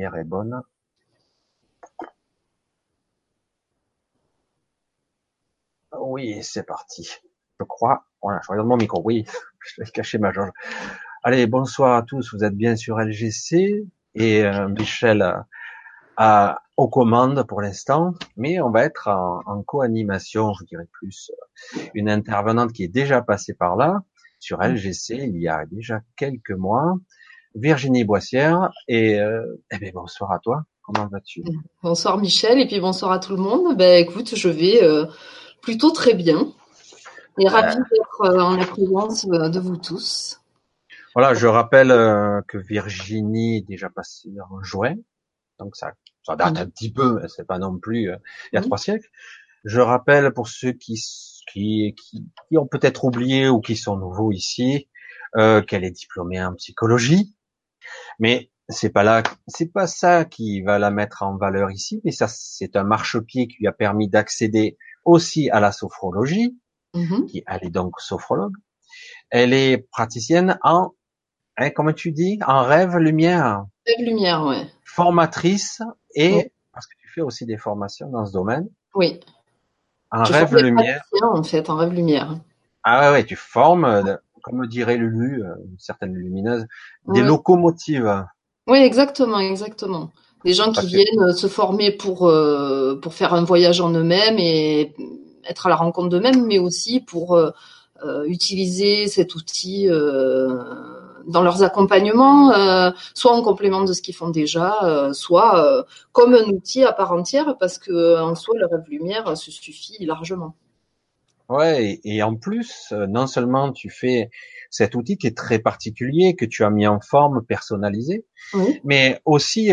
est bonne. Oui, c'est parti. Je crois. Voilà, je regarde mon micro. Oui, je vais cacher ma jauge. Allez, bonsoir à tous. Vous êtes bien sur LGC et euh, Michel aux commandes pour l'instant, mais on va être en, en co-animation, je dirais plus, une intervenante qui est déjà passée par là sur LGC il y a déjà quelques mois, Virginie Boissière. Et euh, eh bien, bonsoir à toi. Comment vas-tu? Bonsoir Michel et puis bonsoir à tout le monde. Ben écoute, je vais euh, plutôt très bien et ravi d'être euh, en la présence de vous tous. Voilà, je rappelle que Virginie est déjà passée en juin, donc ça, ça date un petit peu, c'est pas non plus il y a trois siècles. Je rappelle pour ceux qui qui, qui, qui ont peut-être oublié ou qui sont nouveaux ici euh, qu'elle est diplômée en psychologie, mais c'est pas là, c'est pas ça qui va la mettre en valeur ici, mais ça c'est un marchepied qui lui a permis d'accéder aussi à la sophrologie, mm-hmm. qui elle est donc sophrologue. Elle est praticienne en, hein, comment tu dis, en rêve lumière? Rêve lumière, ouais. Formatrice et parce que tu fais aussi des formations dans ce domaine. Oui. Un rêve lumière. En fait, un rêve lumière. Ah ouais, ouais, tu formes, euh, comme dirait Lulu, euh, une certaine lumineuse, des locomotives. Oui, exactement, exactement. Des gens qui viennent euh, se former pour pour faire un voyage en eux-mêmes et être à la rencontre d'eux-mêmes, mais aussi pour utiliser cet outil dans leurs accompagnements, euh, soit en complément de ce qu'ils font déjà, euh, soit euh, comme un outil à part entière, parce que en soi, le rêve lumière se suffit largement. Ouais, et, en plus, non seulement tu fais cet outil qui est très particulier, que tu as mis en forme personnalisée, mais aussi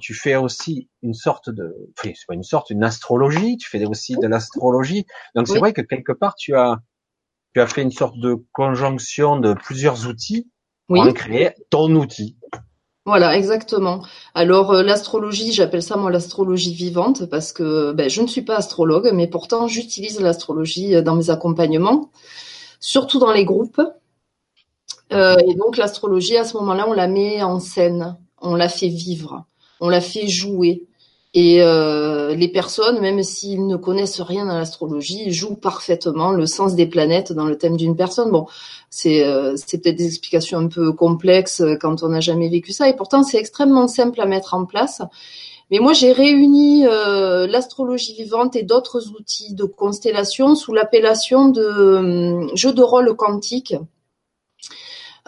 tu fais aussi une sorte de, enfin, c'est pas une sorte, une astrologie. Tu fais aussi de l'astrologie. Donc c'est vrai que quelque part tu as tu as fait une sorte de conjonction de plusieurs outils oui. pour créer ton outil. Voilà, exactement. Alors euh, l'astrologie, j'appelle ça moi l'astrologie vivante parce que ben, je ne suis pas astrologue, mais pourtant j'utilise l'astrologie euh, dans mes accompagnements, surtout dans les groupes. Euh, et donc l'astrologie, à ce moment-là, on la met en scène, on la fait vivre, on la fait jouer. Et euh, les personnes, même s'ils ne connaissent rien à l'astrologie, jouent parfaitement le sens des planètes dans le thème d'une personne. Bon, c'est euh, peut-être des explications un peu complexes quand on n'a jamais vécu ça, et pourtant c'est extrêmement simple à mettre en place. Mais moi, j'ai réuni euh, l'astrologie vivante et d'autres outils de constellation sous l'appellation de jeu de rôle quantique.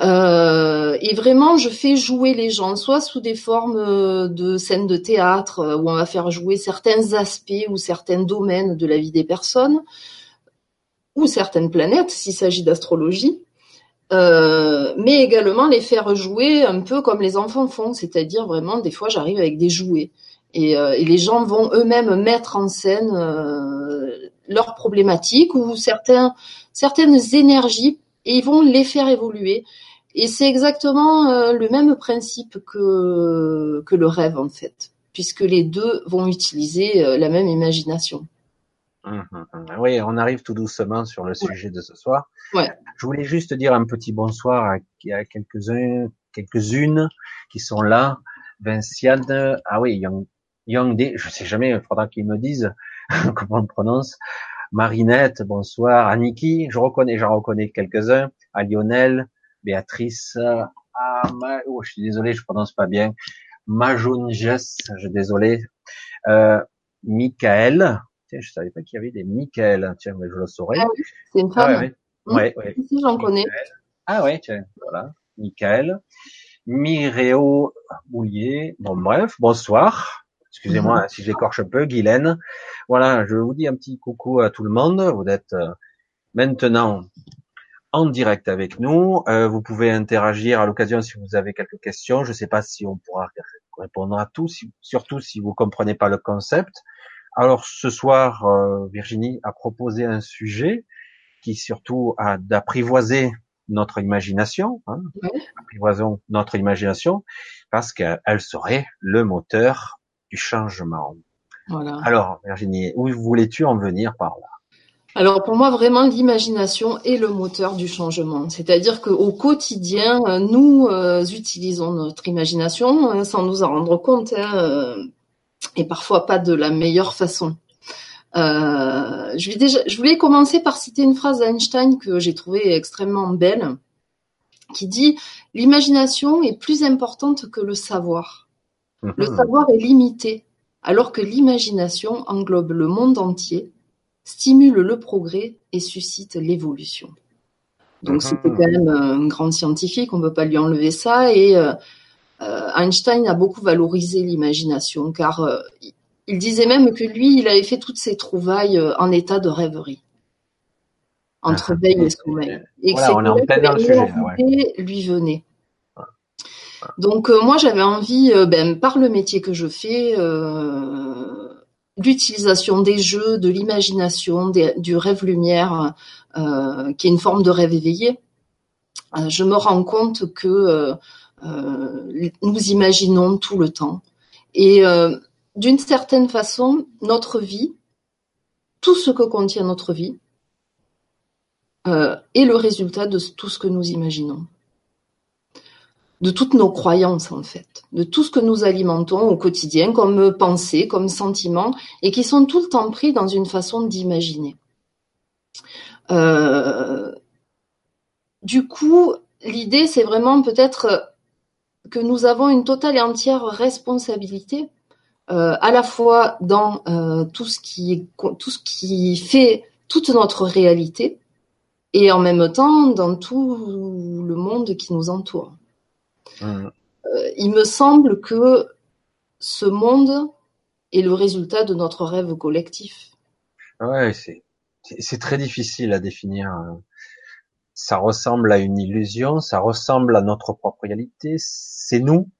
Euh, et vraiment, je fais jouer les gens, soit sous des formes euh, de scènes de théâtre, euh, où on va faire jouer certains aspects ou certains domaines de la vie des personnes, ou certaines planètes, s'il s'agit d'astrologie, euh, mais également les faire jouer un peu comme les enfants font, c'est-à-dire vraiment, des fois, j'arrive avec des jouets. Et, et les gens vont eux-mêmes mettre en scène leurs problématiques ou certaines énergies et ils vont les faire évoluer. Et c'est exactement euh, le même principe que, que le rêve, en fait, puisque les deux vont utiliser euh, la même imagination. Hum, hum, hum. Oui, on arrive tout doucement sur le sujet de ce soir. Ouais. Je voulais juste dire un petit bonsoir à, à quelques-uns, quelques-unes qui sont là. Vinciane, ah oui, Young, Young je sais jamais, il faudra qu'ils me disent comment on prononce. Marinette, bonsoir. Aniki, je reconnais, j'en reconnais quelques-uns. À Lionel, Béatrice, ah, oh, je suis désolé, je prononce pas bien. Majounjes, je suis désolé. Euh, Michael, tiens, je savais pas qu'il y avait des Michael, tiens, mais je le saurais. Ah oui, c'est une femme. Ah, ouais, ouais. ouais, Ici, j'en connais. Ah ouais, tiens, voilà. Michael. Miréo Boulier. Bon, bref, bonsoir. Excusez-moi mhm. si j'écorche un peu, Guylaine. Voilà, je vous dis un petit coucou à tout le monde. Vous êtes euh, maintenant en direct avec nous. Euh, vous pouvez interagir à l'occasion si vous avez quelques questions. Je ne sais pas si on pourra répondre à tout, surtout si vous comprenez pas le concept. Alors ce soir, euh, Virginie a proposé un sujet qui surtout a d'apprivoiser notre imagination, hein, apprivoisons notre imagination, parce qu'elle serait le moteur du changement. Voilà. Alors Virginie, où voulais-tu en venir par là? Alors pour moi, vraiment, l'imagination est le moteur du changement. C'est-à-dire qu'au quotidien, nous euh, utilisons notre imagination euh, sans nous en rendre compte, hein, euh, et parfois pas de la meilleure façon. je, vais déjà, je voulais commencer par citer une phrase d'Einstein que j'ai trouvée extrêmement belle, qui dit l'imagination est plus importante que le savoir. Le mhm. savoir est limité, alors que l'imagination englobe le monde entier stimule le progrès et suscite l'évolution. Donc mhm. c'était quand même un grand scientifique, on ne peut pas lui enlever ça. Et euh, euh, Einstein a beaucoup valorisé l'imagination, car euh, il disait même que lui, il avait fait toutes ses trouvailles en état de rêverie, entre ah, veille et sommeil. Et que on est en plein dans le sujet. lui venait. Donc moi j'avais envie, ben, par le métier que je fais, l'utilisation des jeux, de l'imagination, du rêve lumière, euh, qui est une forme de rêve éveillé, euh, je me rends compte que euh, nous imaginons tout le temps. Et d'une certaine façon, notre vie, tout ce que contient notre vie, est le résultat de tout ce que nous imaginons de toutes nos croyances en fait, de tout ce que nous alimentons au quotidien comme pensée, comme sentiment, et qui sont tout le temps pris dans une façon d'imaginer. Euh, du coup, l'idée, c'est vraiment peut-être que nous avons une totale et entière responsabilité, euh, à la fois dans euh, tout ce qui tout ce qui fait toute notre réalité, et en même temps dans tout le monde qui nous entoure. Euh, il me semble que ce monde est le résultat de notre rêve collectif. Ouais, c'est c'est très difficile à définir. Ça ressemble à une illusion, ça ressemble à notre propre réalité. C'est nous.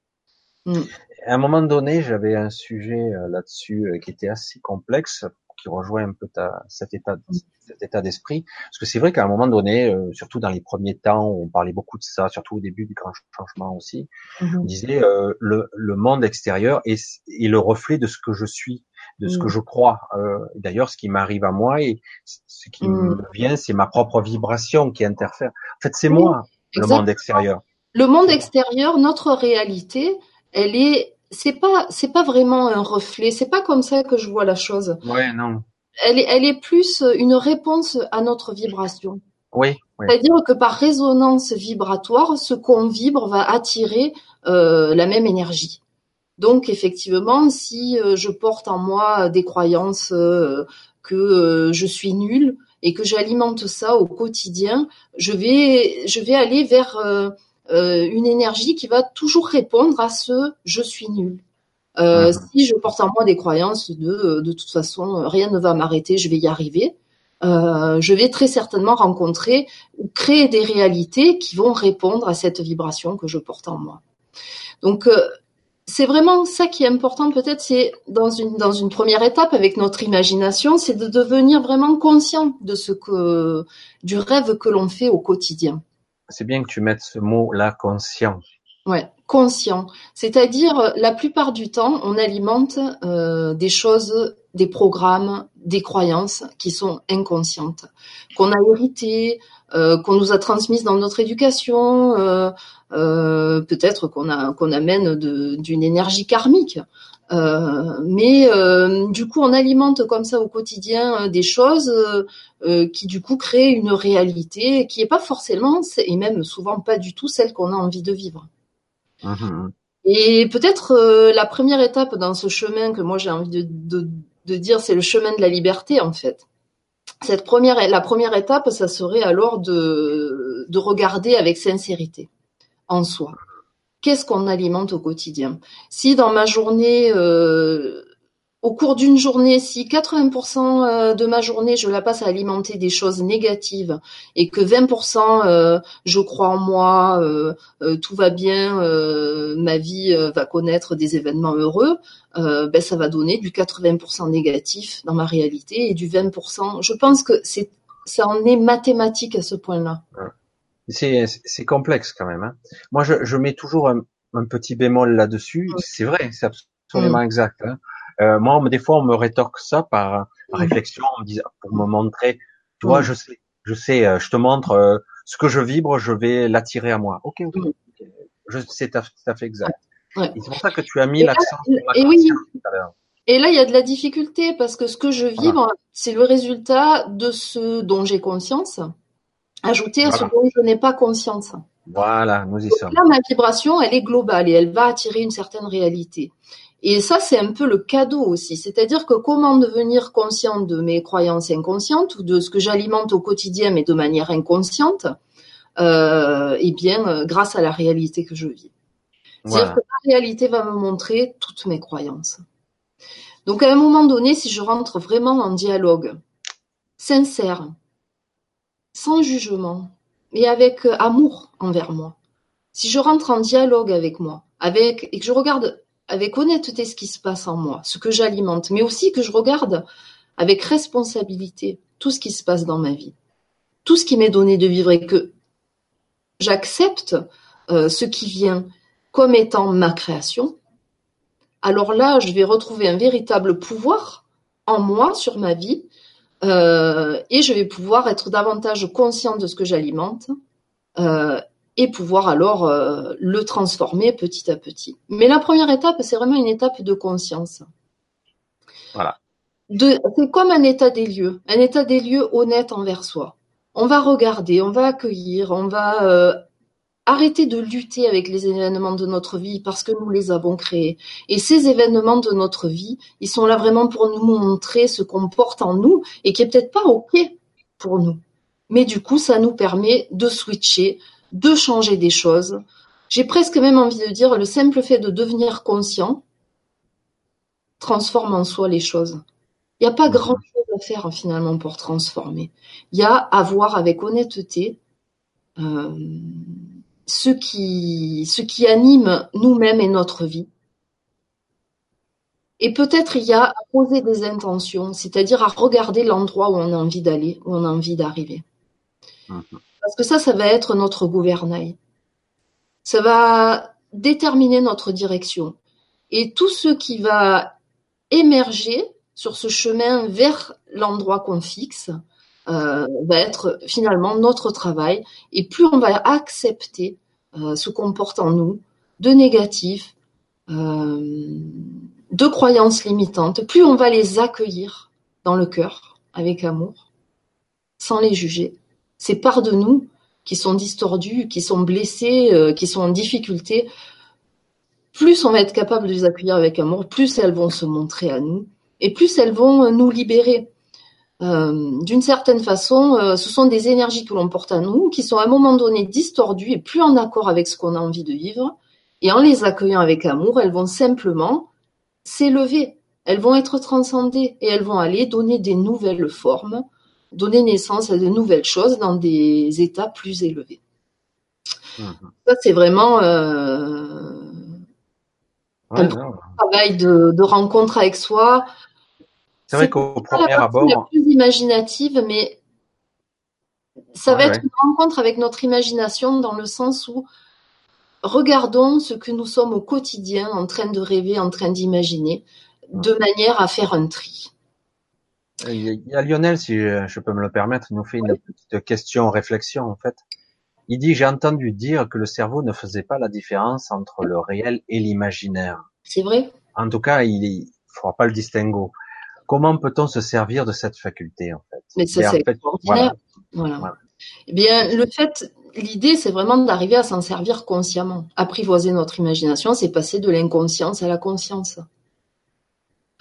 Mm. À un moment donné, j'avais un sujet euh, là-dessus euh, qui était assez complexe, qui rejoint un peu ta, cet état, cet état d'esprit. Parce que c'est vrai qu'à un moment donné, euh, surtout dans les premiers temps, on parlait beaucoup de ça, surtout au début du grand changement aussi. Mhm. On disait euh, le, le, monde extérieur est, est, le reflet de ce que je suis, de ce que mhm. je crois. Euh, D'ailleurs, ce qui m'arrive à moi et ce qui mhm. me vient, c'est ma propre vibration qui interfère. En fait, c'est moi le monde extérieur. Le monde extérieur, notre réalité, elle est c'est pas c'est pas vraiment un reflet. C'est pas comme ça que je vois la chose. Ouais, non. Elle est elle est plus une réponse à notre vibration. Oui. C'est-à-dire que par résonance vibratoire, ce qu'on vibre va attirer euh, la même énergie. Donc effectivement, si euh, je porte en moi des croyances euh, que euh, je suis nulle et que j'alimente ça au quotidien, je vais je vais aller vers euh, une énergie qui va toujours répondre à ce je suis nul. Euh, mhm. Si je porte en moi des croyances de euh, de toute façon rien ne va m'arrêter, je vais y arriver, je vais très certainement rencontrer ou créer des réalités qui vont répondre à cette vibration que je porte en moi. Donc c'est vraiment ça qui est important peut-être, c'est dans une dans une première étape avec notre imagination, c'est de devenir vraiment conscient de ce que du rêve que l'on fait au quotidien c'est bien que tu mettes ce mot-là, conscient. Ouais, conscient. C'est-à-dire, la plupart du temps, on alimente euh, des choses, des programmes, des croyances qui sont inconscientes, qu'on a héritées, euh, qu'on nous a transmises dans notre éducation, euh, peut-être qu'on amène d'une énergie karmique. Euh, mais euh, du coup, on alimente comme ça au quotidien euh, des choses qui du coup créent une réalité qui n'est pas forcément, et même souvent pas du tout, celle qu'on a envie de vivre. Mmh et peut-être la première étape dans ce chemin que moi j'ai envie de, de, de dire, c'est le chemin de la liberté en fait. Cette première, la première étape, ça serait alors de, de regarder avec sincérité en soi qu'est-ce qu'on alimente au quotidien? Si dans ma journée, euh, au cours d'une journée, si 80% euh, de ma journée, je la passe à alimenter des choses négatives et que 20% euh, je crois en moi, tout va bien, ma vie va connaître des événements heureux, ben ça va donner du 80% négatif dans ma réalité et du 20%. Je pense que c'est ça en est mathématique à ce point-là. C'est complexe quand même. Hein. Moi, je, je, mets toujours un, un petit bémol là-dessus. C'est vrai, c'est absolument mm. exact. Hein. Euh, moi, des fois, on me rétorque ça par, par mm. réflexion, en me disant, pour me montrer Tu vois, je sais, je sais, euh, je te montre euh, ce que je vibre, je vais l'attirer à moi. Ok, ok. Mm. Je sais tout à fait exact. Ouais. C'est pour ça que tu as mis l'accent sur la et oui. tout à l'heure. Et là, il y a de la difficulté parce que ce que je vibre, c'est le résultat de ce dont j'ai conscience, ajouté à ce dont je n'ai pas conscience. Voilà, nous y sommes. Là, ma vibration, elle est globale et elle va attirer une certaine réalité. Et ça, c'est un peu le cadeau aussi. C'est-à-dire que comment devenir conscient de mes croyances inconscientes ou de ce que j'alimente au quotidien, mais de manière inconsciente, euh, eh bien, euh, grâce à la réalité que je vis. C'est-à-dire que la réalité va me montrer toutes mes croyances. Donc, à un moment donné, si je rentre vraiment en dialogue sincère, sans jugement, et avec euh, amour envers moi, si je rentre en dialogue avec moi, avec et que je regarde avec honnêteté ce qui se passe en moi, ce que j'alimente, mais aussi que je regarde avec responsabilité tout ce qui se passe dans ma vie, tout ce qui m'est donné de vivre et que j'accepte euh, ce qui vient comme étant ma création, alors là, je vais retrouver un véritable pouvoir en moi sur ma vie euh, et je vais pouvoir être davantage consciente de ce que j'alimente euh, et pouvoir alors euh, le transformer petit à petit. Mais la première étape, c'est vraiment une étape de conscience. Voilà. C'est comme un état des lieux, un état des lieux honnête envers soi. On va regarder, on va accueillir, on va arrêter de lutter avec les événements de notre vie parce que nous les avons créés. Et ces événements de notre vie, ils sont là vraiment pour nous montrer ce qu'on porte en nous et qui est peut-être pas OK pour nous. Mais du coup, ça nous permet de switcher, de changer des choses. J'ai presque même envie de dire le simple fait de devenir conscient transforme en soi les choses. Il n'y a pas grand chose à faire finalement pour transformer. Il y a à voir avec honnêteté euh, ce qui ce qui anime nous-mêmes et notre vie. Et peut-être il y a à poser des intentions, c'est-à-dire à regarder l'endroit où on a envie d'aller, où on a envie d'arriver. Mhm. Parce que ça, ça va être notre gouvernail. Ça va déterminer notre direction. Et tout ce qui va émerger sur ce chemin vers l'endroit qu'on fixe euh, va être finalement notre travail. Et plus on va accepter euh, ce qu'on porte en nous de négatif, euh, de croyances limitantes, plus on va les accueillir dans le cœur avec amour, sans les juger, ces parts de nous qui sont distordues, qui sont blessées, qui sont en difficulté, plus on va être capable de les accueillir avec amour, plus elles vont se montrer à nous et plus elles vont nous libérer. Euh, d'une certaine façon, euh, ce sont des énergies que l'on porte à nous, qui sont à un moment donné distordues et plus en accord avec ce qu'on a envie de vivre. Et en les accueillant avec amour, elles vont simplement s'élever, elles vont être transcendées et elles vont aller donner des nouvelles formes donner naissance à de nouvelles choses dans des états plus élevés. Mhm. Ça, c'est vraiment euh, un travail de, rencontre avec soi. C'est vrai qu'au premier abord, la plus imaginative, mais ça va être une rencontre avec notre imagination dans le sens où regardons ce que nous sommes au quotidien en train de rêver, en train d'imaginer, de manière à faire un tri. Il y a Lionel, si je peux me le permettre, il nous fait une petite question réflexion en fait. Il dit j'ai entendu dire que le cerveau ne faisait pas la différence entre le réel et l'imaginaire. C'est vrai. En tout cas, il ne fera pas le distinguo. Comment peut-on se servir de cette faculté en fait? Mais ça c'est extraordinaire. Voilà. Eh bien, le fait, l'idée, c'est vraiment d'arriver à s'en servir consciemment. Apprivoiser notre imagination, c'est passer de l'inconscience à la conscience.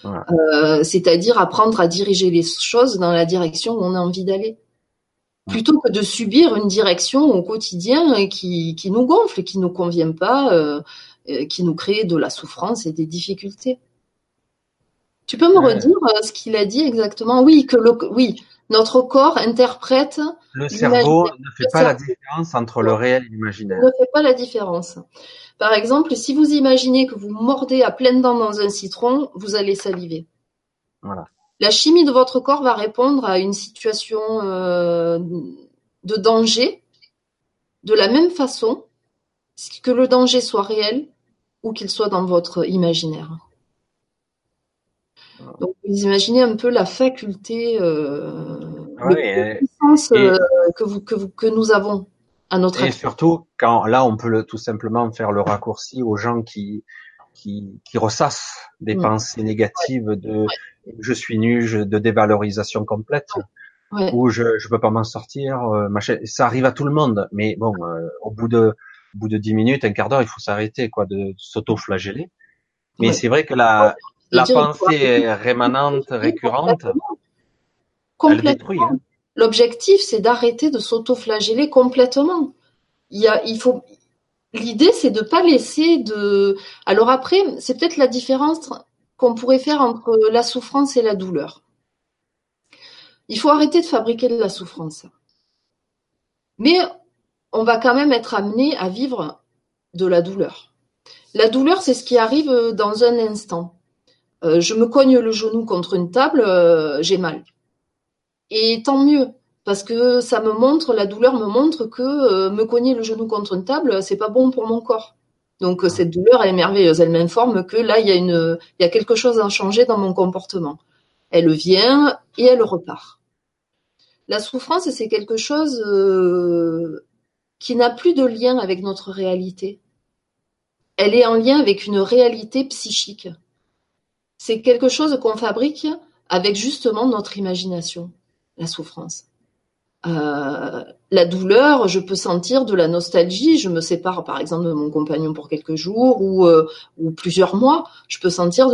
Euh, c'est-à-dire apprendre à diriger les choses dans la direction où on a envie d'aller. Plutôt que de subir une direction au quotidien qui, qui nous gonfle, qui nous convient pas, euh, euh, qui nous crée de la souffrance et des difficultés. Tu peux me redire ce qu'il a dit exactement? Oui, que le, oui, notre corps interprète. Le cerveau ne fait pas la différence entre le réel et l'imaginaire. Ne fait pas la différence. Par exemple, si vous imaginez que vous mordez à pleines dents dans un citron, vous allez saliver. Voilà. La chimie de votre corps va répondre à une situation euh, de danger de la même façon que le danger soit réel ou qu'il soit dans votre imaginaire. Donc vous imaginez un peu la faculté euh, ouais, puissance que, vous, que, vous, que nous avons à notre Et surtout, quand là, on peut le, tout simplement faire le raccourci aux gens qui, qui, qui ressassent des mm. pensées négatives de je suis nu, de dévalorisation complète, ou je je peux pas m'en sortir, euh, ça arrive à tout le monde. Mais bon, euh, au bout de au bout de dix minutes, un quart d'heure, il faut s'arrêter quoi, de s'auto-flageller. Mais c'est vrai que la la pensée rémanente, récurrente, elle détruit. Hein. L'objectif, c'est d'arrêter de s'auto-flageller complètement. Il y a, il faut, L'idée, c'est de pas laisser de. Alors après, c'est peut-être la différence qu'on pourrait faire entre la souffrance et la douleur. Il faut arrêter de fabriquer de la souffrance. Mais on va quand même être amené à vivre de la douleur. La douleur, c'est ce qui arrive dans un instant. Euh, je me cogne le genou contre une table, euh, j'ai mal. Et tant mieux parce que ça me montre, la douleur me montre que euh, me cogner le genou contre une table, c'est pas bon pour mon corps. Donc cette douleur, est merveilleuse. Elle m'informe que là, il y il y a quelque chose à changer dans mon comportement. Elle vient et elle repart. La souffrance, c'est quelque chose qui n'a plus de lien avec notre réalité. Elle est en lien avec une réalité psychique. C'est quelque chose qu'on fabrique avec justement notre imagination, la souffrance. Euh, la douleur, je peux sentir de la nostalgie. Je me sépare, par exemple, de mon compagnon pour quelques jours ou, euh, ou plusieurs mois. Je peux sentir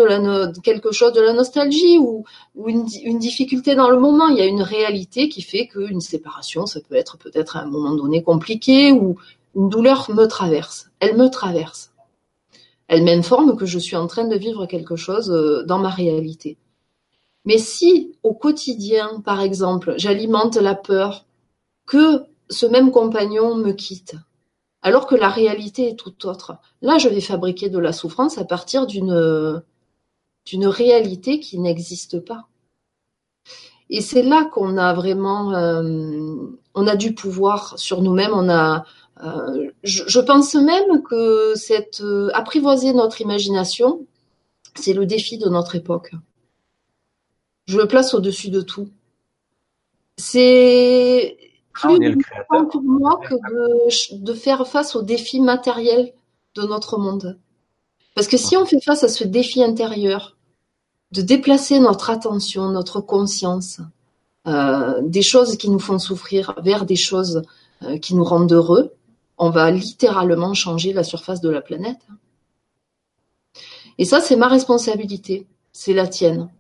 quelque chose de la nostalgie ou, ou une, une, difficulté dans le moment. Il y a une réalité qui fait qu'une séparation, ça peut être peut-être à un moment donné compliqué ou une douleur me traverse. Elle me traverse. Elle m'informe que je suis en train de vivre quelque chose euh, dans ma réalité. Mais si au quotidien, par exemple, j'alimente la peur que ce même compagnon me quitte, alors que la réalité est tout autre, là je vais fabriquer de la souffrance à partir d'une réalité qui n'existe pas. Et c'est là qu'on a vraiment, euh, on a du pouvoir sur nous-mêmes. On a, euh, je, je, pense même que cette euh, apprivoiser notre imagination, c'est le défi de notre époque je le place au-dessus de tout. C'est ah, plus important pour moi que de, de, faire face aux défis matériels de notre monde. Parce que si on fait face à ce défi intérieur, de déplacer notre attention, notre conscience, euh, des choses qui nous font souffrir vers des choses qui nous rendent heureux, on va littéralement changer la surface de la planète. Et ça, c'est ma responsabilité, c'est la tienne.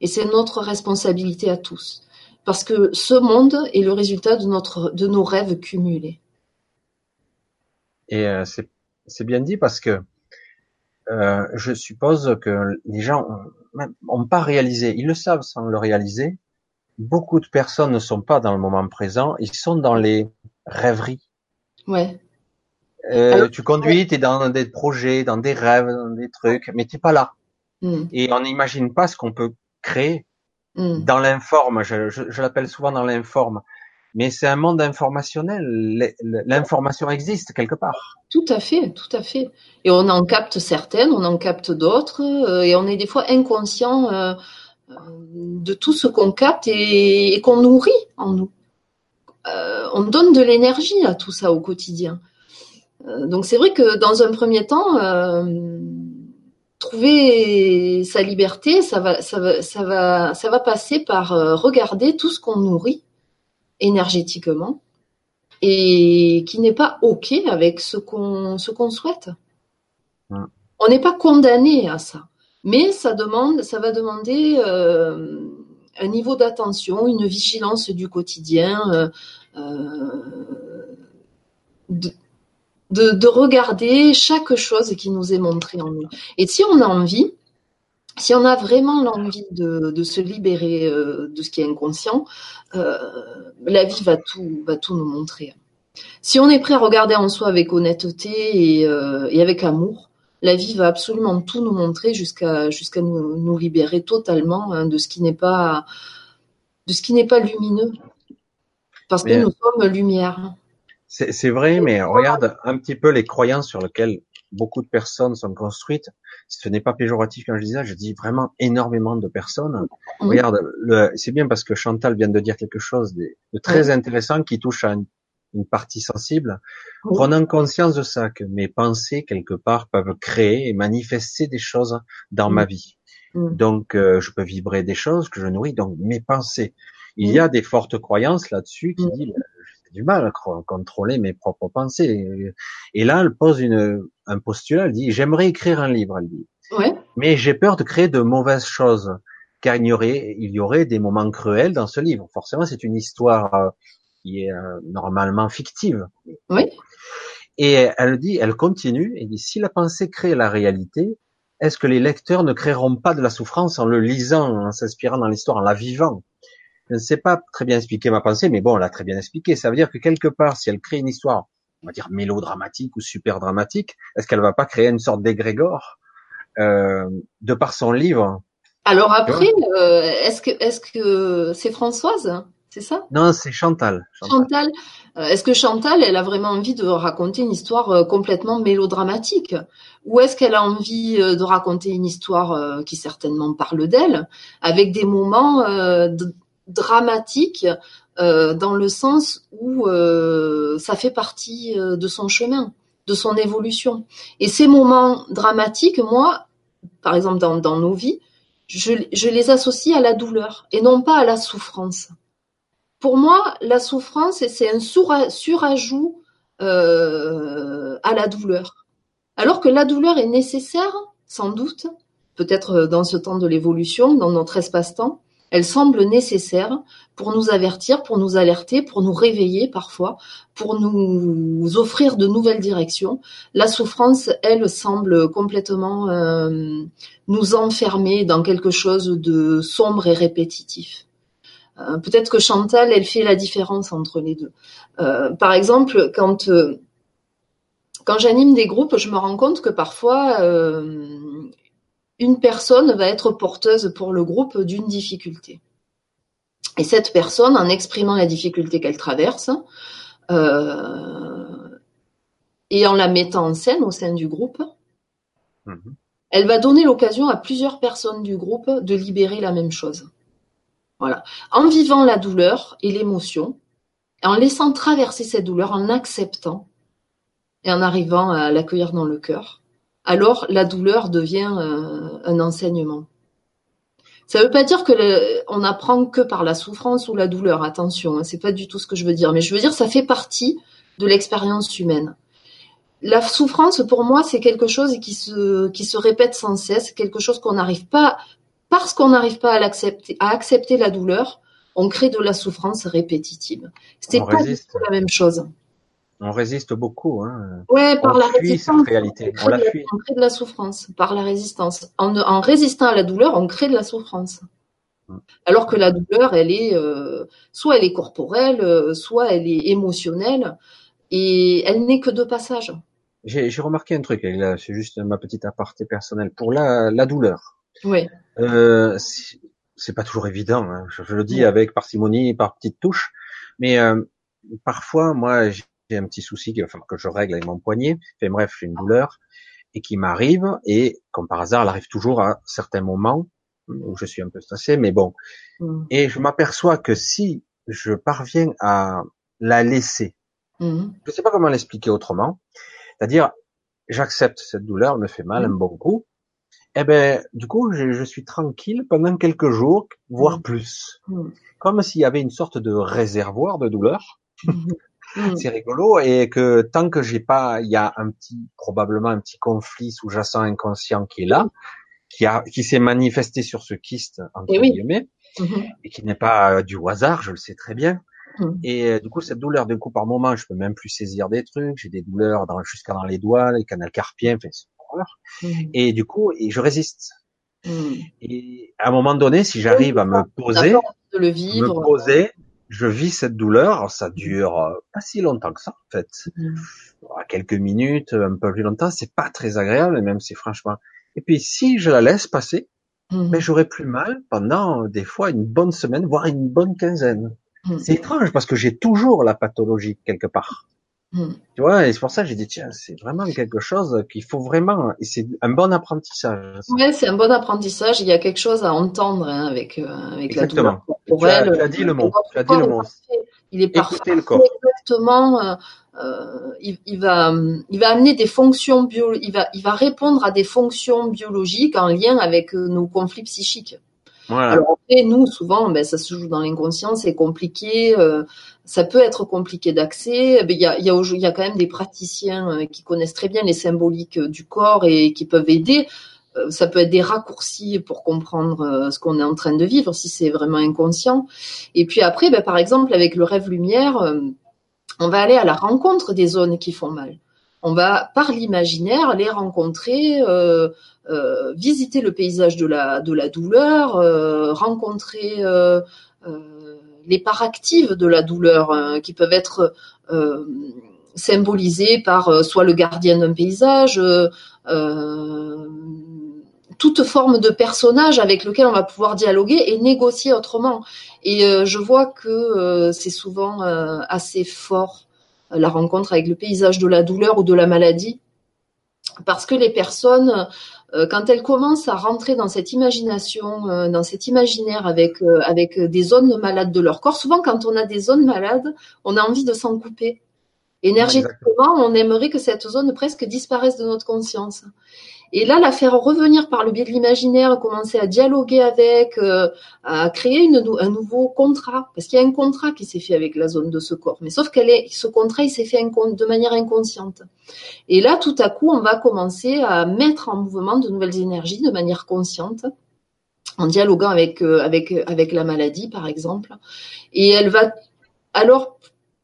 Et c'est notre responsabilité à tous. Parce que ce monde est le résultat de, notre, de nos rêves cumulés. Et euh, c'est bien dit parce que euh, je suppose que les gens n'ont pas réalisé, ils le savent sans le réaliser, beaucoup de personnes ne sont pas dans le moment présent, ils sont dans les rêveries. Ouais. Euh, tu conduis, tu es dans des projets, dans des rêves, dans des trucs, mais tu pas là. Hmm. Et on n'imagine pas ce qu'on peut créé hmm. dans l'informe. Je, je, l'appelle souvent dans l'informe. Mais c'est un monde informationnel. L'information existe quelque part. Tout à fait, tout à fait. Et on en capte certaines, on en capte d'autres, euh, et on est des fois inconscient euh, de tout ce qu'on capte et, qu'on nourrit en nous. on donne de l'énergie à tout ça au quotidien. Donc c'est vrai que dans un premier temps, trouver sa liberté, ça va, ça va, ça va, ça va passer par euh, regarder tout ce qu'on nourrit énergétiquement et qui n'est pas ok avec ce qu'on, ce qu'on souhaite. On n'est pas condamné à ça, mais ça demande, ça va demander euh, un niveau d'attention, une vigilance du quotidien. Euh, de, regarder chaque chose qui nous est montrée en nous. Et si on a envie, si on a vraiment l'envie de, se libérer euh, de ce qui est inconscient, euh, la vie va tout, va tout nous montrer. Si on est prêt à regarder en soi avec honnêteté et, euh, avec amour, la vie va absolument tout nous montrer jusqu'à jusqu'à nous, libérer totalement hein, de ce qui n'est pas de ce qui n'est pas lumineux, parce que nous sommes lumière. C'est vrai, mais regarde un petit peu les croyances sur lesquelles beaucoup de personnes sont construites. Ce n'est pas péjoratif quand je dis ça, je dis vraiment énormément de personnes. Regarde, c'est bien parce que Chantal vient de dire quelque chose de, très intéressant qui touche à une, partie sensible. Prenant conscience de ça, que mes pensées quelque part peuvent créer et manifester des choses dans ma vie. Donc, euh, je peux vibrer des choses que je nourris. Donc, mes pensées. Il y a des fortes croyances là-dessus qui disent du mal à contrôler mes propres pensées. Et là, elle pose une, un postulat, elle dit, j'aimerais écrire un livre, elle dit. Mais j'ai peur de créer de mauvaises choses, car il y aurait, il y aurait des moments cruels dans ce livre. Forcément, c'est une histoire euh, qui est euh, normalement fictive. Oui. Et elle dit, elle continue, et dit, si la pensée crée la réalité, est-ce que les lecteurs ne créeront pas de la souffrance en le lisant, en s'inspirant dans l'histoire, en la vivant? Je ne sais pas très bien expliquer ma pensée, mais bon, elle a très bien expliqué. Ça veut dire que quelque part, si elle crée une histoire, on va dire mélodramatique ou super dramatique, est-ce qu'elle va pas créer une sorte d'égrégore euh, de par son livre? Alors après, euh, est-ce que est-ce que c'est Françoise c'est ça? Non, c'est Chantal. Chantal. Euh, est-ce que Chantal, elle a vraiment envie de raconter une histoire euh, complètement mélodramatique? Ou est-ce qu'elle a envie de raconter une histoire qui certainement parle d'elle, avec des moments dramatique euh, dans le sens où euh, ça fait partie euh, de son chemin, de son évolution. Et ces moments dramatiques, moi, par exemple dans, dans nos vies, je, je, les associe à la douleur et non pas à la souffrance. Pour moi, la souffrance, c'est un surajout euh, à la douleur. Alors que la douleur est nécessaire, sans doute, peut-être dans ce temps de l'évolution, dans notre espace-temps, elle semble nécessaire pour nous avertir, pour nous alerter, pour nous réveiller parfois, pour nous offrir de nouvelles directions. La souffrance, elle, semble complètement euh, nous enfermer dans quelque chose de sombre et répétitif. Euh, peut-être que Chantal, elle fait la différence entre les deux. Euh, par exemple, quand quand j'anime des groupes, je me rends compte que parfois une personne va être porteuse pour le groupe d'une difficulté. Et cette personne, en exprimant la difficulté qu'elle traverse, euh, et en la mettant en scène au sein du groupe, mhm. elle va donner l'occasion à plusieurs personnes du groupe de libérer la même chose. Voilà. En vivant la douleur et l'émotion, en laissant traverser cette douleur, en acceptant et en arrivant à l'accueillir dans le cœur, alors la douleur devient euh, un enseignement. Ça ne veut pas dire que on apprend que par la souffrance ou la douleur. Attention, hein, c'est pas du tout ce que je veux dire. Mais je veux dire, ça fait partie de l'expérience humaine. La souffrance, pour moi, c'est quelque chose qui se qui se répète sans cesse, quelque chose qu'on n'arrive pas parce qu'on n'arrive pas à l'accepter, à accepter la douleur, on crée de la souffrance répétitive. C'est pas la même chose. On résiste beaucoup. Hein. Ouais, par la résistance. réalité. On, la fuit. on crée de la souffrance par la résistance. En, résistant à la douleur, on crée de la souffrance. Mm. Alors que la douleur, elle est euh, soit elle est corporelle, euh, soit elle est émotionnelle, et elle n'est que de passage. J'ai remarqué un truc, c'est juste ma petite aparté personnelle. Pour la, la douleur, oui. Euh, c'est pas toujours évident. Hein. Je, le dis avec parcimonie, par petites touches, mais euh, parfois, moi, j'ai un petit souci que je règle avec mon poignet. Enfin bref, j'ai une douleur et qui m'arrive et comme par hasard, elle arrive toujours à certains moments où je suis un peu stressé, mais bon. Mm. Et je m'aperçois que si je parviens à la laisser, mm. je ne sais pas comment l'expliquer autrement, c'est-à-dire j'accepte cette douleur, elle me fait mal mm. un bon coup, et eh ben du coup je, je, suis tranquille pendant quelques jours, voire plus, comme s'il y avait une sorte de réservoir de douleur. Mmh. C'est rigolo et que tant que j'ai pas, il y a un petit, probablement un petit conflit sous-jacent inconscient qui est là, qui a, qui s'est manifesté sur ce kyste entre et guillemets, mmh. et qui n'est pas euh, du hasard, je le sais très bien. Mmh. Et euh, du coup, cette douleur, du coup, par moment, je peux même plus saisir des trucs. J'ai des douleurs dans, jusqu'à dans les doigts, les canaux carpiens, enfin, c'est Et du coup, et je résiste. Et à un moment donné, si j'arrive à me poser, de le vivre, me poser, je vis cette douleur, ça dure euh, pas si longtemps que ça en fait, mmh. quelques minutes, un peu plus longtemps, c'est pas très agréable, même si franchement. Et puis si je la laisse passer, mmh. ben j'aurai plus mal pendant des fois une bonne semaine, voire une bonne quinzaine. Mmh. C'est étrange parce que j'ai toujours la pathologie quelque part. Hmm. Tu vois, et c'est pour ça que j'ai dit, tiens, c'est vraiment quelque chose qu'il faut vraiment, et c'est un bon apprentissage. Ouais, c'est un bon apprentissage. Il y a quelque chose à entendre hein, avec, euh, avec la douleur. Tu as, dit le mot. Tu as dit le mot. Il est parfait. le corps. Exactement. Euh, euh, il, il, va, il va amener des fonctions bio, il va, il va répondre à des fonctions biologiques en lien avec euh, nos conflits psychiques. Voilà. Alors après, nous, souvent, ben, ça se joue dans l'inconscient, c'est compliqué. Euh, ça peut être compliqué d'accès. Il y a, il y, a, il y a quand même des praticiens euh, qui connaissent très bien les symboliques euh, du corps et qui peuvent aider. Euh, ça peut être des raccourcis pour comprendre ce qu'on est en train de vivre si c'est vraiment inconscient. Et puis après, ben, par exemple, avec le rêve lumière, on va aller à la rencontre des zones qui font mal. On va, par l'imaginaire, les rencontrer, euh, euh, visiter le paysage de la, de la douleur, euh, rencontrer les parts actives de la douleur hein, qui peuvent être euh, symbolisées par euh, soit le gardien d'un paysage, euh, toute forme de personnage avec lequel on va pouvoir dialoguer et négocier autrement. Et je vois que c'est souvent assez fort la rencontre avec le paysage de la douleur ou de la maladie parce que les personnes euh, quand elles commencent à rentrer dans cette imagination, euh, dans cet imaginaire avec euh, avec des zones malades de leur corps, souvent quand on a des zones malades, on a envie de s'en couper. Énergétiquement, on aimerait que cette zone presque disparaisse de notre conscience. Et là, la faire revenir par le biais de l'imaginaire, commencer à dialoguer avec, euh, à créer une, un nouveau contrat, parce qu'il y a un contrat qui s'est fait avec la zone de ce corps. Mais sauf qu'elle est, ce contrat, il s'est fait de manière inconsciente. Et là, tout à coup, on va commencer à mettre en mouvement de nouvelles énergies de manière consciente en dialoguant avec euh, avec avec la maladie par exemple et elle va alors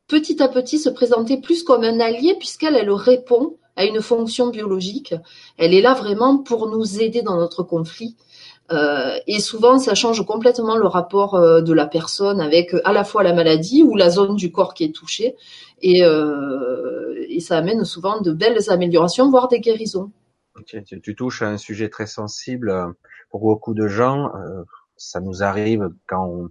petit à petit se présenter plus comme un allié puisqu'elle elle répond a une fonction biologique. Elle est là vraiment pour nous aider dans notre conflit. Euh, et souvent, ça change complètement le rapport euh, de la personne avec euh, à la fois la maladie ou la zone du corps qui est touchée. Et, ça amène souvent de belles améliorations, voire des guérisons. Tu, touches à un sujet très sensible pour beaucoup de gens. ça nous arrive quand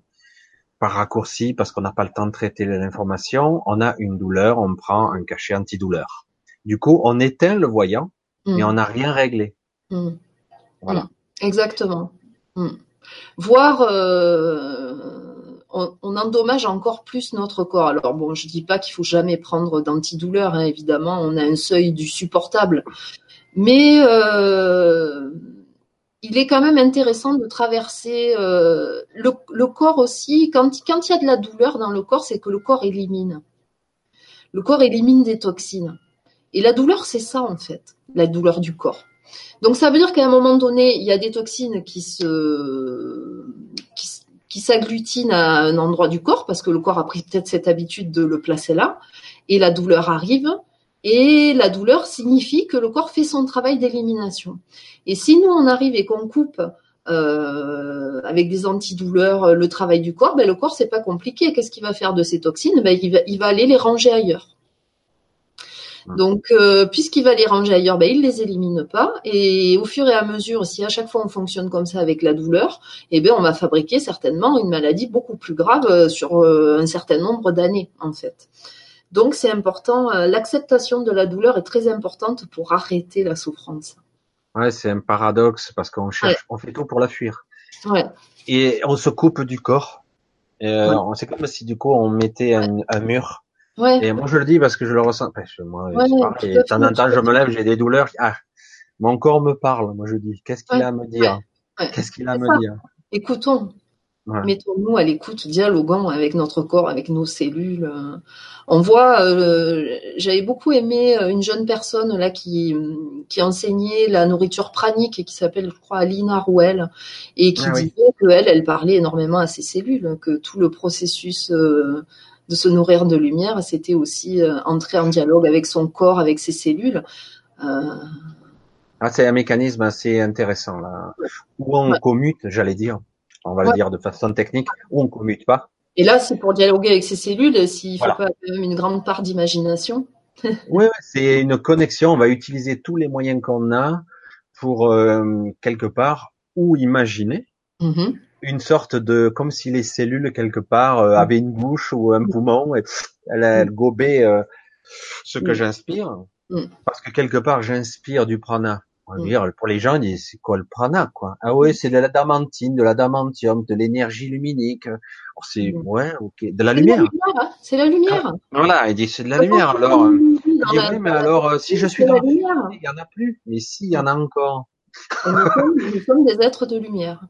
par raccourci, parce qu'on n'a pas le temps de traiter l'information, on a une douleur, on prend un cachet antidouleur. Du coup, on éteint le voyant, mais mm. on n'a rien réglé. Mm. Voilà. Mm. Exactement. Voir, euh, on, endommage encore plus notre corps. Alors bon, je dis pas qu'il faut jamais prendre d'antidouleur, hein, évidemment, on a un seuil du supportable, mais euh, il est quand même intéressant de traverser euh, le, le, corps aussi. Quand, quand il y a de la douleur dans le corps, c'est que le corps élimine. Le corps élimine des toxines. Et la douleur, c'est ça en fait, la douleur du corps. Donc ça veut dire qu'à un moment donné, il y a des toxines qui se qui, s'agglutinent à un endroit du corps parce que le corps a pris peut-être cette habitude de le placer là et la douleur arrive et la douleur signifie que le corps fait son travail d'élimination. Et si nous on arrive et qu'on coupe euh, avec des antidouleurs le travail du corps, ben le corps c'est pas compliqué. Qu'est-ce qu'il va faire de ces toxines? Ben il va, il va aller les ranger ailleurs. Donc, euh, puisqu'il va les ranger ailleurs, ben, il les élimine pas. Et au fur et à mesure, si à chaque fois on fonctionne comme ça avec la douleur, eh ben, on va fabriquer certainement une maladie beaucoup plus grave euh, sur euh, un certain nombre d'années, en fait. Donc, c'est important. L'acceptation de la douleur est très importante pour arrêter la souffrance. Ouais, c'est un paradoxe parce qu'on cherche, on fait tout pour la fuir. Ouais. Et on se coupe du corps. Euh, C'est comme si du coup on mettait un, un mur et moi, je le dis parce que je le ressens. moi, et de temps en temps, je me lève, j'ai des douleurs. Ah, mon corps me parle. Moi, je dis, qu'est-ce qu'il a à me dire? Qu'est-ce qu'il a à me dire? Écoutons. Mettons-nous à l'écoute, dialoguons avec notre corps, avec nos cellules. On voit, euh, j'avais beaucoup aimé euh, une jeune personne là qui qui enseignait la nourriture pranique et qui s'appelle, je crois, Alina Rouel, et qui ah disait que elle, elle parlait énormément à ses cellules, que tout le processus euh, de se nourrir de lumière, c'était aussi euh, entrer en dialogue avec son corps, avec ses cellules. Euh... Ah, c'est un mécanisme assez intéressant là, où on commute, j'allais dire, on va le dire de façon technique, où on commute pas. Et là, c'est pour dialoguer avec ses cellules, s'il faut pas même une grande part d'imagination. oui, c'est une connexion. On va utiliser tous les moyens qu'on a pour euh, quelque part ou imaginer. Mm-hmm une sorte de comme si les cellules quelque part euh, avaient une bouche ou un poumon et elles, elles gobaient euh, ce que j'inspire, parce que quelque part j'inspire du prana. On va dire, pour les gens, ils disent, c'est quoi le prana, quoi? Ah ouais, c'est de la damantine, de la damantium, de l'énergie luminique. Oh, c'est, ouais, ok. De la lumière. Hein. C'est la lumière. Ah, voilà, il dit, c'est de la lumière. Alors, euh, il dit, oui, mais alors, euh, si je suis dans la lumière, il y en a plus. Mais si, il y en a encore. nous sommes des êtres de lumière.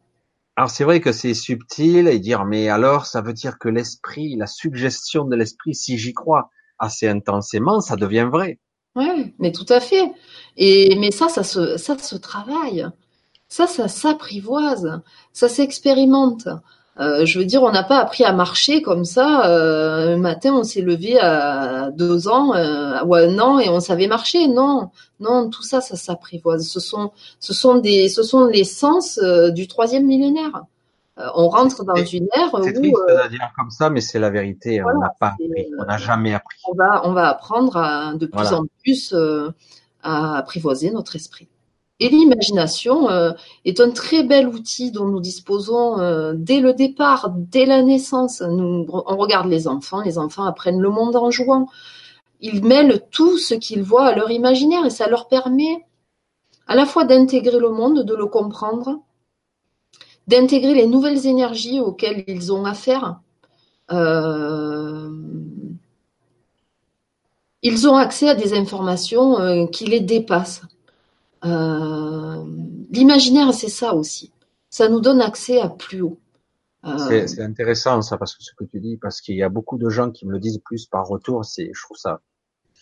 Alors c'est vrai que c'est subtil et dire mais alors ça veut dire que l'esprit, la suggestion de l'esprit, si j'y crois assez intensément, ça devient vrai. Oui, mais tout à fait. Et mais ça, ça se, ça se travaille. Ça, ça s'apprivoise. Ça s'expérimente. Euh, je veux dire, on n'a pas appris à marcher comme ça. Euh, un matin, on s'est levé à deux ans euh, ou à un an et on savait marcher. Non, non, tout ça, ça s'apprivoise. Ce sont, ce sont des, ce sont les sens du troisième millénaire. Euh, on rentre dans une ère où. C'est triste de dire comme ça, mais c'est la vérité. on n'a pas appris. On n'a jamais appris. On va, on va apprendre à, de plus en plus à apprivoiser notre esprit. Et l'imagination euh, est un très bel outil dont nous disposons euh, dès le départ, dès la naissance. On regarde les enfants, les enfants apprennent le monde en jouant. Ils mêlent tout ce qu'ils voient à leur imaginaire et ça leur permet à la fois d'intégrer le monde, de le comprendre, d'intégrer les nouvelles énergies auxquelles ils ont affaire. Euh, ils ont accès à des informations qui les dépassent. Euh, l'imaginaire, c'est ça aussi. Ça nous donne accès à plus haut. Euh, c'est intéressant ça parce que ce que tu dis parce qu'il y a beaucoup de gens qui me le disent plus par retour. C'est, je trouve ça,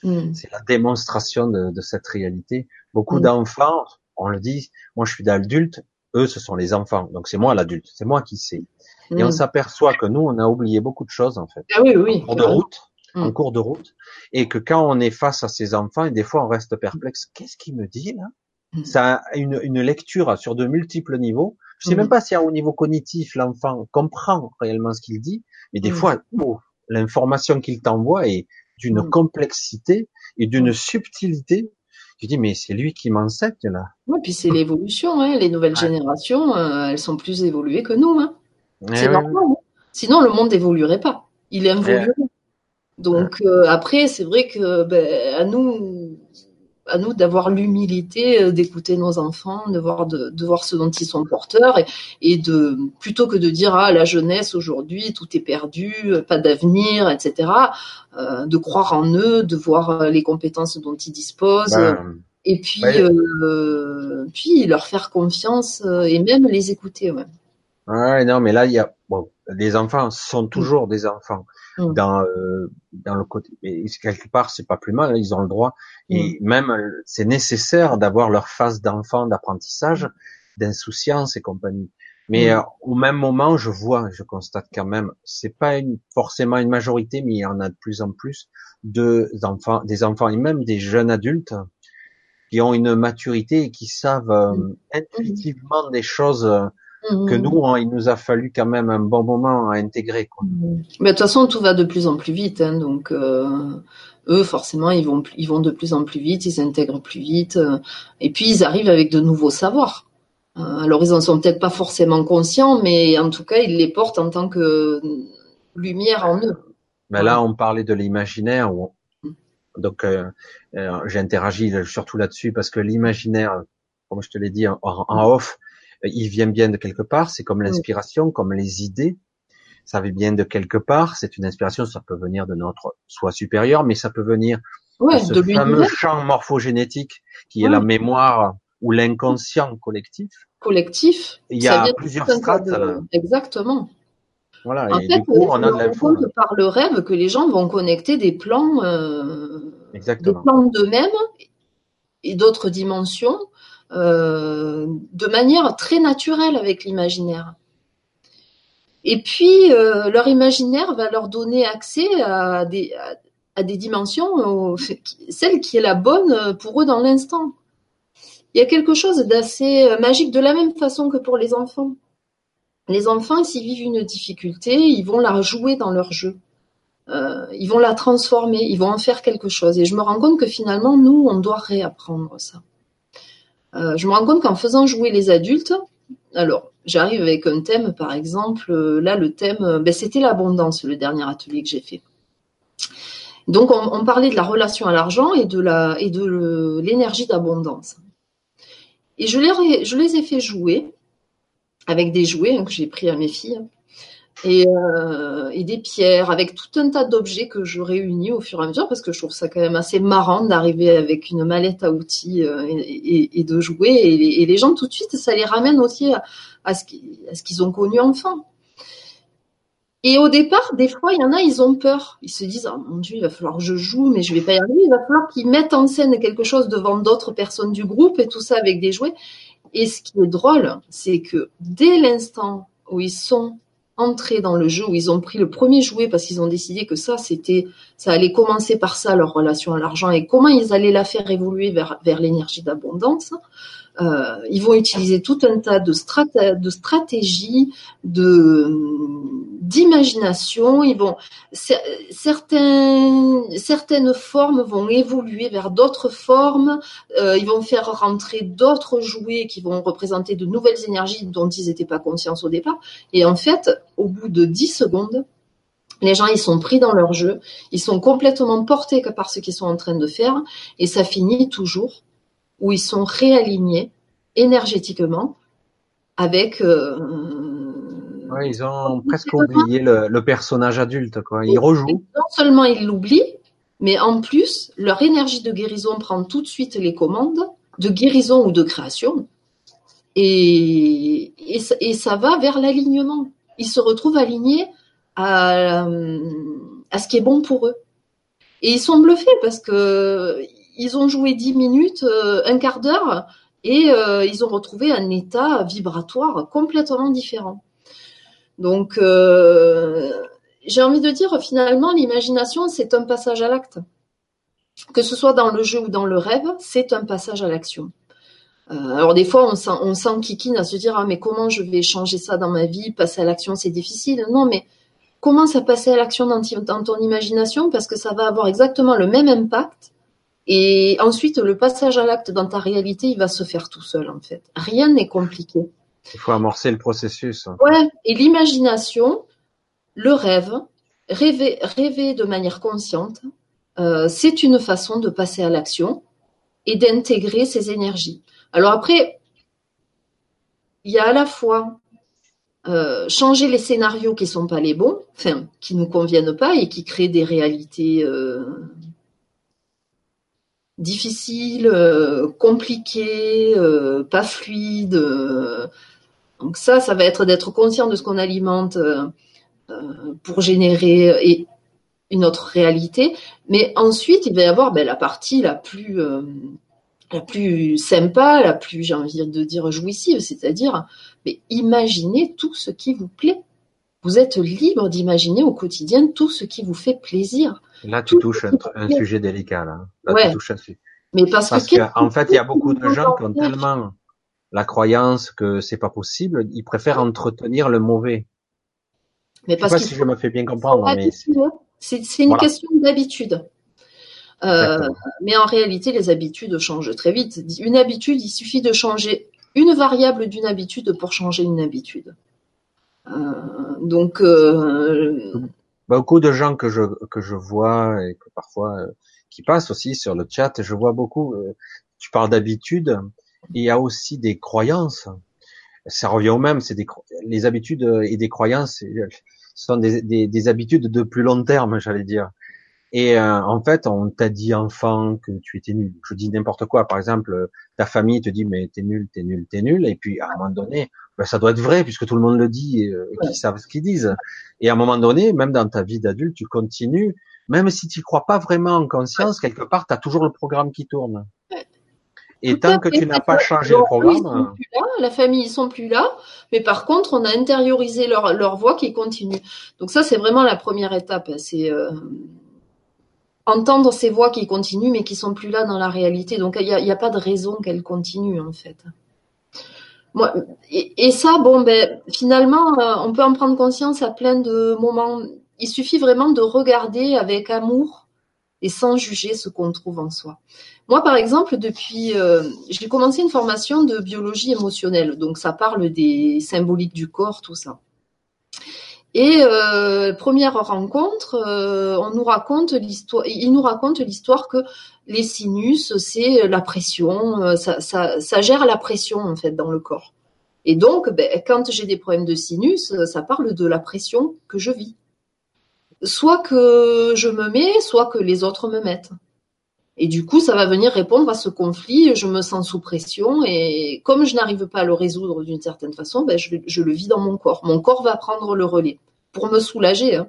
hmm. c'est la démonstration de, de, cette réalité. Beaucoup hmm. d'enfants, on le dit. Moi, je suis d'adulte. Eux, ce sont les enfants. Donc c'est moi l'adulte. C'est moi qui sais. Et on hmm. s'aperçoit que nous, on a oublié beaucoup de choses en fait. Ah oui, oui. En cours de route, en cours de route, et que quand on est face à ces enfants, et des fois on reste perplexe. Qu'est-ce qu'il me dit là? Ça a une, une, lecture sur de multiples niveaux. Je sais mm. même pas si au niveau cognitif l'enfant comprend réellement ce qu'il dit, mais des mm. fois, oh, l'information qu'il t'envoie est d'une complexité et d'une subtilité. Tu dis mais c'est lui qui m'enseigne là. Oui, puis c'est l'évolution. Hein. Les nouvelles générations, euh, elles sont plus évoluées que nous. Hein. Eh c'est normal. Hein. Sinon, le monde n'évoluerait pas. Il évoluerait. Eh. Donc euh, après, c'est vrai que ben, à nous, à nous d'avoir l'humilité euh, d'écouter nos enfants, de voir, de, de, voir ce dont ils sont porteurs et, et, de plutôt que de dire ah la jeunesse aujourd'hui tout est perdu, pas d'avenir, etc. Euh, de croire en eux, de voir euh, les compétences dont ils disposent. Ben, et puis, euh, puis leur faire confiance euh, et même les écouter. Ouais. non, mais là, il y a les enfants sont toujours des enfants. Mm. dans euh, dans le côté et quelque part c'est pas plus mal ils ont le droit et mm. même c'est nécessaire d'avoir leur phase d'enfant d'apprentissage d'insouciance et compagnie mais mm. euh, au même moment je vois je constate quand même c'est pas une, forcément une majorité mais il y en a de plus en plus de enfants des enfants et même des jeunes adultes qui ont une maturité et qui savent euh, intuitivement des choses que mhm. nous, hein, il nous a fallu quand même un bon moment à intégrer. Quoi. Mhm. Mais de toute façon, tout va de plus en plus vite, hein, donc euh, eux, forcément, ils vont, ils vont de plus en plus vite, ils s'intègrent plus vite, euh, et puis ils arrivent avec de nouveaux savoirs. Euh, alors, ils en sont peut-être pas forcément conscients, mais en tout cas, ils les portent en tant que lumière en eux. Mais là, on parlait de l'imaginaire, mm. donc j'ai interagi surtout là-dessus parce que l'imaginaire, comme je te l'ai dit en, en off, il vient bien de quelque part, c'est comme l'inspiration, comme les idées, ça vient bien de quelque part, c'est une inspiration, ça peut venir de notre soi supérieur, mais ça peut venir de ce fameux champ morphogénétique qui est la mémoire ou l'inconscient collectif. Collectif. Il y a plusieurs strates. Exactement. Voilà. En et fait, du coup, on a de l'info. compte par le rêve que les gens vont connecter des plans, euh, des plans d'eux-mêmes et d'autres dimensions euh, de manière très naturelle avec l'imaginaire. Et puis, euh, leur imaginaire va leur donner accès à des, dimensions, euh, celle qui est la bonne pour eux dans l'instant. Il y a quelque chose d'assez magique, de la même façon que pour les enfants. Les enfants, s'ils vivent une difficulté, ils vont la jouer dans leur jeu. Ils vont la transformer, ils vont en faire quelque chose. Et je me rends compte que finalement, nous, on doit réapprendre ça. Euh, je me rends compte qu'en faisant jouer les adultes, alors j'arrive avec un thème, par exemple, euh, là le thème, euh, ben, c'était l'abondance, le dernier atelier que j'ai fait. Donc on, parlait de la relation à l'argent et de la et de l'énergie d'abondance. Et je les, je les ai fait jouer avec des jouets hein, que j'ai pris à mes filles et, euh, et, des pierres, avec tout un tas d'objets que je réunis au fur et à mesure parce que je trouve ça quand même assez marrant d'arriver avec une mallette à outils euh, et, et, de jouer. Et, les gens tout de suite, ça les ramène aussi à, à ce qu'ils ont connu enfant. Et au départ, des fois, il y en a, ils ont peur. Ils se disent, oh mon Dieu, il va falloir que je joue, mais je vais pas y arriver. Il va falloir qu'ils mettent en scène quelque chose devant d'autres personnes du groupe et tout ça avec des jouets. Et ce qui est drôle, c'est que dès l'instant où ils sont entrés dans le jeu, où ils ont pris le premier jouet parce qu'ils ont décidé que ça, c'était, ça allait commencer par ça, leur relation à l'argent et comment ils allaient la faire évoluer vers, vers l'énergie d'abondance, euh, ils vont utiliser tout un tas de, de stratégies, de d'imagination. Ils vont certaines formes vont évoluer vers d'autres formes. Euh, ils vont faire rentrer d'autres jouets qui vont représenter de nouvelles énergies dont ils n'étaient pas conscients au départ. Et en fait, au bout de 10 secondes, les gens, ils sont pris dans leur jeu, ils sont complètement portés par ce qu'ils sont en train de faire, et ça finit toujours où ils sont réalignés énergétiquement avec. Euh, ouais, ils ont presque oublié le, personnage adulte, quoi. Ils rejouent. Non seulement ils l'oublient, mais en plus, leur énergie de guérison prend tout de suite les commandes de guérison ou de création. Et, et, ça va vers l'alignement. Ils se retrouvent alignés à, à ce qui est bon pour eux. Et ils sont bluffés parce que ils ont joué dix minutes, euh, un quart d'heure, et euh, ils ont retrouvé un état vibratoire complètement différent. Donc, euh, j'ai envie de dire finalement, l'imagination, c'est un passage à l'acte. Que ce soit dans le jeu ou dans le rêve, c'est un passage à l'action. Euh, alors des fois, on kikine à se dire ah mais comment je vais changer ça dans ma vie, passer à l'action, c'est difficile. Non, mais commence à passer à l'action dans ton imagination? Parce que ça va avoir exactement le même impact et ensuite, le passage à l'acte dans ta réalité, il va se faire tout seul, en fait. Rien n'est compliqué. Il faut amorcer le processus. Ouais. Et l'imagination, le rêve, rêver, rêver de manière consciente, euh, c'est une façon de passer à l'action et d'intégrer ces énergies. Alors après, il y a à la fois euh, changer les scénarios qui sont pas les bons, enfin qui nous conviennent pas et qui créent des réalités euh, difficile, euh, compliqué, euh, pas fluide. Euh. donc ça, ça va être d'être conscient de ce qu'on alimente pour générer une autre réalité. Mais ensuite, il va y avoir ben, la partie la plus la plus sympa, la plus, j'ai envie de dire, jouissive, c'est-à-dire, mais imaginez tout ce qui vous plaît. Vous êtes libre d'imaginer au quotidien tout ce qui vous fait plaisir. Là, tu touches un, sujet délicat. Là, là tu touches un sujet. Mais parce, que, en fait, il y a beaucoup de gens qui ont tellement la croyance que c'est pas possible, ils préfèrent entretenir le mauvais. Mais parce sais pas si je me fais bien comprendre. Mais c'est une question d'habitude. Euh, mais en réalité, les habitudes changent très vite. Une habitude, il suffit de changer une variable d'une habitude pour changer une habitude. Euh, donc, euh, beaucoup de gens que je que je vois et que parfois qui passent aussi sur le chat, je vois beaucoup. Tu parles d'habitude, il y a aussi des croyances. Ça revient au même. C'est des les habitudes et des croyances sont des, des, des habitudes de plus long terme, j'allais dire. Et euh, en fait, on t'a dit enfant que tu étais nul. Je dis n'importe quoi. Par exemple, ta famille te dit mais t'es nul, t'es nul, t'es nul. Et puis à un moment donné, ben, ça doit être vrai puisque tout le monde le dit et euh, qu'ils savent ce qu'ils disent. Et à un moment donné, même dans ta vie d'adulte, tu continues, même si tu crois pas vraiment en conscience, quelque part, tu as toujours le programme qui tourne. Et tant que tu n'as pas changé le programme, la famille ils sont plus là, mais par contre on a intériorisé leur leur voix qui continue. Donc ça c'est vraiment la première étape. C'est euh, entendre ces voix qui continuent mais qui sont plus là dans la réalité. Donc il n'y a, pas de raison qu'elles continuent en fait. Moi, et, ça, bon, ben, finalement, euh, on peut en prendre conscience à plein de moments. Il suffit vraiment de regarder avec amour et sans juger ce qu'on trouve en soi. Moi, par exemple, depuis, euh, j'ai commencé une formation de biologie émotionnelle, donc ça parle des symboliques du corps, tout ça. Et euh, première rencontre, euh, on nous raconte l'histoire. Il nous raconte l'histoire que les sinus, c'est la pression, euh, ça, ça, ça, gère la pression en fait dans le corps. Et donc, ben, quand j'ai des problèmes de sinus, ça parle de la pression que je vis. Soit que je me mets, soit que les autres me mettent. Et du coup, ça va venir répondre à ce conflit. Je me sens sous pression et comme je n'arrive pas à le résoudre d'une certaine façon, ben je, le vis dans mon corps. Mon corps va prendre le relais pour me soulager. Hein.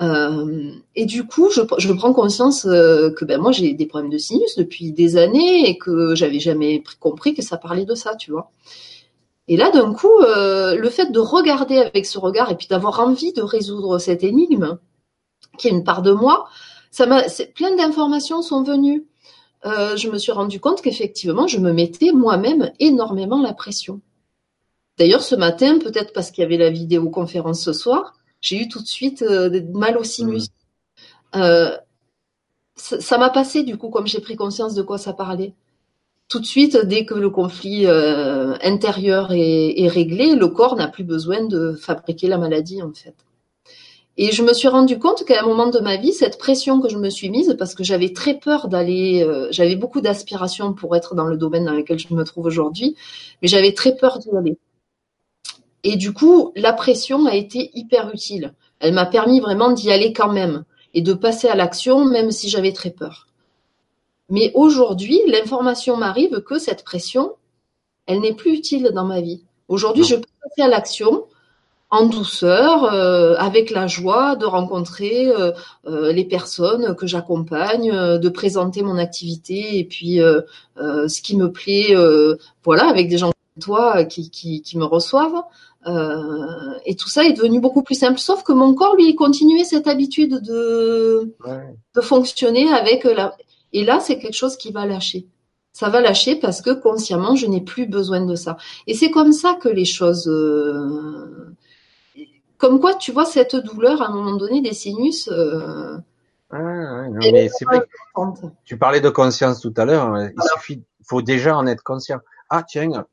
Euh, et du coup, je, je prends conscience euh, que ben moi j'ai des problèmes de sinus depuis des années et que j'avais jamais compris que ça parlait de ça, tu vois. Et là, d'un coup, euh, le fait de regarder avec ce regard et puis d'avoir envie de résoudre cette énigme, qui est une part de moi, ça m'a, plein d'informations sont venues. Euh, je me suis rendu compte qu'effectivement, je me mettais moi-même énormément la pression. D'ailleurs, ce matin, peut-être parce qu'il y avait la vidéoconférence ce soir, j'ai eu tout de suite euh, mal au sinus. Mmh. Ça m'a passé du coup, comme j'ai pris conscience de quoi ça parlait. Tout de suite, dès que le conflit euh, intérieur est, réglé, le corps n'a plus besoin de fabriquer la maladie en fait. Et je me suis rendu compte qu'à un moment de ma vie, cette pression que je me suis mise, parce que j'avais très peur d'aller, euh, j'avais beaucoup d'aspiration pour être dans le domaine dans lequel je me trouve aujourd'hui, mais j'avais très peur d'y aller. Et du coup, la pression a été hyper utile. Elle m'a permis vraiment d'y aller quand même et de passer à l'action, même si j'avais très peur. Mais aujourd'hui, l'information m'arrive que cette pression, elle n'est plus utile dans ma vie. Aujourd'hui, je peux passer à l'action en douceur, euh, avec la joie de rencontrer euh, euh, les personnes que j'accompagne, de présenter mon activité et puis ce qui me plaît, voilà, avec des gens comme toi qui, qui, qui me reçoivent. et tout ça est devenu beaucoup plus simple. Sauf que mon corps, lui, continuait cette habitude de, ouais. de fonctionner avec la. Et là, c'est quelque chose qui va lâcher. Ça va lâcher parce que consciemment, je n'ai plus besoin de ça. Et c'est comme ça que les choses comme quoi, tu vois, cette douleur, à un moment donné, des sinus. Euh, ah, non, mais c'est vrai. Tu parlais de conscience tout à l'heure. Hein. Il suffit, il faut déjà en être conscient. Ah tiens,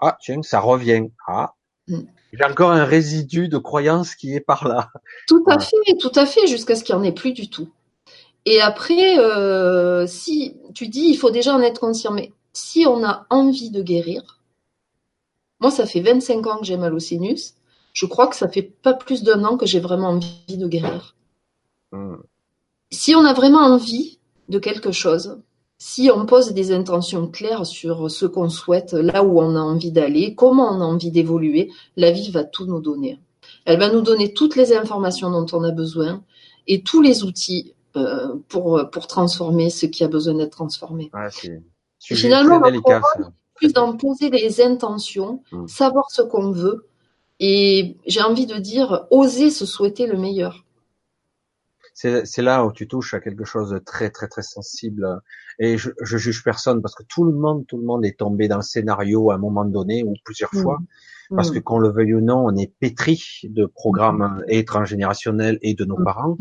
ah tiens, ça revient. Ah, mm. j'ai encore un résidu de croyance qui est par là. Tout à fait, tout à fait, jusqu'à ce qu'il n'y en ait plus du tout. Et après, euh, si tu dis, il faut déjà en être conscient, mais si on a envie de guérir, moi, ça fait 25 ans que j'ai mal au sinus je crois que ça fait pas plus d'un an que j'ai vraiment envie de guérir. Hmm. Si on a vraiment envie de quelque chose, si on pose des intentions claires sur ce qu'on souhaite, là où on a envie d'aller, comment on a envie d'évoluer, la vie va tout nous donner. Elle va nous donner toutes les informations dont on a besoin et tous les outils euh, pour, pour transformer ce qui a besoin d'être transformé. Ah, c'est finalement, délicat, plus d'en poser les intentions, hmm. savoir ce qu'on veut, et j'ai envie de dire, oser se souhaiter le meilleur. C'est là où tu touches à quelque chose de très très très sensible. Et je, je juge personne parce que tout le monde, tout le monde est tombé dans le scénario à un moment donné ou plusieurs mmh. fois. Parce mmh. que qu'on le veuille ou non, on est pétri de programmes et transgénérationnels et de nos mmh. parents.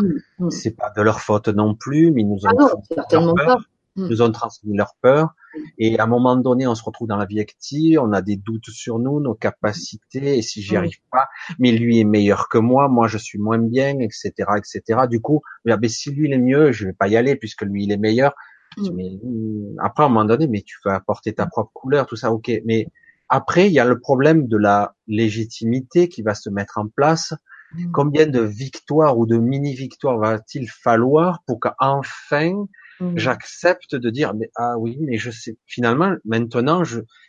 C'est pas de leur faute non plus, mais ils nous ont ah non, certainement pas. Mm. nous ont transmis leur peur. Et à un moment donné, on se retrouve dans la vie active, on a des doutes sur nous, nos capacités, et si j'y mm. arrive pas, mais lui est meilleur que moi, moi je suis moins bien, etc., etc. Du coup, mais si lui il est mieux, je vais pas y aller puisque lui il est meilleur. Mm. Mais après, à un moment donné, mais tu vas apporter ta propre couleur, tout ça, ok. Mais après, il y a le problème de la légitimité qui va se mettre en place. Combien de victoires ou de mini-victoires va-t-il falloir pour qu'enfin Mmh. J'accepte de dire, mais ah oui, mais je sais. Finalement, maintenant,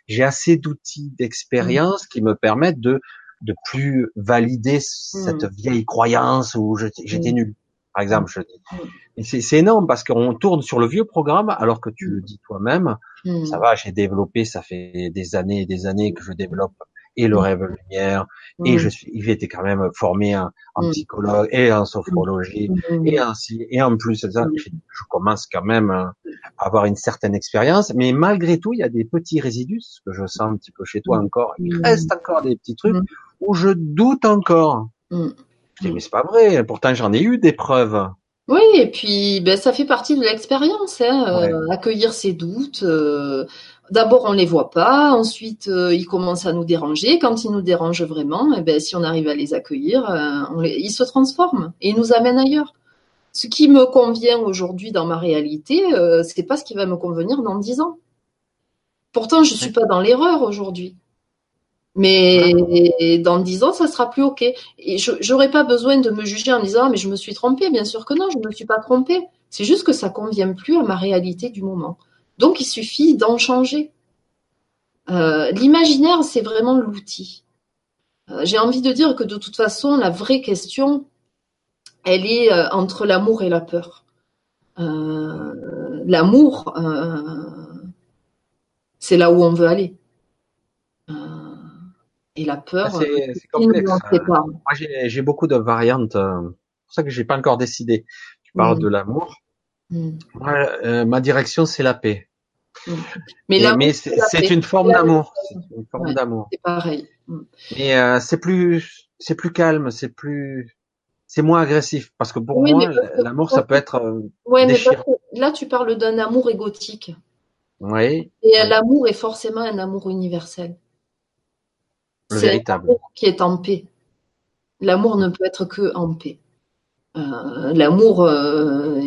j'ai assez d'outils, d'expérience mmh. qui me permettent de de plus valider cette vieille croyance où j'étais nul. Par exemple, je dis. C'est énorme parce qu'on tourne sur le vieux programme alors que tu le dis toi-même. Ça va, j'ai développé, ça fait des années et des années que je développe et le rêve lumière et je suis il était quand même formé en, en psychologue et en sophrologie et ainsi et en plus ça, je, je, commence quand même à avoir une certaine expérience. Mais malgré tout il y a des petits résidus que je sens un petit peu chez toi encore. Il reste encore des petits trucs où je doute encore je dis mais c'est pas vrai pourtant j'en ai eu des preuves oui, et puis ben, ça fait partie de l'expérience, hein, euh, accueillir ses doutes, euh, D'abord, on les voit pas. Ensuite, euh, ils commencent à nous déranger. Quand ils nous dérangent vraiment, eh ben, si on arrive à les accueillir, on les- ils se transforment et ils nous amènent ailleurs. Ce qui me convient aujourd'hui dans ma réalité, euh, c'est pas ce qui va me convenir dans dix ans. Pourtant, je suis pas dans l'erreur aujourd'hui. Mais dans dix ans, ça sera plus ok. Et je j'aurais pas besoin de me juger en disant, Ah, mais je me suis trompée. Bien sûr que non, je me suis pas trompée. C'est juste que ça convient plus à ma réalité du moment. Donc, il suffit d'en changer. Euh, L'imaginaire, c'est vraiment l'outil. Euh, J'ai envie de dire que de toute façon, la vraie question, elle est euh, entre l'amour et la peur. L'amour, c'est là où on veut aller. Et la peur, C'est euh, c'est complexe. en sépare. Moi, j'ai beaucoup de variantes. euh, C'est pour ça que j'ai pas encore décidé. Tu parles Mm. de l'amour. Mm. Moi, euh, ma direction, c'est la paix. Mais Et- l'amour, mais c'est une forme d'amour. C'est une forme Ouais. d'amour. c'est pareil. Mm. Mais euh, c'est plus, c'est plus calme, c'est plus, c'est moins agressif. Parce que pour Oui, moi, mais l'amour, ça peut être, euh, Ouais, mais Déchirant. parce que là, tu parles d'un amour égotique. oui, Et Ouais. l'amour est forcément un amour universel. Le véritable. qui est en paix. L'amour ne peut être que en paix. Euh, l'amour, euh,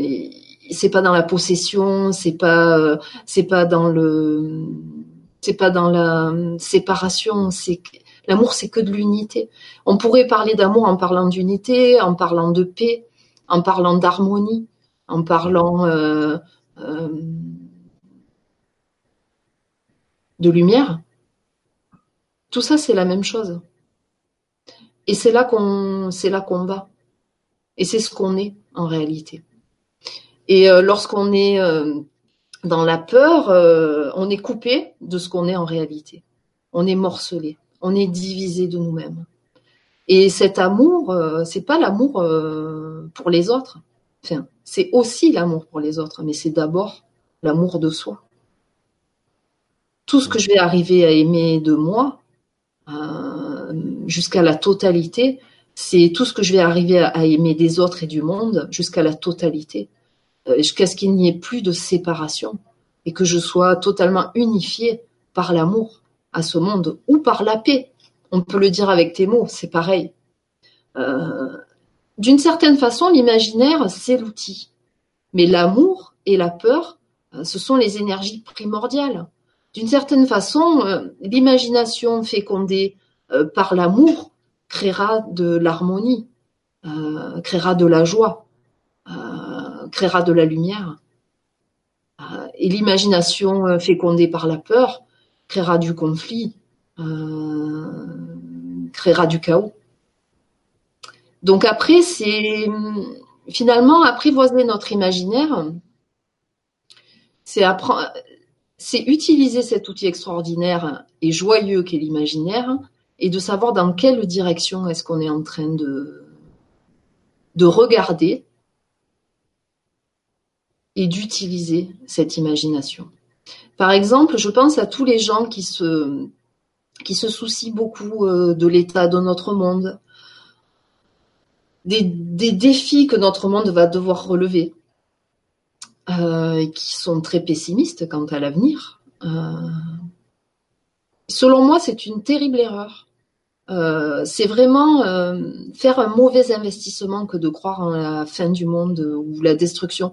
c'est pas dans la possession, c'est pas, euh, c'est pas dans le, c'est pas dans la séparation. C'est l'amour, c'est que de l'unité. On pourrait parler d'amour en parlant d'unité, en parlant de paix, en parlant d'harmonie, en parlant euh, euh, de lumière. Tout ça, c'est la même chose. Et c'est là qu'on, c'est là qu'on va. Et c'est ce qu'on est en réalité. Et euh, lorsqu'on est euh, dans la peur, euh, on est coupé de ce qu'on est en réalité. On est morcelé, on est divisé de nous-mêmes. Et cet amour, c'est pas l'amour pour les autres. Enfin, c'est aussi l'amour pour les autres, mais c'est d'abord l'amour de soi. Tout ce que je vais arriver à aimer de moi, euh, jusqu'à la totalité, c'est tout ce que je vais arriver à, aimer des autres et du monde jusqu'à la totalité, euh, jusqu'à ce qu'il n'y ait plus de séparation et que je sois totalement unifié par l'amour à ce monde ou par la paix. On peut le dire avec tes mots, c'est pareil. Euh, D'une certaine façon, l'imaginaire, c'est l'outil. Mais l'amour et la peur, ce sont les énergies primordiales. D'une certaine façon, euh, l'imagination fécondée euh, par l'amour créera de l'harmonie, euh, créera de la joie, créera de la lumière. Et l'imagination fécondée par la peur créera du conflit, créera du chaos. Donc après, c'est finalement apprivoiser notre imaginaire, c'est apprendre, c'est utiliser cet outil extraordinaire et joyeux qu'est l'imaginaire et de savoir dans quelle direction est-ce qu'on est en train de, de regarder et d'utiliser cette imagination. Par exemple, je pense à tous les gens qui se, soucient beaucoup euh, de l'état de notre monde, des, défis que notre monde va devoir relever, et qui sont très pessimistes quant à l'avenir. Euh, selon moi, c'est une terrible erreur. Euh, c'est vraiment euh, faire un mauvais investissement que de croire en la fin du monde ou la destruction.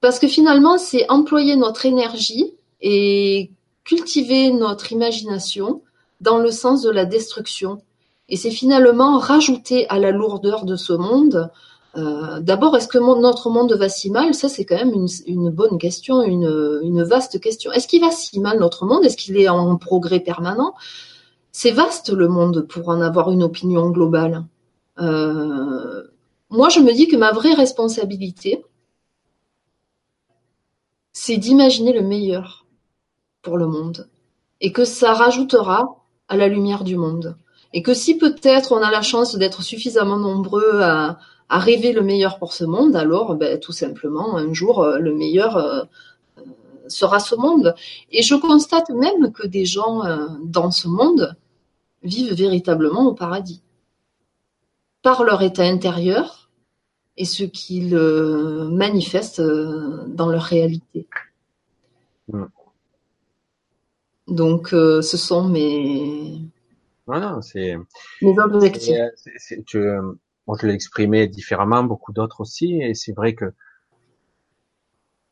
Parce que finalement, c'est employer notre énergie et cultiver notre imagination dans le sens de la destruction. Et c'est finalement rajouter à la lourdeur de ce monde. Euh, D'abord, est-ce que notre monde va si mal? Ça, c'est quand même une, bonne question, une, une vaste question. Est-ce qu'il va si mal notre monde? Est-ce qu'il est en progrès permanent? C'est vaste le monde pour en avoir une opinion globale. Euh, moi, je me dis que ma vraie responsabilité, c'est d'imaginer le meilleur pour le monde et que ça rajoutera à la lumière du monde. Et que si peut-être on a la chance d'être suffisamment nombreux à, à, rêver le meilleur pour ce monde, alors ben, tout simplement un jour le meilleur euh, sera ce monde. Et je constate même que des gens euh, dans ce monde vivent véritablement au paradis par leur état intérieur et ce qu'ils euh, manifestent dans leur réalité. Mmh. Donc, euh, ce sont mes, Voilà, c'est, mes objectifs. tu, euh, moi je l'ai exprimé différemment, beaucoup d'autres aussi, et c'est vrai que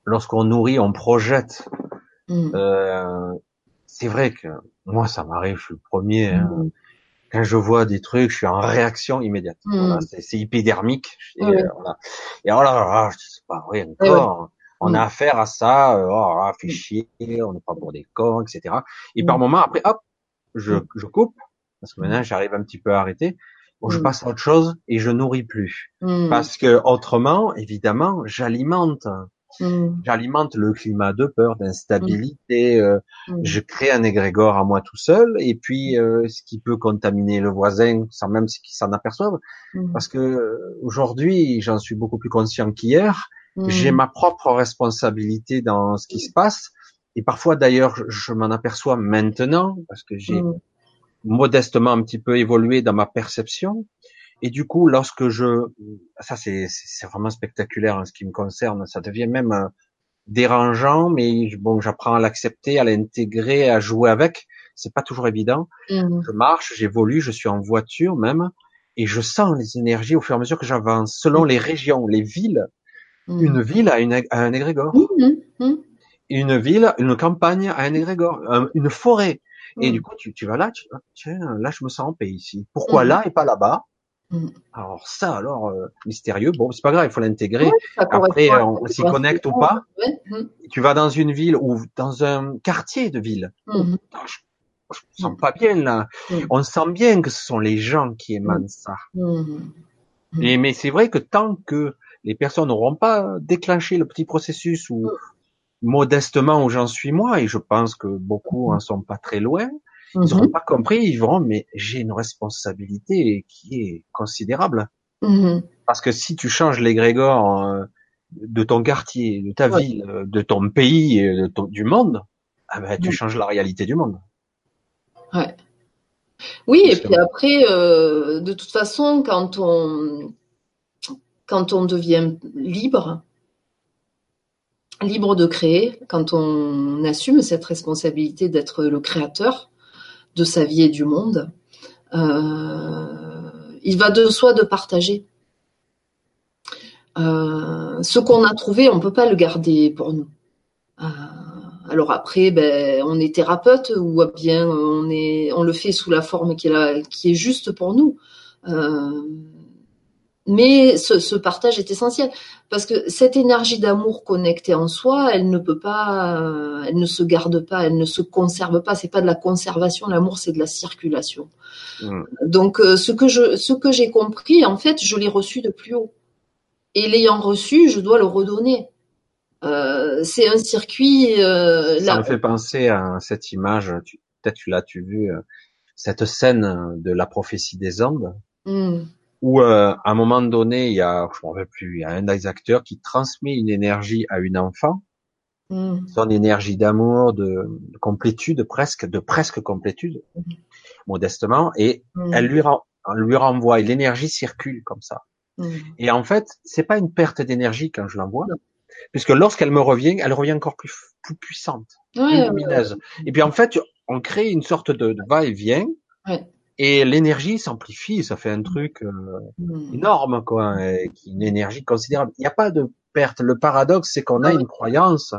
lorsqu'on nourrit, on projette. Mm. Euh, c'est vrai que moi ça m'arrive, je suis le premier. hein. Mm. Quand je vois des trucs, je suis en réaction immédiate. Mm. Voilà, c'est, c'est hypodermique. Et, euh, voilà. Et alors là, là, je dis, c'est pas vrai encore. On Mm. a affaire à ça. euh, oh, là, fait chier. On n'est pas pour des cons, etc. Et par moment, après, hop, je, je coupe parce que maintenant j'arrive un petit peu à arrêter. Je Mm. passe à autre chose et je nourris plus. Mm. Parce que autrement, évidemment, j'alimente. Mm. J'alimente le climat de peur, d'instabilité. euh, je crée un égrégore à moi tout seul, et puis euh, ce qui peut contaminer le voisin sans même qu'il s'en aperçoive. Parce que euh, aujourd'hui, j'en suis beaucoup plus conscient qu'hier. J'ai ma propre responsabilité dans ce qui se passe. Et parfois, d'ailleurs, je, m'en aperçois maintenant parce que j'ai. Modestement un petit peu évolué dans ma perception. Et du coup, lorsque je, ça c'est c'est vraiment spectaculaire en ce qui me concerne, ça devient même euh, dérangeant, mais bon, j'apprends à l'accepter, à l'intégrer, à jouer avec. C'est pas toujours évident. Mm. Je marche, j'évolue, je suis en voiture même, et je sens les énergies au fur et à mesure que j'avance, selon les régions, les villes. Mm. Une ville a, une, a un égrégore, Mm. Mm. une ville, une campagne a un égrégore, un- une forêt. Et Mm. du coup, tu, tu vas là, tu tiens, là, je me sens en paix ici. Pourquoi Mhm. là et pas là-bas? Mm. Alors ça, alors euh, mystérieux. Bon, c'est pas grave, il faut l'intégrer. Après, à on s'y connecte ou pas. Mm. Tu vas dans une ville ou dans un quartier de ville. Mm. Je, je me sens pas bien là. Mm. On sent bien que ce sont les gens qui émanent ça. Mm. Mm. Et, mais c'est vrai que tant que les personnes n'auront pas déclenché le petit processus ou modestement où j'en suis moi, et je pense que beaucoup en sont pas très loin, ils n'auront Mhm. pas compris, ils verront, mais j'ai une responsabilité qui est considérable. Mhm. Parce que si tu changes l'égrégore euh, de ton quartier, de ta Ouais. ville, euh, de ton pays, de ton- du monde, ah ben, tu changes la réalité du monde. Ouais. Oui, et puis après, euh, de toute façon, quand on, quand on devient libre, libre de créer, quand on assume cette responsabilité d'être le créateur de sa vie et du monde, euh, il va de soi de partager. Euh, ce qu'on a trouvé, on peut pas le garder pour nous. Euh, alors après, ben, on est thérapeute ou bien on le fait sous la forme qui est juste pour nous. Mais ce, ce partage est essentiel parce que cette énergie d'amour connectée en soi, elle ne peut pas, euh, elle ne se garde pas, elle ne se conserve pas. C'est pas de la conservation. L'amour, c'est de la circulation. Mm. Donc, euh, ce que je, ce que j'ai compris, en fait, je l'ai reçu de plus haut. Et l'ayant reçu, je dois le redonner. Euh, c'est un circuit. Ça là, me fait penser à cette image, peut-être tu l'as tu vu, cette scène de la prophétie des Andes, Hmm, où euh, à un moment donné, il y a, je rappelle plus, il y a un des acteurs qui transmet une énergie à une enfant, hmm, son énergie d'amour, de, de complétude presque, de presque complétude, modestement, et hmm, elle lui, renvoie, et l'énergie circule comme ça. hmm. Et en fait, c'est pas une perte d'énergie quand je l'envoie, puisque lorsqu'elle me revient, elle revient encore plus, plus puissante, plus lumineuse. Et puis en fait, on crée une sorte de, de va-et-vient. Et l'énergie s'amplifie, ça fait un truc euh, hmm. énorme, quoi, qui- une énergie considérable. Il n'y a pas de perte. Le paradoxe, c'est qu'on a Ouais. une croyance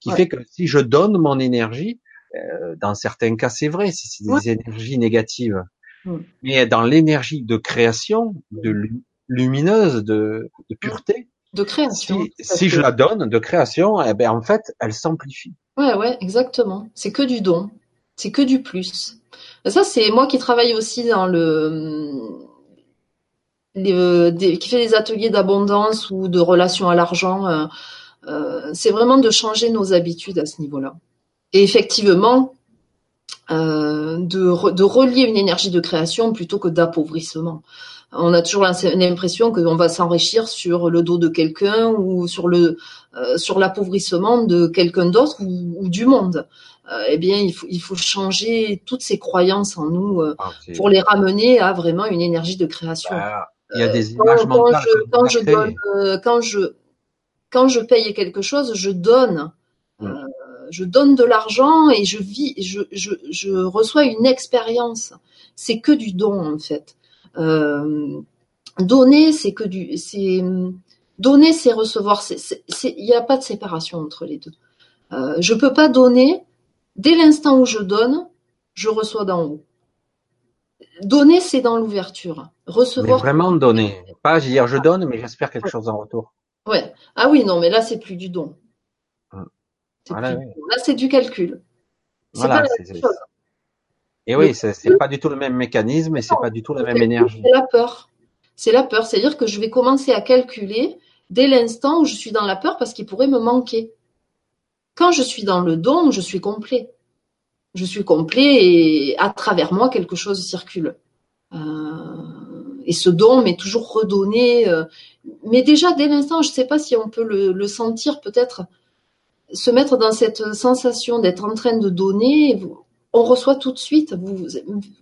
qui Ouais. fait que si je donne mon énergie, euh, dans certains cas, c'est vrai, si c'est des Ouais. énergies négatives, Mm. mais dans l'énergie de création, de lu- lumineuse, de, de pureté, De création. si, si je la donne de création, eh ben en fait, elle s'amplifie. Ouais, ouais, exactement. C'est que du don. C'est que du plus. Ça, c'est moi qui travaille aussi dans le, euh, qui fait des ateliers d'abondance ou de relation à l'argent. euh, euh, c'est vraiment de changer nos habitudes à ce niveau-là. Et effectivement, de, re- de relier une énergie de création plutôt que d'appauvrissement. On a toujours l'impression qu'on va s'enrichir sur le dos de quelqu'un ou sur l'appauvrissement de quelqu'un d'autre ou du monde. Euh, eh bien, il faut, il faut changer toutes ces croyances en nous euh, Ah, pour les ramener à vraiment une énergie de création. bah, il y a des Quand- images quand mentales je- quand je donne, euh, quand je quand je paye quelque chose, je donne. Mm. Euh, je donne de l'argent et je vis, je, je, je reçois une expérience. C'est que du don en fait. Euh, donner, c'est que du, c'est donner, c'est recevoir. Il n'y a pas de séparation entre les deux. Euh, je peux pas donner dès l'instant où je donne, je reçois d'en haut. Donner, c'est dans l'ouverture. Recevoir. Mais vraiment donner. Pas dire je donne, mais j'espère quelque chose en retour. Ouais. Ah oui, non, mais là, c'est plus du don. Hum. Là, c'est du calcul. C'est pas la même chose. Et oui, c'est pas du tout le même mécanisme et c'est pas du tout la même énergie. C'est la peur. C'est la peur. C'est-à-dire que je vais commencer à calculer dès l'instant où je suis dans la peur parce qu'il pourrait me manquer. Quand je suis dans le don, je suis complet. Je suis complet et à travers moi, quelque chose circule. Euh, et ce don m'est toujours redonné. Euh, mais déjà, dès l'instant, je ne sais pas si on peut le, sentir peut-être, se mettre dans cette sensation d'être en train de donner. On reçoit tout de suite. Vous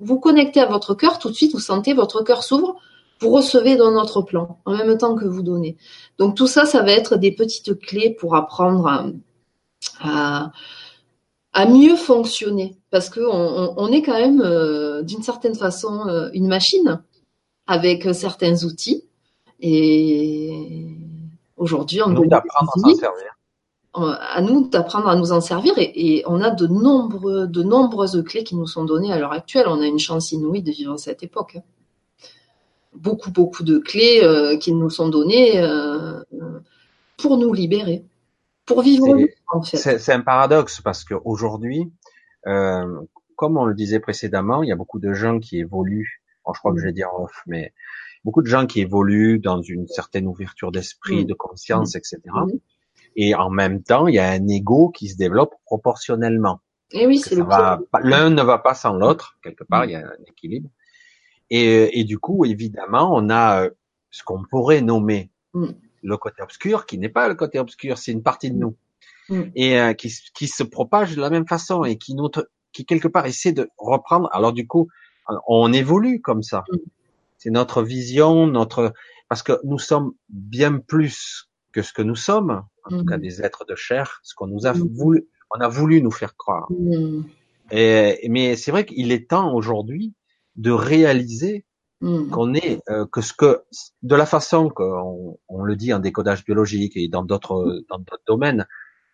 vous connectez à votre cœur, tout de suite, vous sentez votre cœur s'ouvre vous recevez dans notre plan en même temps que vous donnez. Donc tout ça, ça va être des petites clés pour apprendre à, à, mieux fonctionner. Parce que on, est quand même euh, d'une certaine façon euh, une machine avec certains outils. Et aujourd'hui on nous d'apprendre à s'en servir. À nous d'apprendre à nous en servir. Et, et, on a de nombreux, de nombreuses clés qui nous sont données à l'heure actuelle. On a une chance inouïe de vivre cette époque. Beaucoup, beaucoup de clés euh, qui nous sont données euh, pour nous libérer, pour vivre en fait. C'est un paradoxe parce qu'aujourd'hui, euh, comme on le disait précédemment, il y a beaucoup de gens qui évoluent. je crois que je vais dire off, mais beaucoup de gens qui évoluent dans une certaine ouverture d'esprit, mm. de conscience, mm. etc. Mm. Et en même temps, il y a un ego qui se développe proportionnellement. Et oui, c'est le L'un ne va pas sans l'autre. Quelque part, il y a un équilibre. Et, et, du coup, évidemment, on a euh, ce qu'on pourrait nommer mm. Le côté obscur, qui n'est pas le côté obscur, c'est une partie de nous, mm. et euh, qui, qui, se propage de la même façon et qui, notre, qui quelque part essaie de reprendre. Alors du coup, on évolue comme ça. Mm. C'est notre vision, notre parce que nous sommes bien plus que ce que nous sommes, en tout cas des êtres de chair, ce qu'on nous a voulu, on a voulu nous faire croire. Et, mais c'est vrai qu'il est temps aujourd'hui de réaliser hmm. qu'on est euh, que ce que de la façon qu'on on le dit en décodage biologique et dans d'autres dans d'autres domaines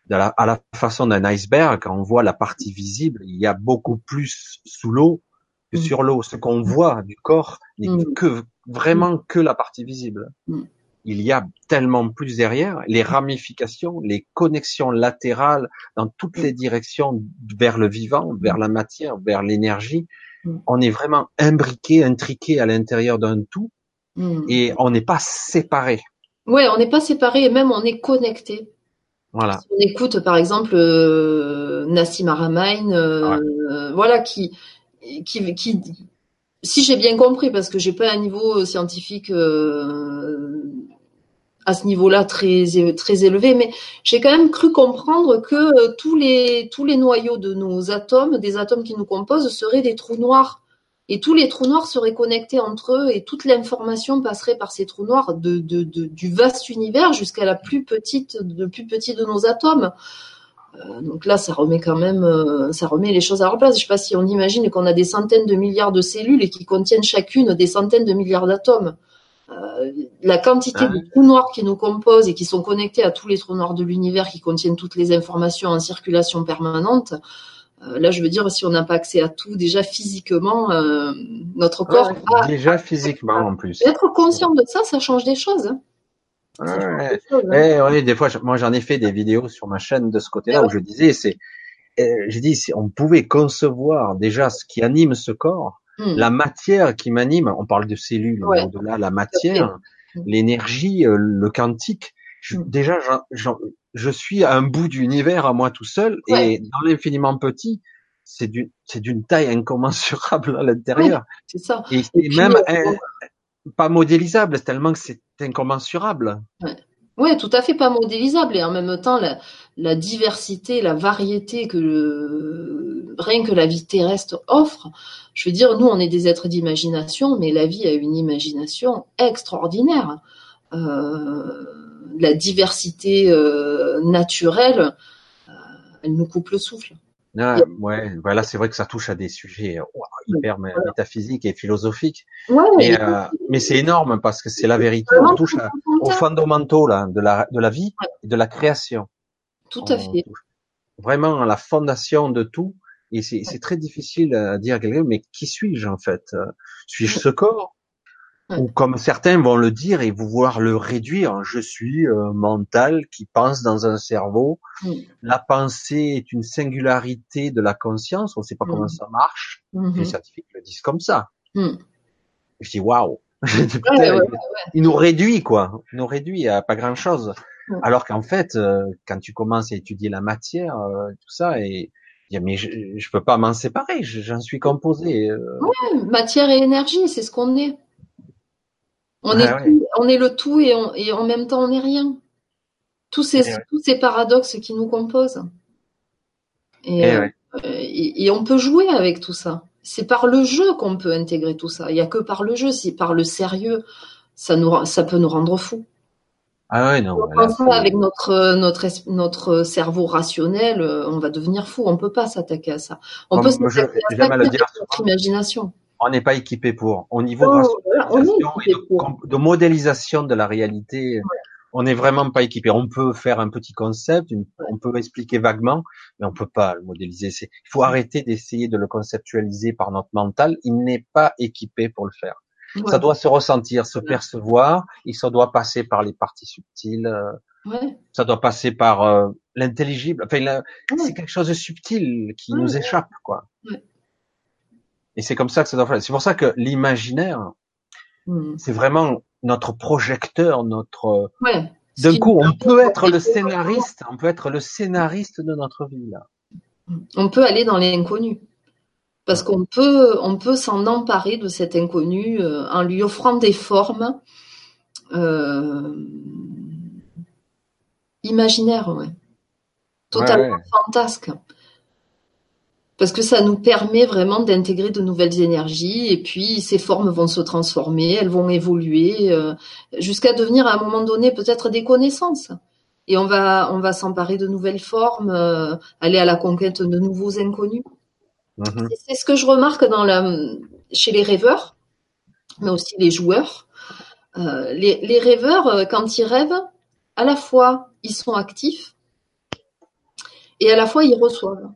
de la, à la façon d'un iceberg quand on voit la partie visible il y a beaucoup plus sous l'eau que hmm. sur l'eau. Ce qu'on voit du corps n'est hmm. que vraiment que la partie visible. Il y a tellement plus derrière les ramifications les connexions latérales dans toutes les directions vers le vivant vers la matière vers l'énergie Mm. On est vraiment imbriqué, intriqué à l'intérieur d'un tout, mm. et on n'est pas séparé. Ouais, on n'est pas séparé et même on est connecté. Voilà. on écoute par exemple euh, Nassim Aramain, euh, voilà qui, qui, qui, si j'ai bien compris, parce que j'ai pas un niveau scientifique euh, à ce niveau-là très très élevé, mais j'ai quand même cru comprendre que euh, tous les tous les noyaux de nos atomes, des atomes qui nous composent, seraient des trous noirs. Et tous les trous noirs seraient connectés entre eux et toute l'information passerait par ces trous noirs du vaste univers jusqu'à la plus petite, de plus petit de nos atomes. Euh, donc là, ça remet quand même, euh, ça remet les choses à leur place. Je sais pas si on imagine qu'on a des centaines de milliards de cellules et qui contiennent chacune des centaines de milliards d'atomes. Euh, la quantité de trous noirs qui nous composent et qui sont connectés à tous les trous noirs de l'univers qui contiennent toutes les informations en circulation permanente, euh, là, je veux dire, si on n'a pas accès à tout, déjà physiquement, euh, notre corps déjà physiquement en plus. Être conscient de ça, ça change des choses. Hein. Ouais. Hein. Eh, des fois, moi, j'en ai fait des vidéos sur ma chaîne de ce côté-là où je disais, c'est, j'ai dit, si on pouvait concevoir déjà ce qui anime ce corps, Hmm. La matière qui m'anime, on parle de cellules, au-delà, la matière, hmm. l'énergie, euh, le quantique. Hmm. Déjà, je suis à un bout d'univers à moi tout seul, et dans l'infiniment petit, c'est d'une, taille incommensurable à l'intérieur. c'est ça. Et même euh, pas modélisable, tellement que c'est incommensurable. Oui, tout à fait pas modélisable et en même temps la, diversité, la variété que rien que la vie terrestre offre. Je veux dire, nous on est des êtres d'imagination, mais la vie a une imagination extraordinaire. Euh, la diversité euh, naturelle, euh, elle nous coupe le souffle. Ah, ouais, voilà, c'est vrai que ça touche à des sujets hyper métaphysiques et philosophiques. Ouais, mais, euh, mais c'est énorme parce que c'est la vérité. On touche aux fondamentaux là, de la de la vie et de la création. Tout à fait. Vraiment à la fondation de tout. Et c'est très difficile à dire à quelqu'un, mais qui suis-je en fait Suis-je ce corps? Ou comme certains vont le dire et vouloir le réduire, je suis euh, mental qui pense dans un cerveau. Mm. La pensée est une singularité de la conscience, on ne sait pas comment mm. ça marche. Mm-hmm. Les scientifiques le disent comme ça. Mm. Je dis waouh, il nous réduit quoi, il nous réduit à pas grand chose. Alors qu'en fait, euh, quand tu commences à étudier la matière, euh, tout ça, et mais je, je peux pas m'en séparer, j'en suis composé. Ouais, matière et énergie, c'est ce qu'on est. On, est, on est le tout et, et, en même temps on n'est rien. Tous ces, tous ces paradoxes qui nous composent. Et, euh, et, on peut jouer avec tout ça. C'est par le jeu qu'on peut intégrer tout ça. Il n'y a que par le jeu. Si par le sérieux, ça, nous, ça peut nous rendre fous. Ah ouais, non. avec notre, notre, notre cerveau rationnel, on va devenir fou. On peut pas s'attaquer à ça. On peut s'attaquer à ça avec notre imagination on n'est pas équipé pour. Au niveau de, de, modélisation de la réalité, on n'est vraiment pas équipé. On peut faire un petit concept, on peut expliquer vaguement, mais on peut pas le modéliser. Il faut arrêter d'essayer de le conceptualiser par notre mental. Il n'est pas équipé pour le faire. Ça doit se ressentir, se percevoir, et ça doit passer par les parties subtiles. Euh, ça doit passer par euh, l'intelligible. Enfin, c'est quelque chose de subtil qui nous échappe, quoi. Et c'est comme ça que ça doit faire. C'est pour ça que l'imaginaire, hmm. c'est vraiment notre projecteur, notre. Ouais. D'un coup, on peut être le scénariste, on peut être le scénariste de notre vie là. On peut aller dans l'inconnu. Parce qu'on peut, on peut s'en emparer de cet inconnu euh, en lui offrant des formes euh, imaginaires, ouais. totalement fantasques parce que ça nous permet vraiment d'intégrer de nouvelles énergies et puis ces formes vont se transformer, elles vont évoluer euh, jusqu'à devenir à un moment donné peut-être des connaissances. Et on va on va s'emparer de nouvelles formes, euh, aller à la conquête de nouveaux inconnus. Mm-hmm. C'est ce que je remarque dans la chez les rêveurs, mais aussi les joueurs. Euh, les, les rêveurs, quand ils rêvent, à la fois ils sont actifs et à la fois ils reçoivent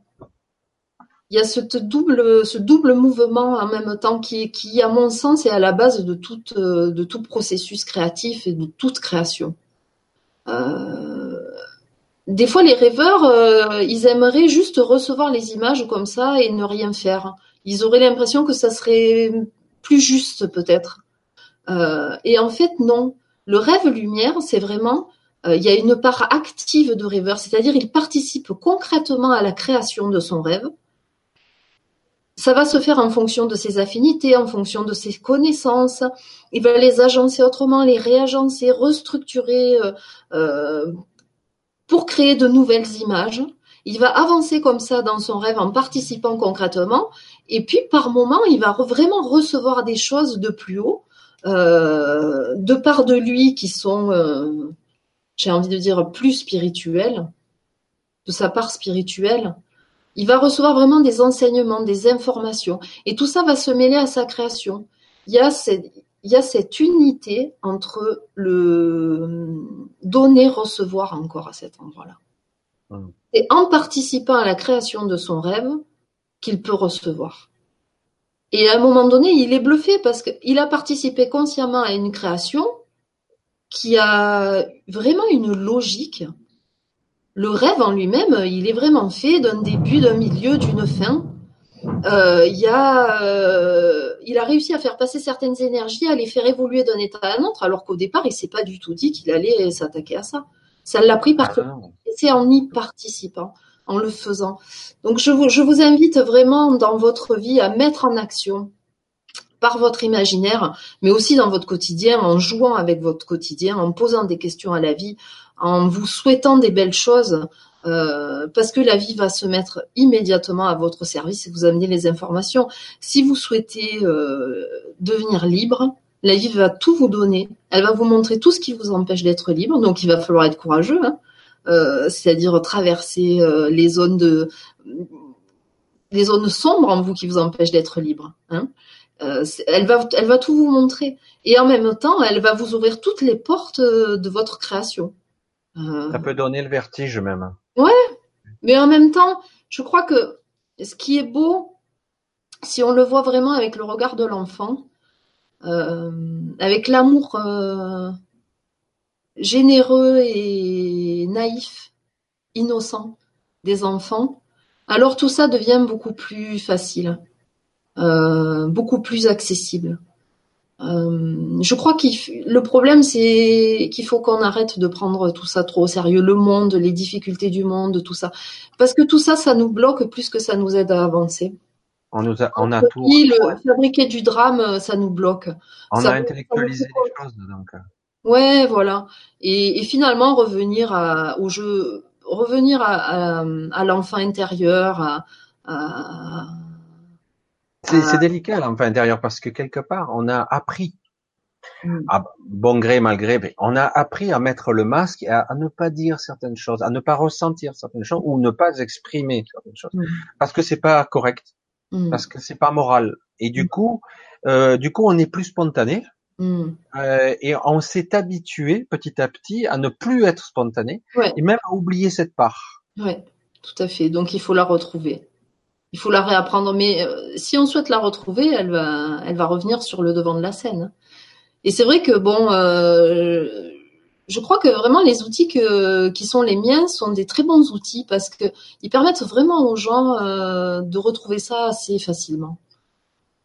il y a ce double, ce double mouvement en même temps qui, qui, à mon sens, est à la base de, toute, de tout processus créatif et de toute création. Euh, des fois, les rêveurs, euh, ils aimeraient juste recevoir les images comme ça et ne rien faire. Ils auraient l'impression que ça serait plus juste, peut-être. Euh, et en fait, non. Le rêve lumière, c'est vraiment, il y a une part active de rêveur, c'est-à-dire il participe concrètement à la création de son rêve ça va se faire en fonction de ses affinités, en fonction de ses connaissances. Il va les agencer autrement, les réagencer, restructurer euh, euh, pour créer de nouvelles images. Il va avancer comme ça dans son rêve en participant concrètement. Et puis, par moment, il va vraiment recevoir des choses de plus haut, euh, de part de lui qui sont, j'ai envie de dire, plus spirituelles, de sa part spirituelle. Il va recevoir vraiment des enseignements, des informations, et tout ça va se mêler à sa création. Il y a cette, il y a cette unité entre le donner, recevoir encore à cet endroit-là. Hum. Et en participant à la création de son rêve qu'il peut recevoir. Et à un moment donné, il est bluffé parce qu'il a participé consciemment à une création qui a vraiment une logique le rêve en lui-même, il est vraiment fait d'un début, d'un milieu, d'une fin. Euh, il, a, euh, il a réussi à faire passer certaines énergies, à les faire évoluer d'un état à un autre, alors qu'au départ, il s'est pas du tout dit qu'il allait s'attaquer à ça. Ça l'a pris par ah c'est en y participant, en le faisant. Donc je vous, je vous invite vraiment dans votre vie à mettre en action par votre imaginaire, mais aussi dans votre quotidien, en jouant avec votre quotidien, en posant des questions à la vie, en vous souhaitant des belles choses, euh, parce que la vie va se mettre immédiatement à votre service et vous amener les informations. Si vous souhaitez euh, devenir libre, la vie va tout vous donner. Elle va vous montrer tout ce qui vous empêche d'être libre. Donc il va falloir être courageux. Hein. c'est-à-dire traverser les zones de les zones sombres en vous qui vous empêchent d'être libre. Hein. elle va, elle va tout vous montrer, et en même temps, elle va vous ouvrir toutes les portes de votre création. Ça peut donner le vertige même. Ouais, mais en même temps, je crois que ce qui est beau, si on le voit vraiment avec le regard de l'enfant, euh, avec l'amour euh, généreux et naïf, innocent des enfants, alors tout ça devient beaucoup plus facile, euh, beaucoup plus accessible. Euh, je crois que le problème, c'est qu'il faut qu'on arrête de prendre tout ça trop au sérieux, le monde, les difficultés du monde, tout ça, parce que tout ça, ça nous bloque plus que ça nous aide à avancer. On nous a, on a tout. Le, fabriquer du drame, ça nous bloque. On a intellectualisé les choses, donc. Ouais, voilà. Et, et finalement revenir à, au jeu, revenir à, à, à l'enfant intérieur, à, à c'est délicat l'enfant intérieur parce que quelque part on a appris, mm. à bon gré mal gré, on a appris à mettre le masque et à, ne pas dire certaines choses, à ne pas ressentir certaines choses ou ne pas exprimer certaines choses mm. parce que c'est pas correct, mm. parce que c'est pas moral. Et du coup, euh, du coup, on est plus spontané. Euh, et on s'est habitué petit à petit à ne plus être spontané et même à oublier cette part. Ouais, tout à fait. Donc il faut la retrouver il faut la réapprendre. Mais euh, si on souhaite la retrouver, elle va, elle va revenir sur le devant de la scène. Et c'est vrai que bon, euh, je crois que vraiment les outils que, qui sont les miens sont des très bons outils parce que ils permettent vraiment aux gens euh, de retrouver ça assez facilement.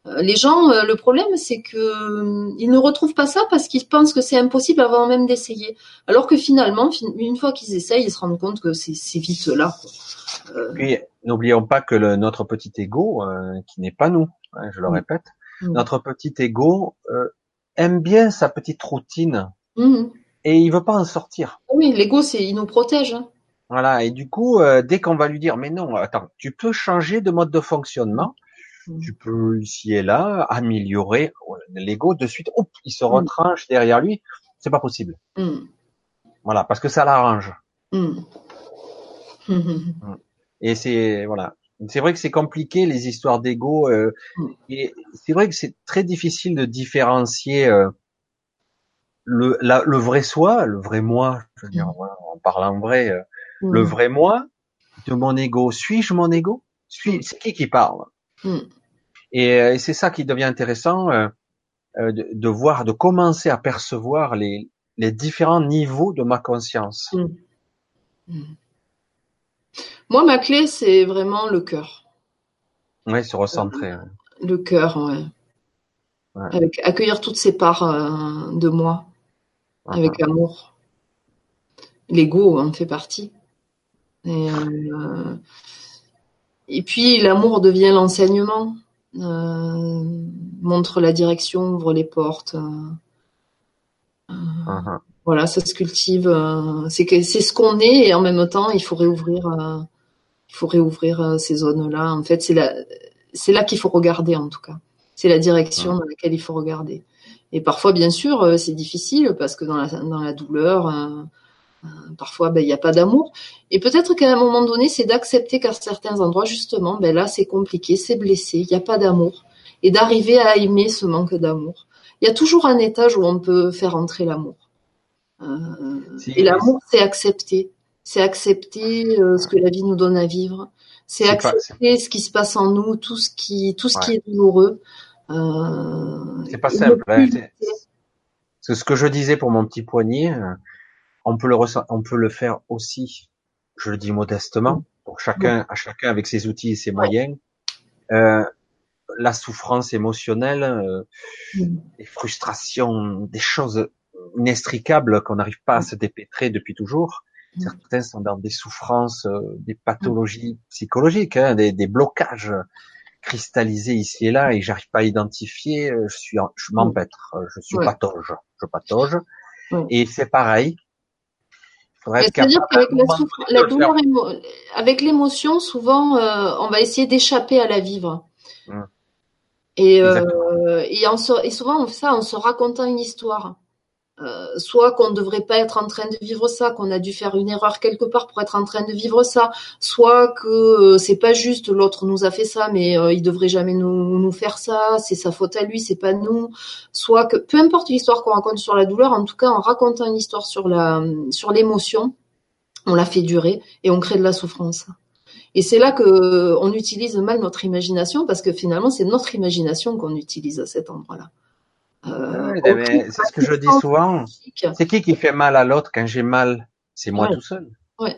Les gens, le problème, c'est que ils ne retrouvent pas ça parce qu'ils pensent que c'est impossible avant même d'essayer. Alors que finalement, une fois qu'ils essayent, ils se rendent compte que c'est vite là. Puis, n'oublions pas que le, notre petit ego, euh, qui n'est pas nous, hein, je le mm. répète, mm. notre petit ego euh, aime bien sa petite routine mm. et il veut pas en sortir. Oui, l'ego, c'est il nous protège. Hein. Voilà, et du coup, euh, dès qu'on va lui dire, mais non, attends, tu peux changer de mode de fonctionnement, tu peux ici et là améliorer l'ego de suite, hop, il se retranche derrière lui, c'est pas possible. Voilà, parce que ça l'arrange. Et c'est voilà. C'est vrai que c'est compliqué les histoires d'ego. Euh, mm. et c'est vrai que c'est très difficile de différencier euh, le, la, le vrai soi, le vrai moi. Je veux dire, mm. voilà, en parlant vrai, euh, mm. le vrai moi de mon ego. Suis-je mon ego? Suis C'est qui qui parle? Et, et c'est ça qui devient intéressant de, de, voir, de commencer à percevoir les, les différents niveaux de ma conscience. Moi, ma clé, c'est vraiment le cœur. Oui, se recentrer. Le cœur, ouais. Avec accueillir toutes ces parts euh, de moi, avec amour. L'ego en fait partie. Et, euh, et puis l'amour devient l'enseignement, euh, montre la direction, ouvre les portes. Uh-huh. Voilà, ça se cultive. c'est c'est ce qu'on est et en même temps il faut réouvrir il faut réouvrir euh, ces zones-là. En fait, c'est là, c'est là qu'il faut regarder en tout cas. C'est la direction dans laquelle il faut regarder. Et parfois, bien sûr, euh, c'est difficile parce que dans la, dans la douleur, euh, parfois, ben, il n'y a pas d'amour. Et peut-être qu'à un moment donné, c'est d'accepter qu'à certains endroits, justement, ben là, c'est compliqué, c'est blessé, il n'y a pas d'amour. Et d'arriver à aimer ce manque d'amour. Il y a toujours un étage où on peut faire entrer l'amour. et l'amour, c'est accepter c'est accepter euh, ce que la vie nous donne à vivre, c'est accepter ce qui se passe en nous, tout ce qui, tout ce qui est douloureux. Euh, c'est pas simple. Hein, c'est ce que je disais pour mon petit poignet, euh, on peut le on peut le faire aussi. Je le dis modestement, pour chacun, à chacun avec ses outils et ses moyens. Euh, la souffrance émotionnelle, euh, mm. les frustrations, des choses inextricables qu'on n'arrive pas à se dépêtrer depuis toujours. Mm. Certains sont dans des souffrances, euh, des pathologies psychologiques, hein, des, des, blocages cristallisés ici et là, et j'arrive pas à identifier. Euh, je suis, je m'empêtre, euh, je suis patauge, je patauge. Et c'est pareil. C'est-à-dire qu'avec la, douleur, avec l'émotion, souvent, on va essayer d'échapper à la vivre. Mm. Et, euh, et, et, souvent, on fait ça en se racontant une histoire. Euh, soit qu'on ne devrait pas être en train de vivre ça, qu'on a dû faire une erreur quelque part pour être en train de vivre ça, soit que euh, c'est pas juste, l'autre nous a fait ça, mais euh, il devrait jamais nous, nous faire ça, c'est sa faute à lui, c'est pas nous, soit que peu importe l'histoire qu'on raconte sur la douleur, en tout cas en racontant une histoire sur la sur l'émotion, on la fait durer et on crée de la souffrance. Et c'est là que on utilise mal notre imagination parce que finalement c'est notre imagination qu'on utilise à cet endroit-là. Euh, c'est ce que je dis souvent. C'est qui qui fait mal à l'autre quand j'ai mal? C'est moi tout seul. Ouais.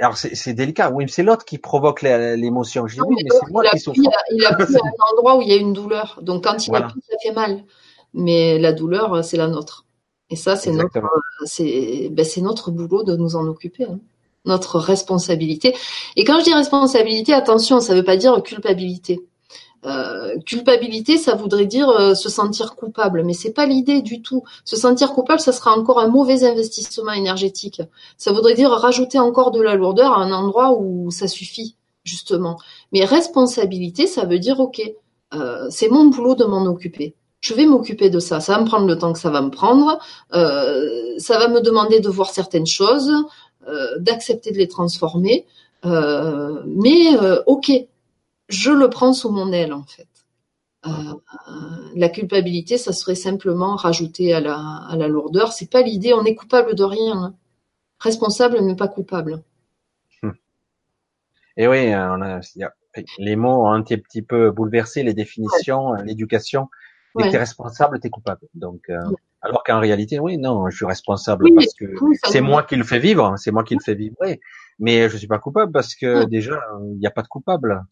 Alors c'est délicat. Oui, c'est l'autre qui provoque l'émotion. Je dis oui, mais c'est moi qui souffre. Il a pris un endroit où il y a une douleur. Donc quand il a pris, ça fait mal. Mais la douleur, c'est la nôtre. Et ça, c'est notre, c'est ben, notre boulot de nous en occuper. Hein. Notre responsabilité. Et quand je dis responsabilité, attention, ça ne veut pas dire culpabilité. Euh, culpabilité, ça voudrait dire euh, se sentir coupable, mais c'est pas l'idée du tout. Se sentir coupable, ça sera encore un mauvais investissement énergétique. Ça voudrait dire rajouter encore de la lourdeur à un endroit où ça suffit justement. Mais responsabilité, ça veut dire ok, euh, c'est mon boulot de m'en occuper. Je vais m'occuper de ça. Ça va me prendre le temps que ça va me prendre. ça va me demander de voir certaines choses, d'accepter de les transformer. mais ok, je le prends sous mon aile en fait. Euh, la culpabilité, ça serait simplement rajouter à la, à la lourdeur. C'est pas l'idée. On est coupable de rien. Hein. Responsable, mais pas coupable. Hum. Et oui, euh, on a, les mots ont un petit peu bouleversé les définitions, euh, l'éducation. Dès que responsable, t'es coupable. Donc, alors qu'en réalité, oui, non, je suis responsable parce que c'est moi qui le fais vivre, hein, c'est moi qui le fais vibrer. Mais je suis pas coupable parce que déjà, il n'y a pas de coupable.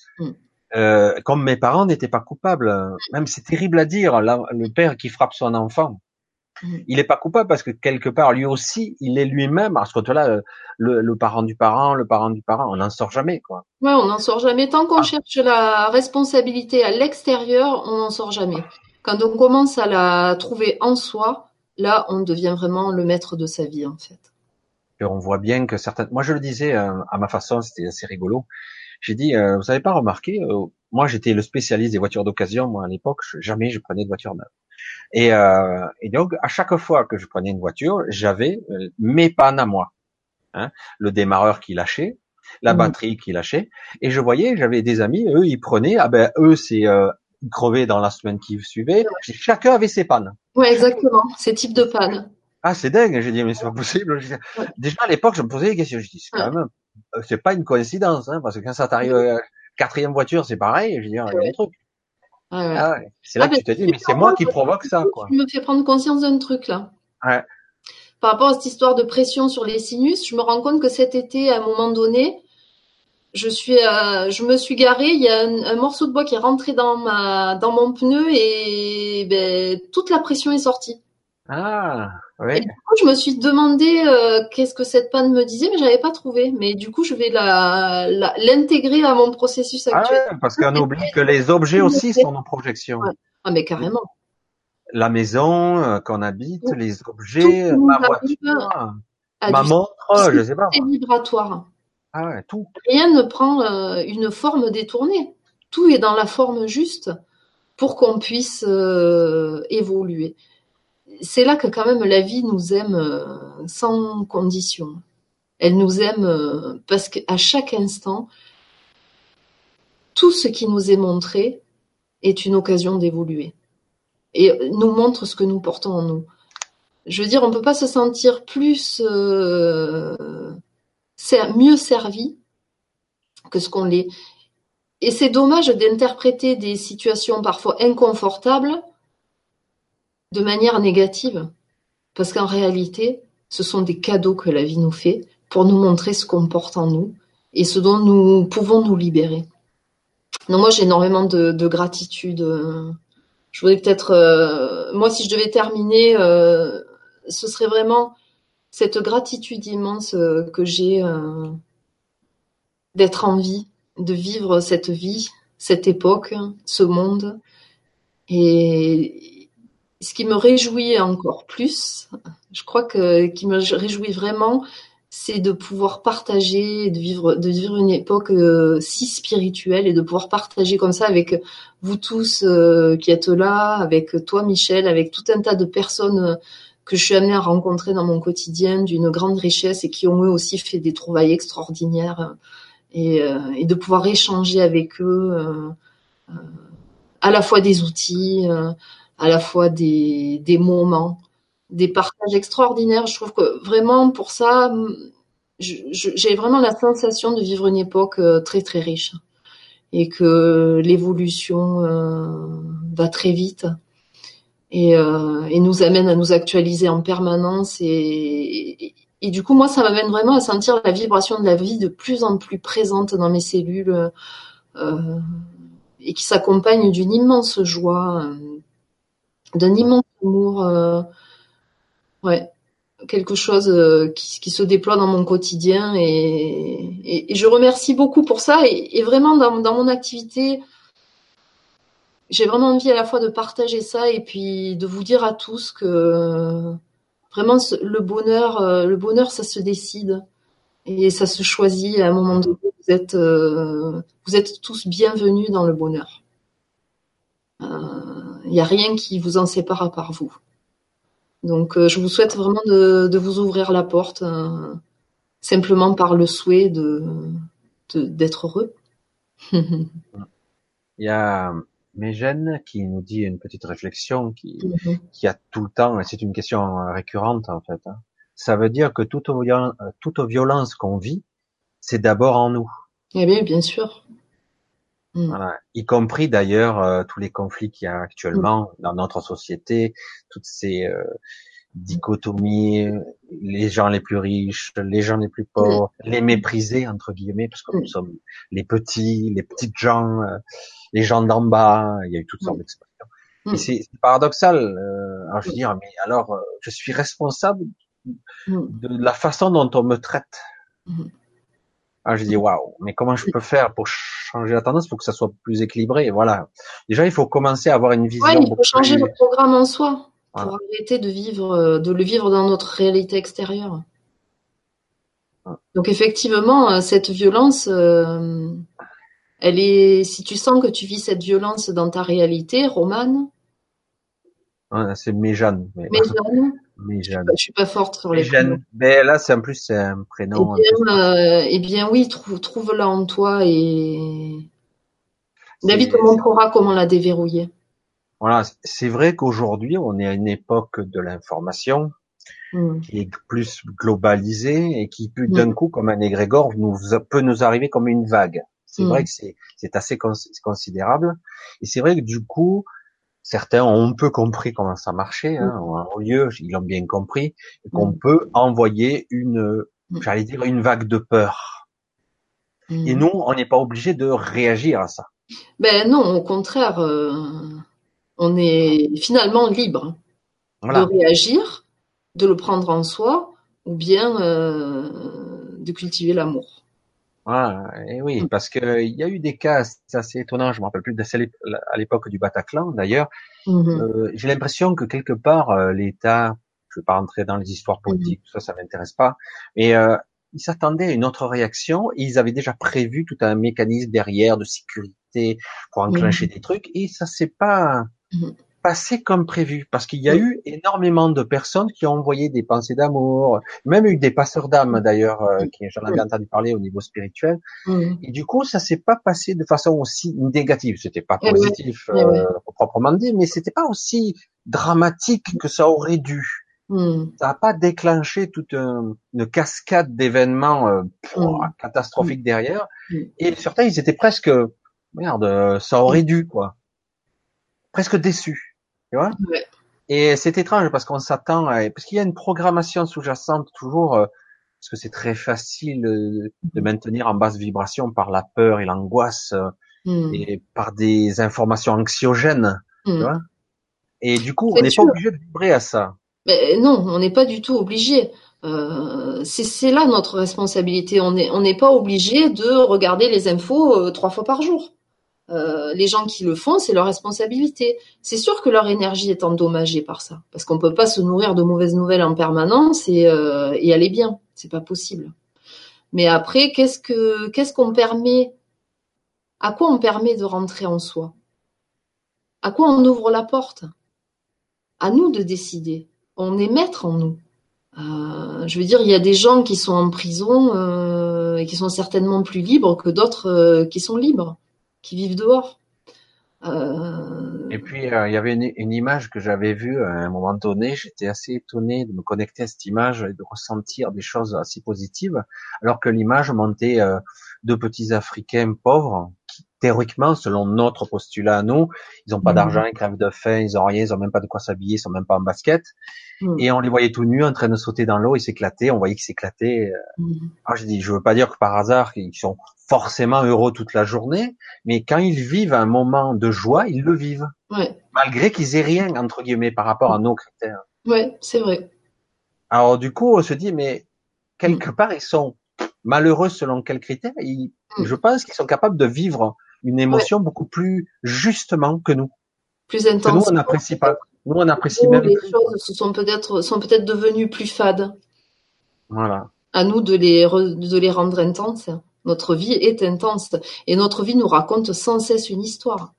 Euh, comme mes parents n'étaient pas coupables, même c'est terrible à dire, le père qui frappe son enfant, mm. il n'est pas coupable parce que quelque part lui aussi, il est lui-même. À ce côté-là, le, parent du parent, le parent du parent, on n'en sort jamais, quoi. Ouais, on n'en sort jamais. Tant qu'on ah. cherche la responsabilité à l'extérieur, on n'en sort jamais. Quand on commence à la trouver en soi, là, on devient vraiment le maître de sa vie, en fait. Et on voit bien que certaines. Moi, je le disais euh, à ma façon, c'était assez rigolo. J'ai dit, euh, vous avez pas remarqué, euh, moi j'étais le spécialiste des voitures d'occasion, moi à l'époque, jamais je prenais de voiture neuve. Et, euh, et, donc à chaque fois que je prenais une voiture, j'avais euh, mes pannes à moi, hein, le démarreur qui lâchait, la mmh. batterie qui lâchait, et je voyais, j'avais des amis, eux ils prenaient, ah ben eux c'est euh, crevé dans la semaine qui suivait, chacun avait ses pannes. Ouais exactement, ces types de pannes. Ah c'est dingue, j'ai dit mais c'est pas possible. Déjà à l'époque je me posais des questions, je dis c'est quand même c'est pas une coïncidence, hein, parce que quand ça t'arrive euh, quatrième voiture, c'est pareil. Je veux dire, il y a des trucs. Ah ouais. C'est là ah, que tu te dis, mais c'est moi qui provoque ça, quoi. Tu me fais prendre conscience d'un truc là. Ouais. Par rapport à cette histoire de pression sur les sinus, je me rends compte que cet été, à un moment donné, je suis, euh, je me suis garée. Il y a un, morceau de bois qui est rentré dans ma, dans mon pneu et ben, toute la pression est sortie. Ah. Et du coup, je me suis demandé euh, qu'est-ce que cette panne me disait, mais j'avais pas trouvé. Mais du coup, je vais la, l'intégrer à mon processus ah actuel. Ah parce qu'on oublie que les objets aussi sont nos projections. Ah, mais carrément. La maison euh, qu'on habite, les objets, ma voiture, ma montre, je sais pas. C'est vibratoire. Ah ouais, tout. Rien ne prend euh, une forme détournée. Tout est dans la forme juste pour qu'on puisse évoluer c'est là que quand même la vie nous aime euh, sans condition. Elle nous aime euh, parce qu'à chaque instant, tout ce qui nous est montré est une occasion d'évoluer et nous montre ce que nous portons en nous. Je veux dire, on ne peut pas se sentir plus euh, mieux servi que ce qu'on l'est. Et c'est dommage d'interpréter des situations parfois inconfortables de manière négative. Parce qu'en réalité, ce sont des cadeaux que la vie nous fait pour nous montrer ce qu'on porte en nous et ce dont nous pouvons nous libérer. Donc moi, j'ai énormément de, gratitude. Je voudrais peut-être, euh, moi, si je devais terminer, euh, ce serait vraiment cette gratitude immense euh, que j'ai d'être en vie, de vivre cette vie, cette époque, ce monde. Et, ce qui me réjouit encore plus, je crois que qui me réjouit vraiment, c'est de pouvoir partager, de vivre, de vivre une époque euh, si spirituelle et de pouvoir partager comme ça avec vous tous euh, qui êtes là, avec toi Michel, avec tout un tas de personnes que je suis amenée à rencontrer dans mon quotidien d'une grande richesse et qui ont eux aussi fait des trouvailles extraordinaires et, euh, et de pouvoir échanger avec eux à la fois des outils, à la fois des, des moments des partages extraordinaires. Je trouve que vraiment pour ça, j'ai vraiment la sensation de vivre une époque euh, très très riche et que l'évolution euh, va très vite et, euh, et, nous amène à nous actualiser en permanence et, et, du coup moi ça m'amène vraiment à sentir la vibration de la vie de plus en plus présente dans mes cellules euh, et qui s'accompagne d'une immense joie, d'un immense amour Ouais, quelque chose euh, qui, se déploie dans mon quotidien et, je remercie beaucoup pour ça. Et, vraiment dans, mon activité j'ai vraiment envie à la fois de partager ça et puis de vous dire à tous que vraiment le bonheur euh, le bonheur ça se décide et ça se choisit à un moment donné. Vous êtes euh, vous êtes tous bienvenus dans le bonheur il n'y a rien qui vous en sépare à part vous donc, euh, je vous souhaite vraiment de, de, vous ouvrir la porte, euh, simplement par le souhait de d'être heureux. Il y a Mégène qui nous dit une petite réflexion qui, mm-hmm. qui a tout le temps, et c'est une question récurrente en fait. Hein. Ça veut dire que toute, toute violence qu'on vit, c'est d'abord en nous. Eh bien, bien sûr. Mm. Voilà. Y compris d'ailleurs euh, tous les conflits qu'il y a actuellement mm. dans notre société, toutes ces euh, dichotomies, les gens les plus riches, les gens les plus pauvres, mm. les méprisés entre guillemets, parce que nous sommes les petits, les petites gens, euh, les gens d'en bas. Il y a eu toutes sortes d'expressions. Et c'est paradoxal. alors je veux dire, mais alors je suis responsable de la façon dont on me traite. Ah, je dis waouh, mais comment je peux faire pour changer la tendance? Pour que ça soit plus équilibré Voilà. Déjà, il faut commencer à avoir une vision. Ouais, il faut changer le programme en soi pour arrêter de vivre, euh, de le vivre dans notre réalité extérieure. Donc effectivement, euh, cette violence, euh, elle est. Si tu sens que tu vis cette violence dans ta réalité, Romane. c'est Méjane. Mais... Méjane. Méjane. Je suis pas forte sur les Méjane. Mais là, c'est en plus c'est un prénom. Eh bien, euh, eh bien oui, trouve, trouve-la en toi et David te montrera comment la déverrouiller? Voilà, c'est vrai qu'aujourd'hui, on est à une époque de l'information hmm. qui est plus globalisée et qui peut hmm. d'un coup, comme un égrégore, nous peut nous arriver comme une vague. C'est hmm. vrai que c'est c'est assez considérable. Et c'est vrai que du coup, certains ont un peu compris comment ça marchait, hein, au lieu, ils l'ont bien compris, qu'on mm. peut envoyer une, mm. j'allais dire, une vague de peur. Et mm. nous, on n'est pas obligé de réagir à ça. Ben non, au contraire, euh, on est finalement libre de réagir, de le prendre en soi, ou bien euh, de cultiver l'amour. Ah, et oui, mm. parce que il y a eu des cas assez étonnants. Je me rappelle plus à l'époque du Bataclan, d'ailleurs. Mm-hmm. Euh, J'ai l'impression que quelque part euh, l'État, je ne vais pas rentrer dans les histoires politiques, mm-hmm. tout ça, ça m'intéresse pas, mais euh, ils s'attendaient à une autre réaction. ils avaient déjà prévu tout un mécanisme derrière de sécurité pour enclencher mm-hmm. des trucs, et ça s'est pas passé comme prévu, parce qu'il y a eu énormément de personnes qui ont envoyé des pensées d'amour, même eu des passeurs d'âme d'ailleurs, euh, qui j'en avais entendu parler au niveau spirituel. Et du coup, ça s'est pas passé de façon aussi négative. C'était pas eh positif eh euh, proprement dit, mais c'était pas aussi dramatique que ça aurait dû. Hmm. Ça n'a pas déclenché toute une cascade d'événements euh, hmm. catastrophiques derrière. Hmm. Et certains, ils étaient presque, merde, ça aurait dû quoi presque déçu. Tu vois? Et c'est étrange parce qu'on s'attend à... parce qu'il y a une programmation sous-jacente toujours euh, parce que c'est très facile euh, de maintenir en basse vibration par la peur et l'angoisse euh, hmm. et par des informations anxiogènes. Tu hmm. vois? Et du coup, on n'est pas obligé de vibrer à ça. Mais non, on n'est pas du tout obligé. Euh, c'est là notre responsabilité. On n'est on n'est pas obligé de regarder les infos trois fois par jour. Euh, les gens qui le font, c'est leur responsabilité. C'est sûr que leur énergie est endommagée par ça, parce qu'on peut pas se nourrir de mauvaises nouvelles en permanence et, euh, aller bien. c'est pas possible. Mais après, qu'est-ce que qu'est-ce qu'on permet? À quoi on permet de rentrer en soi? À quoi on ouvre la porte? À nous de décider. On est maître en nous. Euh, je veux dire, il y a des gens qui sont en prison et qui sont certainement plus libres que d'autres qui sont libres, qui vivent dehors. Euh, et puis, euh, il y avait une, image que j'avais vue à un moment donné. J'étais assez étonné de me connecter à cette image et de ressentir des choses assez positives, alors que l'image montait euh, de petits Africains pauvres théoriquement, selon notre postulat à nous, ils n'ont pas mmh. d'argent, ils crèvent de faim, ils ont rien, ils ont même pas de quoi s'habiller, ils sont même pas en basket. Mmh. Et on les voyait tout nus en train de sauter dans l'eau, ils s'éclataient, on voyait qu'ils s'éclataient. Mmh. Alors je dis, je veux pas dire que par hasard, ils sont forcément heureux toute la journée, mais quand ils vivent un moment de joie, ils le vivent. Ouais. Malgré qu'ils aient rien, entre guillemets, par rapport à nos critères. Ouais, c'est vrai. Alors, du coup, on se dit, mais quelque part, ils sont malheureux selon quels critères? Mm. Je pense qu'ils sont capables de vivre une émotion beaucoup plus justement que nous. Plus intense. nous, on n'apprécie pas. Nous, on apprécie même. Les choses sont peut-être sont peut-être devenues plus fades. Voilà. À nous de les de les rendre intenses. Notre vie est intense et notre vie nous raconte sans cesse une histoire.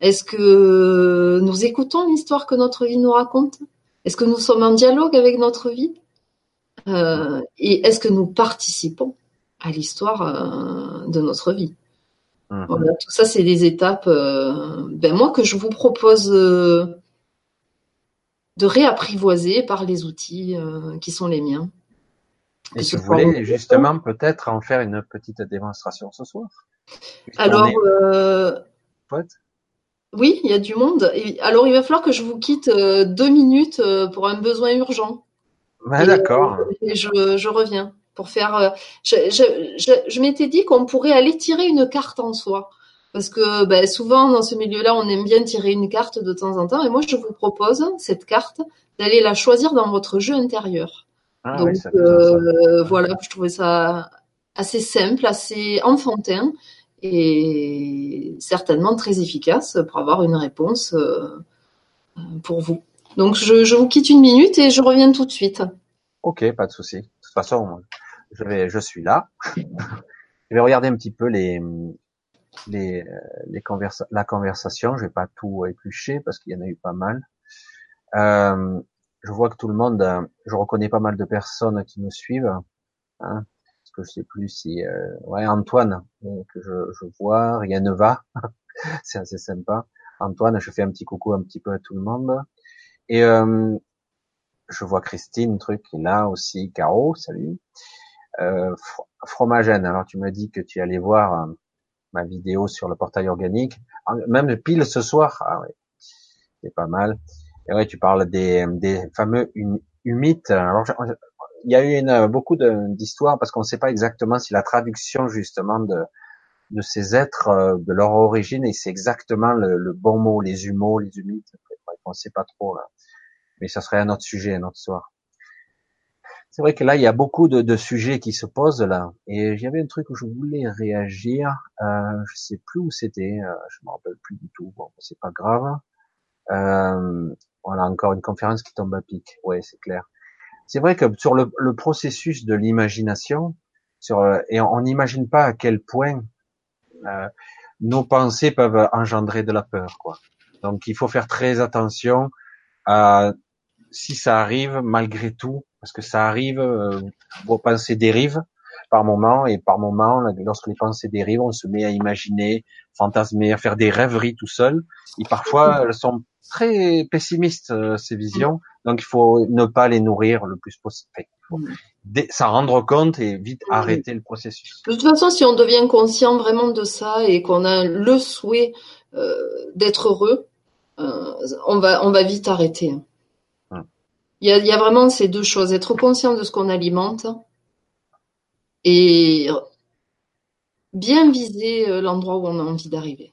Est-ce que nous écoutons l'histoire que notre vie nous raconte? Est-ce que nous sommes en dialogue avec notre vie? Euh, Et est-ce que nous participons à l'histoire euh, de notre vie? Mmh. Voilà, tout ça, c'est des étapes, euh, ben moi, que je vous propose de réapprivoiser par les outils qui sont les miens. Et tu voulais justement peut-être en faire une petite démonstration ce soir. Alors, euh... oui, il y a du monde. alors, il va falloir que je vous quitte euh, deux minutes euh, pour un besoin urgent. Ouais, d'accord. Et je, je, reviens pour faire. Euh, je, je, je m'étais dit qu'on pourrait aller tirer une carte en soi. Parce que ben, souvent dans ce milieu-là, on aime bien tirer une carte de temps en temps. Et moi, je vous propose cette carte d'aller la choisir dans votre jeu intérieur. Ah Donc euh, voilà, je trouvais ça assez simple, assez enfantin et certainement très efficace pour avoir une réponse euh, pour vous. Donc je, je, vous quitte une minute et je reviens tout de suite. Ok, pas de souci. De toute façon, je suis là. je vais regarder un petit peu conversa la conversation. Je vais pas tout éplucher parce qu'il y en a eu pas mal. Euh, je vois que tout le monde, euh, je reconnais pas mal de personnes qui me suivent. Hein, parce que je sais plus si, euh, ouais, Antoine que je, vois, rien ne va, c'est assez sympa. Antoine, je fais un petit coucou un petit peu à tout le monde. Et euh, je vois Christine, truc qui est là aussi, Caro, salut. Euh, Fromagène, alors tu me dis que tu allais voir euh, ma vidéo sur le portail organique, ah, même pile ce soir, ah ouais, c'est pas mal. Et ouais, tu parles des, des fameux humites. Alors, il y a eu beaucoup d'histoires parce qu'on ne sait pas exactement si la traduction justement de, de ces êtres, euh, de leur origine, et c'est exactement le, bon mot, les humeaux, les humites. On ne sait pas trop là. Mais ça serait un autre sujet, un autre soir. C'est vrai que là, il y a beaucoup de, de sujets qui se posent là. Et j'avais un truc où je voulais réagir. Euh, je sais plus où c'était. Euh, je me rappelle plus du tout. Bon, c'est pas grave. Euh, voilà, encore une conférence qui tombe à pic. Ouais, c'est clair. C'est vrai que sur le, le processus de l'imagination, sur euh, et on n'imagine pas à quel point euh, nos pensées peuvent engendrer de la peur, quoi. Donc il faut faire très attention à si ça arrive malgré tout, parce que ça arrive, euh, vos pensées dérivent par moment et par moment, lorsque les pensées dérivent, on se met à imaginer, fantasmer, à faire des rêveries tout seul. Et parfois, elles sont très pessimistes euh, ces visions, donc il faut ne pas les nourrir le plus possible. S'en rendre compte et vite arrêter le processus. De toute façon, si on devient conscient vraiment de ça et qu'on a le souhait euh, d'être heureux, euh, on va on va vite arrêter. Il y, a, il y a vraiment ces deux choses être conscient de ce qu'on alimente et bien viser euh, l'endroit où on a envie d'arriver.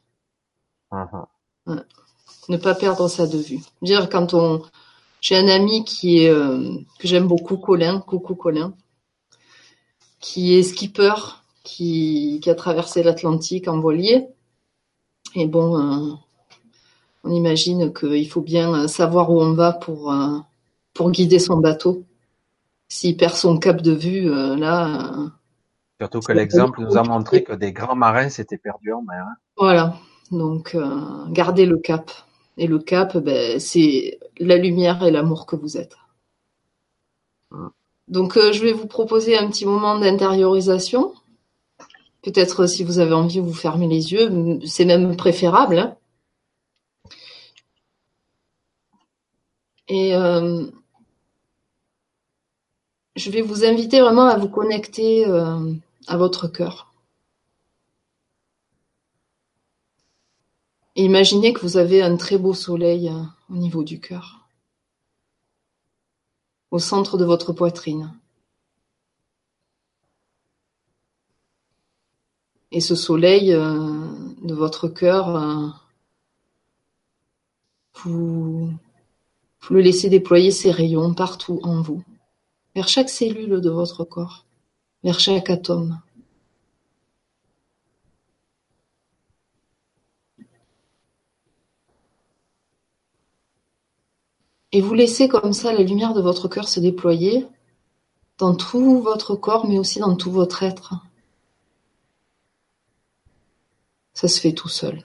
Uh-huh. Ouais ne pas perdre ça de vue. Dire quand on, j'ai un ami qui est euh, que j'aime beaucoup, Colin, coucou Colin, qui est skipper, qui, qui a traversé l'Atlantique en voilier. Et bon, euh, on imagine qu'il faut bien savoir où on va pour euh, pour guider son bateau. S'il perd son cap de vue, euh, là. Surtout que l'exemple nous a montré que des grands marins s'étaient perdus en mer. Hein. Voilà. Donc, euh, gardez le cap. Et le cap, ben, c'est la lumière et l'amour que vous êtes. Donc, euh, je vais vous proposer un petit moment d'intériorisation. Peut-être si vous avez envie, vous fermez les yeux. C'est même préférable. Hein. Et euh, je vais vous inviter vraiment à vous connecter euh, à votre cœur. Imaginez que vous avez un très beau soleil euh, au niveau du cœur, au centre de votre poitrine. Et ce soleil de votre cœur, vous le laissez déployer ses rayons partout en vous, vers chaque cellule de votre corps, vers chaque atome. Et vous laissez comme ça la lumière de votre cœur se déployer dans tout votre corps, mais aussi dans tout votre être. Ça se fait tout seul.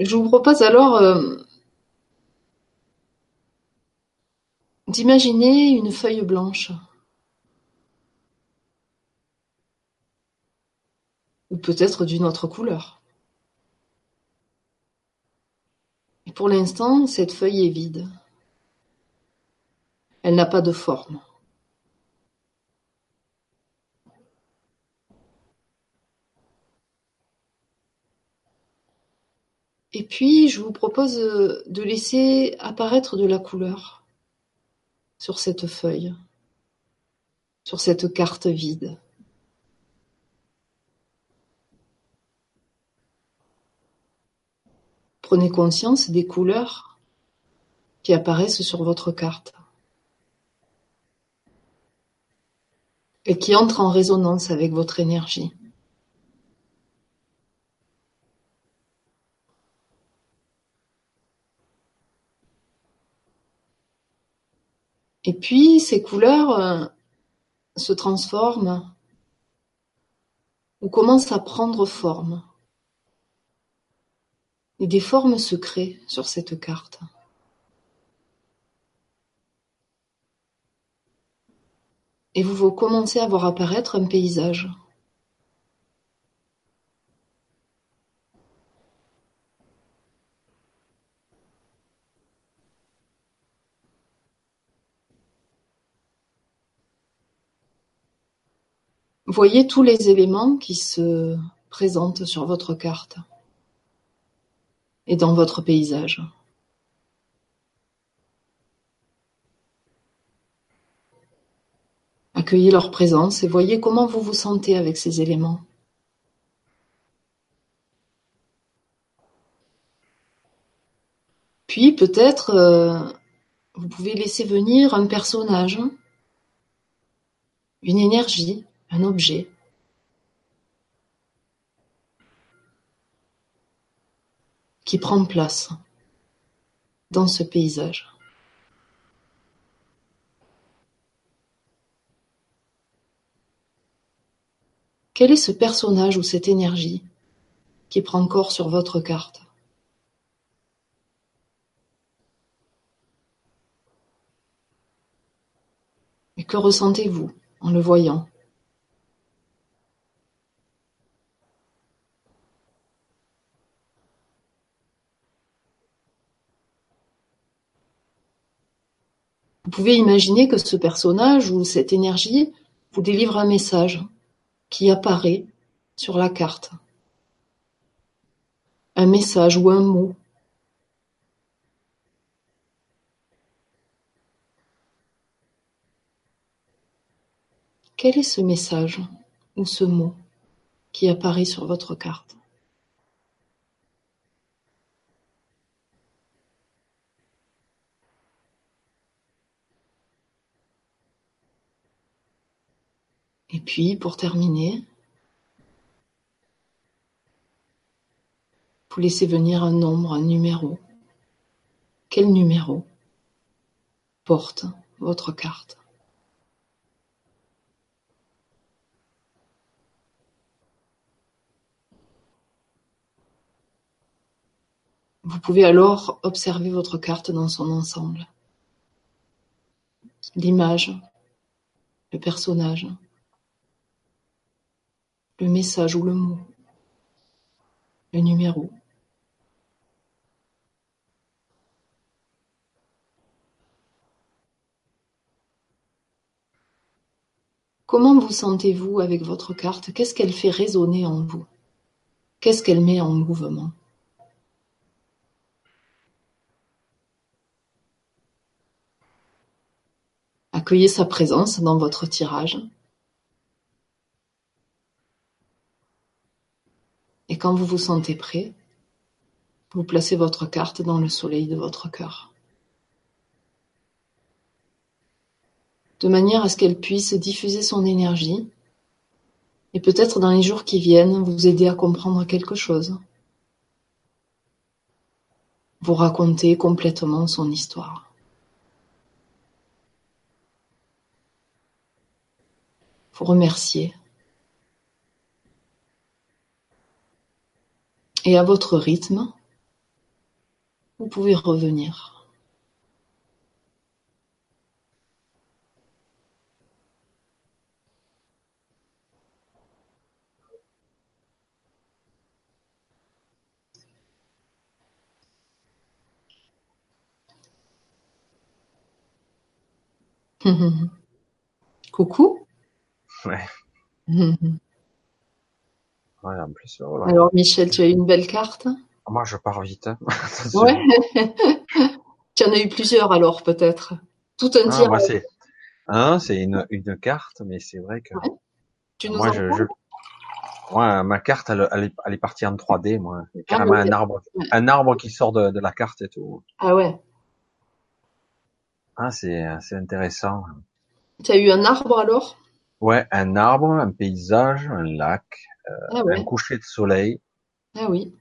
Je vous propose alors euh, d'imaginer une feuille blanche. Ou peut-être d'une autre couleur. Pour l'instant, cette feuille est vide. Elle n'a pas de forme. Et puis, je vous propose euh, de laisser apparaître de la couleur sur cette feuille, sur cette carte vide. Prenez conscience des couleurs qui apparaissent sur votre carte et qui entrent en résonance avec votre énergie. Et puis ces couleurs euh, se transforment ou commencent à prendre forme. Et des formes se créent sur cette carte. Et vous commencez à voir apparaître un paysage. Voyez tous les éléments qui se présentent sur votre carte et dans votre paysage. Accueillez leur présence et voyez comment vous vous sentez avec ces éléments. Puis peut-être euh, vous pouvez laisser venir un personnage, une énergie, un objet. Qui prend place dans ce paysage. Quel est ce personnage ou cette énergie qui prend corps sur votre carte? Et que ressentez-vous en le voyant? Pouvez imaginer que ce personnage ou cette énergie vous délivre un message qui apparaît sur la carte. Un message ou un mot. Quel est ce message ou ce mot qui apparaît sur votre carte Et puis, pour terminer, Vous laissez venir un nombre, un numéro. Quel numéro porte votre carte? Vous pouvez alors observer votre carte dans son ensemble. L'image, le personnage, le message ou le mot, le numéro. Comment vous sentez-vous avec votre carte? Qu'est-ce qu'elle fait résonner en vous? Qu'est-ce qu'elle met en mouvement? Accueillez sa présence dans votre tirage. Quand vous vous sentez prêt, vous placez votre carte dans le soleil de votre cœur. De manière à ce qu'elle puisse diffuser son énergie et peut-être dans les jours qui viennent vous aider à comprendre quelque chose. Vous raconter complètement son histoire. remercier. Et à votre rythme, vous pouvez revenir. Coucou. Ouais. Ouais, en plus, voilà. Alors Michel, tu as eu une belle carte? Moi, je pars vite. hein. Ouais. tu en as eu plusieurs alors peut-être. Tout un Ah, moi, c'est hein, une, une carte, mais c'est vrai que Ouais. Tu nous moi, en je, je... Ouais, ma carte, elle, elle, est, elle est partie en 3D, moi. Il y a carrément Ah, un arbre, un arbre qui sort de, de la carte et tout. Ah ouais. Ah, c'est, c'est intéressant. Tu as eu un arbre alors? Ouais, un arbre, un paysage, un lac, Ah un coucher de soleil. Ah oui.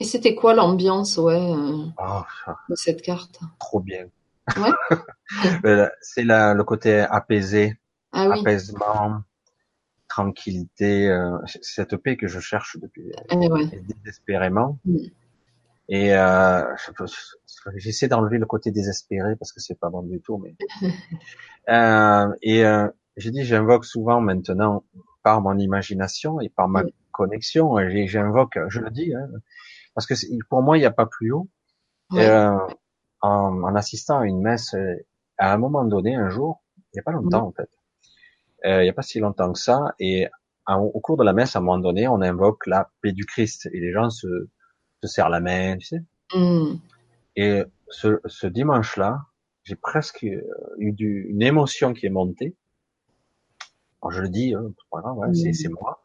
Et c'était quoi l'ambiance ouais, euh, Oh, de cette carte? Trop bien. Ouais. Euh, c'est le côté apaisé, Ah oui. apaisement, tranquillité, euh, cette paix que je cherche depuis Ah ouais. désespérément. Mm. Et euh, je- j'essaie d'enlever le côté désespéré parce que c'est pas bon du tout. Mais euh, et euh, j'ai dit j'invoque souvent maintenant par mon imagination et par ma connexion. J'invoque, je le dis, hein, parce que pour moi il n'y a pas plus haut. Euh, en, en assistant à une messe, à un moment donné, un jour, il n'y a pas longtemps en fait, euh, il n'y a pas si longtemps que ça, et en- au cours de la messe, à un moment donné, on invoque la paix du Christ et les gens se, se serrent la main, tu sais. Mm. Et ce, ce dimanche-là, j'ai presque euh, eu du, une émotion qui est montée. Alors, je le dis, hein, c'est pas grave, ouais, c'est, c'est moi.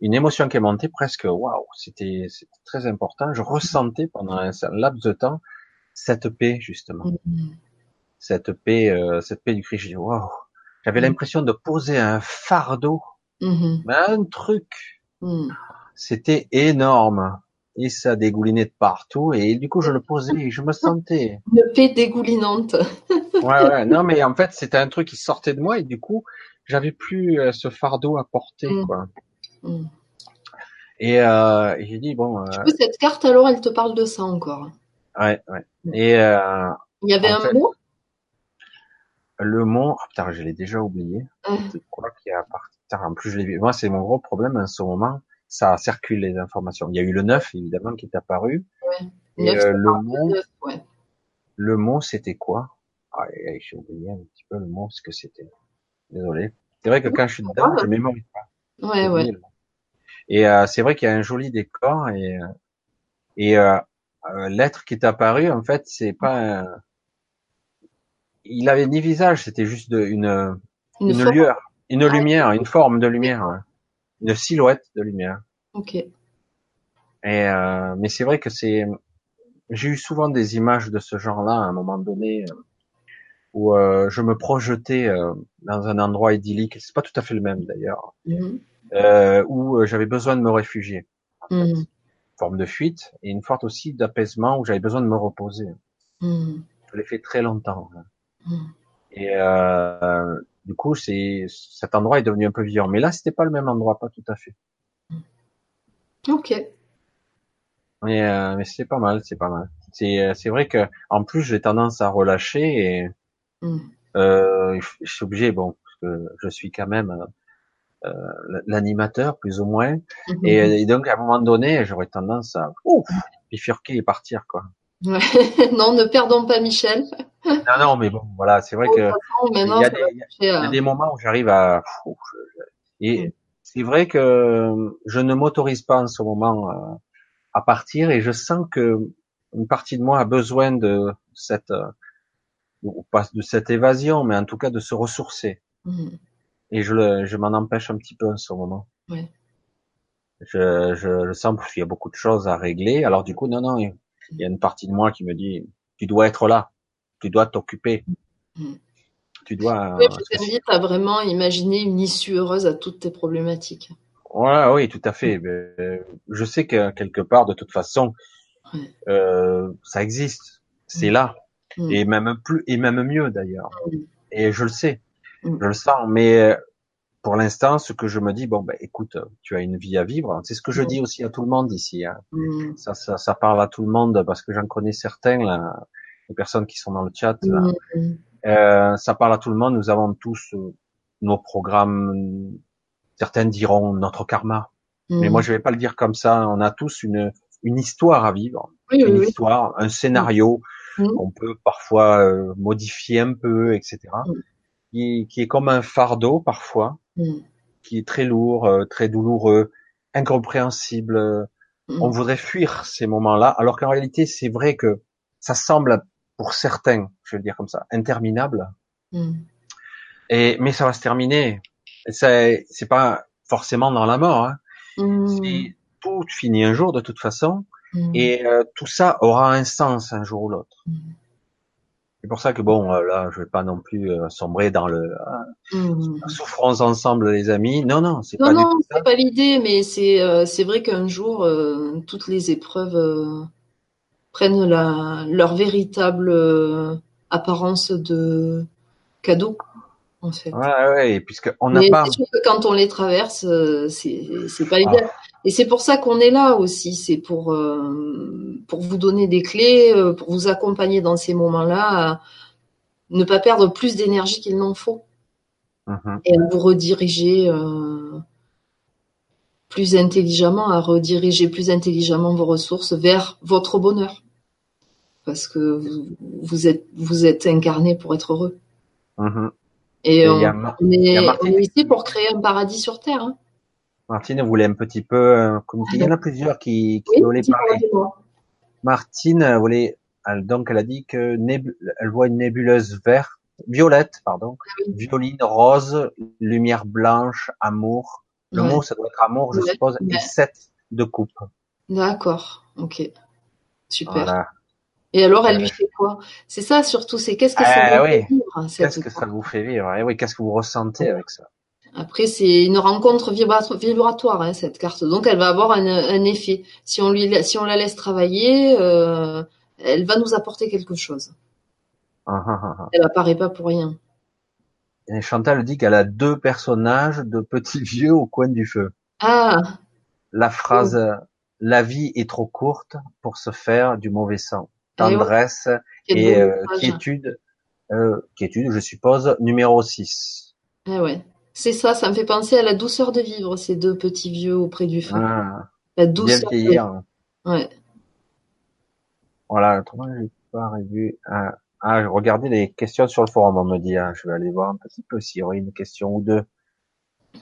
Une émotion qui est montée presque, waouh, c'était, très important. Je ressentais pendant un, certain laps de temps cette paix justement, cette paix, euh, cette paix du Christ. J'ai dit, waouh, j'avais l'impression de poser un fardeau, Mhm. mais un truc. Mm. C'était énorme et ça dégoulinait de partout et du coup je le posais et je me sentais Une paix dégoulinante. Ouais, ouais, non, mais en fait, c'était un truc qui sortait de moi et du coup, j'avais plus euh, ce fardeau à porter, Mm. quoi. Mm. Et, euh, et j'ai dit bon, euh, Du coup, cette carte alors, elle te parle de ça encore. ouais, ouais. Mm. Et euh, Il y avait un fait- mot? le mot, ah, putain, je l'ai déjà oublié. Ah. C'est quoi qui a Putain, En plus, je l'ai vu. Moi, c'est mon gros problème en ce moment. Ça circule les informations. Il y a eu le 9, évidemment, qui est apparu. Et euh, le mot, neuf, ouais. le mot, c'était quoi? Ah, J'ai oublié un petit peu le mot, ce que c'était. Désolé. C'est vrai que quand je suis dedans, je mémorise pas. Ouais, ouais. Et euh, c'est vrai qu'il y a un joli décor et euh, et euh, l'être qui est apparu en fait c'est pas un... il avait ni visage c'était juste de, une une, lueur une Ah, lumière une forme de lumière ouais. une silhouette de lumière Ok. et euh, mais c'est vrai que c'est j'ai eu souvent des images de ce genre-là à un moment donné où euh, je me projetais euh, dans un endroit idyllique c'est pas tout à fait le même d'ailleurs euh, où euh, j'avais besoin de me réfugier Mhm. forme de fuite et une forme aussi d'apaisement où j'avais besoin de me reposer. Mhm. Je l'ai fait très longtemps. Mhm. Et euh, du coup, c'est cet endroit est devenu un peu vivant. Mais là, c'était pas le même endroit, pas tout à fait. Ok. Mais, euh, mais c'est pas mal, c'est pas mal. C'est c'est vrai que en plus j'ai tendance à relâcher et Mhm. euh, je suis obligé, bon, parce que je suis quand même euh, l'animateur plus ou moins, Mhm. et, et donc à un moment donné, j'aurais tendance à ouf, bifurquer et partir quoi. Ouais. non, ne perdons pas Michel. Non non, mais bon, voilà, c'est vrai toute que il y a ça des, va il y a- toucher il y à- a des moments où j'arrive à ouf, je- et Mm. c'est vrai que je ne m'autorise pas en ce moment euh, à partir et je sens que une partie de moi a besoin de cette euh, ou pas de cette évasion, mais en tout cas de se ressourcer. Mhm. Et je, le, je m'en empêche un petit peu en ce moment. Ouais. Je, je le sens parce qu'il y a beaucoup de choses à régler. Alors du coup, non, non, il y a une partie de moi qui me dit, tu dois être là, tu dois t'occuper, Mm. tu dois. Ouais, je t'invite à vraiment imaginer une issue heureuse à toutes tes problématiques. Voilà, oui, tout à fait. Euh, je sais que quelque part, de toute façon, Ouais. euh, ça existe, c'est Mm. là, Mm. et même plus, et même mieux d'ailleurs. Mm. Et je le sais, Mm. je le sens. Mais euh, pour l'instant, ce que je me dis, bon, ben, écoute, tu as une vie à vivre. C'est ce que je dis aussi à tout le monde ici. Hein. Ça, ça, ça parle à tout le monde parce que j'en connais certains, là, les personnes qui sont dans le chat. Là. Euh, ça parle à tout le monde. Nous avons tous euh, nos programmes. Certains diront notre karma, mais moi je vais pas le dire comme ça. On a tous une une histoire à vivre, Oui, une oui. histoire, un scénario Mhm. qu'on peut parfois euh, modifier un peu, etc. Mhm. Qui, qui est comme un fardeau parfois, Mhm. qui est très lourd, euh, très douloureux, incompréhensible. Mhm. On voudrait fuir ces moments-là, alors qu'en réalité c'est vrai que ça semble pour certains, je vais le dire comme ça, interminable. Et mais ça va se terminer. C'est c'est pas forcément dans la mort. Hein. Tout finit un jour de toute façon, Et euh, tout ça aura un sens un jour ou l'autre. Mhm. C'est pour ça que bon, euh, là, je vais pas non plus euh, sombrer dans le euh, Mhm. souffrons ensemble, les amis. Non, non, c'est pas non, c'est pas l'idée, mais c'est euh, c'est vrai qu'un jour, euh, toutes les épreuves euh, prennent la, leur véritable euh, apparence de cadeau, en fait. Ouais, ouais, et puisque on n'a pas. sûr que quand on les traverse, euh, c'est c'est pas Ah, l'idéal. Et c'est pour ça qu'on est là aussi. C'est pour euh, pour vous donner des clés, euh, pour vous accompagner dans ces moments-là, à ne pas perdre plus d'énergie qu'il n'en faut mhm, et à vous rediriger euh, plus intelligemment, à rediriger plus intelligemment vos ressources vers votre bonheur. Parce que vous, vous êtes vous êtes incarné pour être heureux. mhm. Et, Et on, a, est ici pour créer un paradis sur Terre. Hein. Martine voulait un petit peu euh. Il y en a plusieurs qui, qui Oui, voulaient parler. Martine euh, voulait, elle, donc elle a dit que elle voit une nébuleuse verte, violette, pardon, oui. violine, rose, lumière blanche, amour. Le Ouais. mot, ça doit être amour, je Ouais, suppose, et sept de coupe. D'accord, ok, super. Voilà. Et alors, elle Euh, lui fait quoi? C'est ça surtout, c'est qu'est-ce que ça Ah lui oui. fait vivre Qu'est-ce que ça vous fait vivre? Eh oui, qu'est-ce que vous ressentez avec ça? Après, c'est une rencontre vibra- vibratoire, hein, cette carte. Donc, elle va avoir un, un effet. Si on lui, la- si on la laisse travailler, euh, elle va nous apporter quelque chose. Ah, ah, ah. Elle apparaît pas pour rien. Et Chantal dit qu'elle a deux personnages de petits vieux au coin du feu. Ah, La phrase "La vie est trop courte pour se faire du mauvais sang". Eh ouais. Tendresse et euh, quiétude, euh, quiétude, je suppose, numéro 6. Eh ouais. C'est ça, ça me fait penser à la douceur de vivre, ces deux petits vieux auprès du feu. Ah, La bien douceur. de- vieillir. Ouais. Voilà, autrement, j'ai pas revu. Ah, ah, regardez les questions sur le forum, on me dit. hein. Je vais aller voir un petit peu s'il y aurait une question ou deux.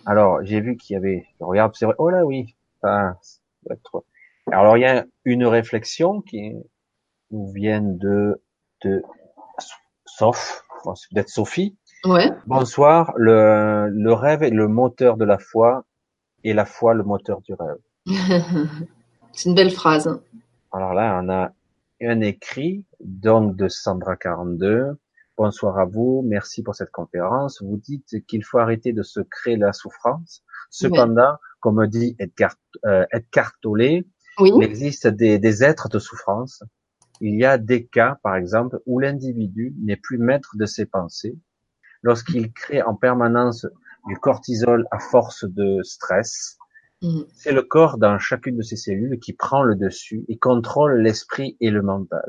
Alors, j'ai vu qu'il y avait. Je regarde, c'est vrai. Oh là, oui. Ah, ça doit être- Alors, il y a une réflexion qui nous vient de de Sauf, d'être Sophie. Ouais. Bonsoir. Le, le rêve est le moteur de la foi et la foi le moteur du rêve. C'est une belle phrase. Alors là, on a un écrit, donc de Sandra 42. Bonsoir à vous, merci pour cette conférence. Vous dites qu'il faut arrêter de se créer la souffrance. Cependant, comme dit Edgar, euh, Edgar Tolle, Oui. Il existe des, des êtres de souffrance. Il y a des cas, par exemple, où l'individu n'est plus maître de ses pensées. Lorsqu'il crée en permanence du cortisol à force de stress, Mhm. c'est le corps dans chacune de ses cellules qui prend le dessus et contrôle l'esprit et le mental.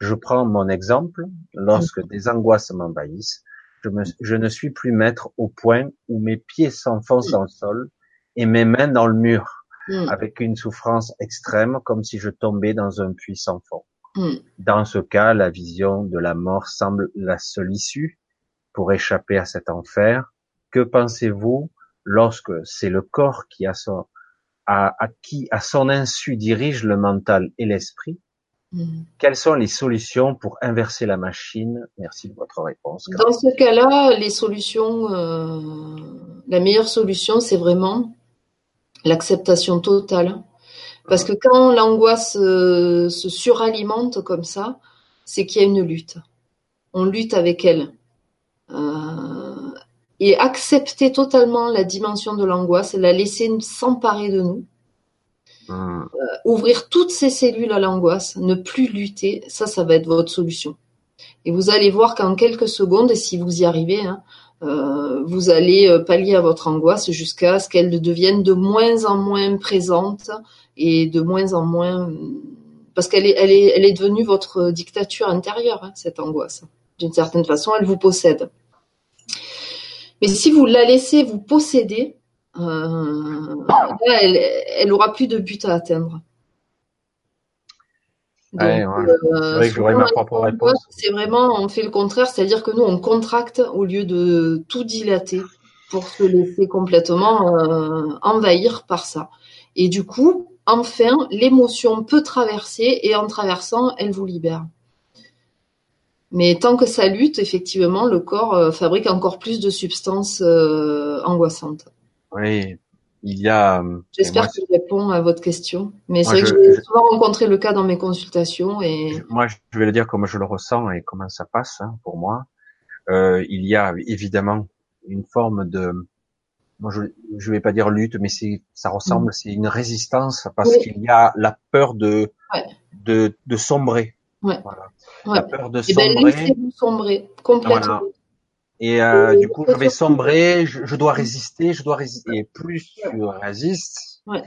Je prends mon exemple. Lorsque des angoisses m'envahissent, je, me- je ne suis plus maître au point où mes pieds s'enfoncent dans le sol et mes mains dans le mur, Mhm. avec une souffrance extrême, comme si je tombais dans un puits sans fond. Dans ce cas, la vision de la mort semble la seule issue pour échapper à cet enfer. Que pensez-vous lorsque c'est le corps qui a son, à, à qui, à son insu, dirige le mental et l'esprit? Mhm. Quelles sont les solutions pour inverser la machine? Merci de votre réponse. Dans ce cas-là, les solutions, euh, la meilleure solution, c'est vraiment l'acceptation totale. Parce que quand l'angoisse euh, se suralimente comme ça, c'est qu'il y a une lutte. On lutte avec elle. Euh, et accepter totalement la dimension de l'angoisse, la laisser s'emparer de nous, Hum, ouvrir toutes ces cellules à l'angoisse, ne plus lutter, ça, ça va être votre solution. Et vous allez voir qu'en quelques secondes, et si vous y arrivez, hein, euh, vous allez euh, pallier à votre angoisse jusqu'à ce qu'elle devienne de moins en moins présente et de moins en moins, parce qu'elle est, elle est, elle est devenue votre dictature intérieure, hein, cette angoisse. D'une certaine façon, elle vous possède. Mais si vous la laissez vous posséder, euh, là, elle, elle aura plus de but à atteindre. Ouais, euh, vrai C'est vraiment, on fait le contraire, c'est-à-dire que nous, on contracte au lieu de tout dilater pour se laisser complètement euh, envahir par ça. Et du coup, enfin, l'émotion peut traverser et en traversant, elle vous libère. Mais tant que ça lutte, effectivement, le corps euh, fabrique encore plus de substances euh, angoissantes. Oui, il y a. et J'espère moi, que je réponds à votre question. Mais c'est vrai je- que j'ai souvent rencontré le cas dans mes consultations et Moi, je vais le dire comme je le ressens et comment ça passe hein, pour moi. Euh, il y a évidemment une forme de, moi je je vais pas dire lutte, mais c'est ça ressemble, c'est une résistance parce Mm. Oui. qu'il y a la peur de Ouais. de, de sombrer. Ouais. Voilà. Ouais. La peur de Eh ben, sombrer. laissez-vous sombrer complètement. Voilà. Et euh, Et du coup, je vais sombrer, je, je dois résister, je dois résister. Et plus tu résistes, Ouais.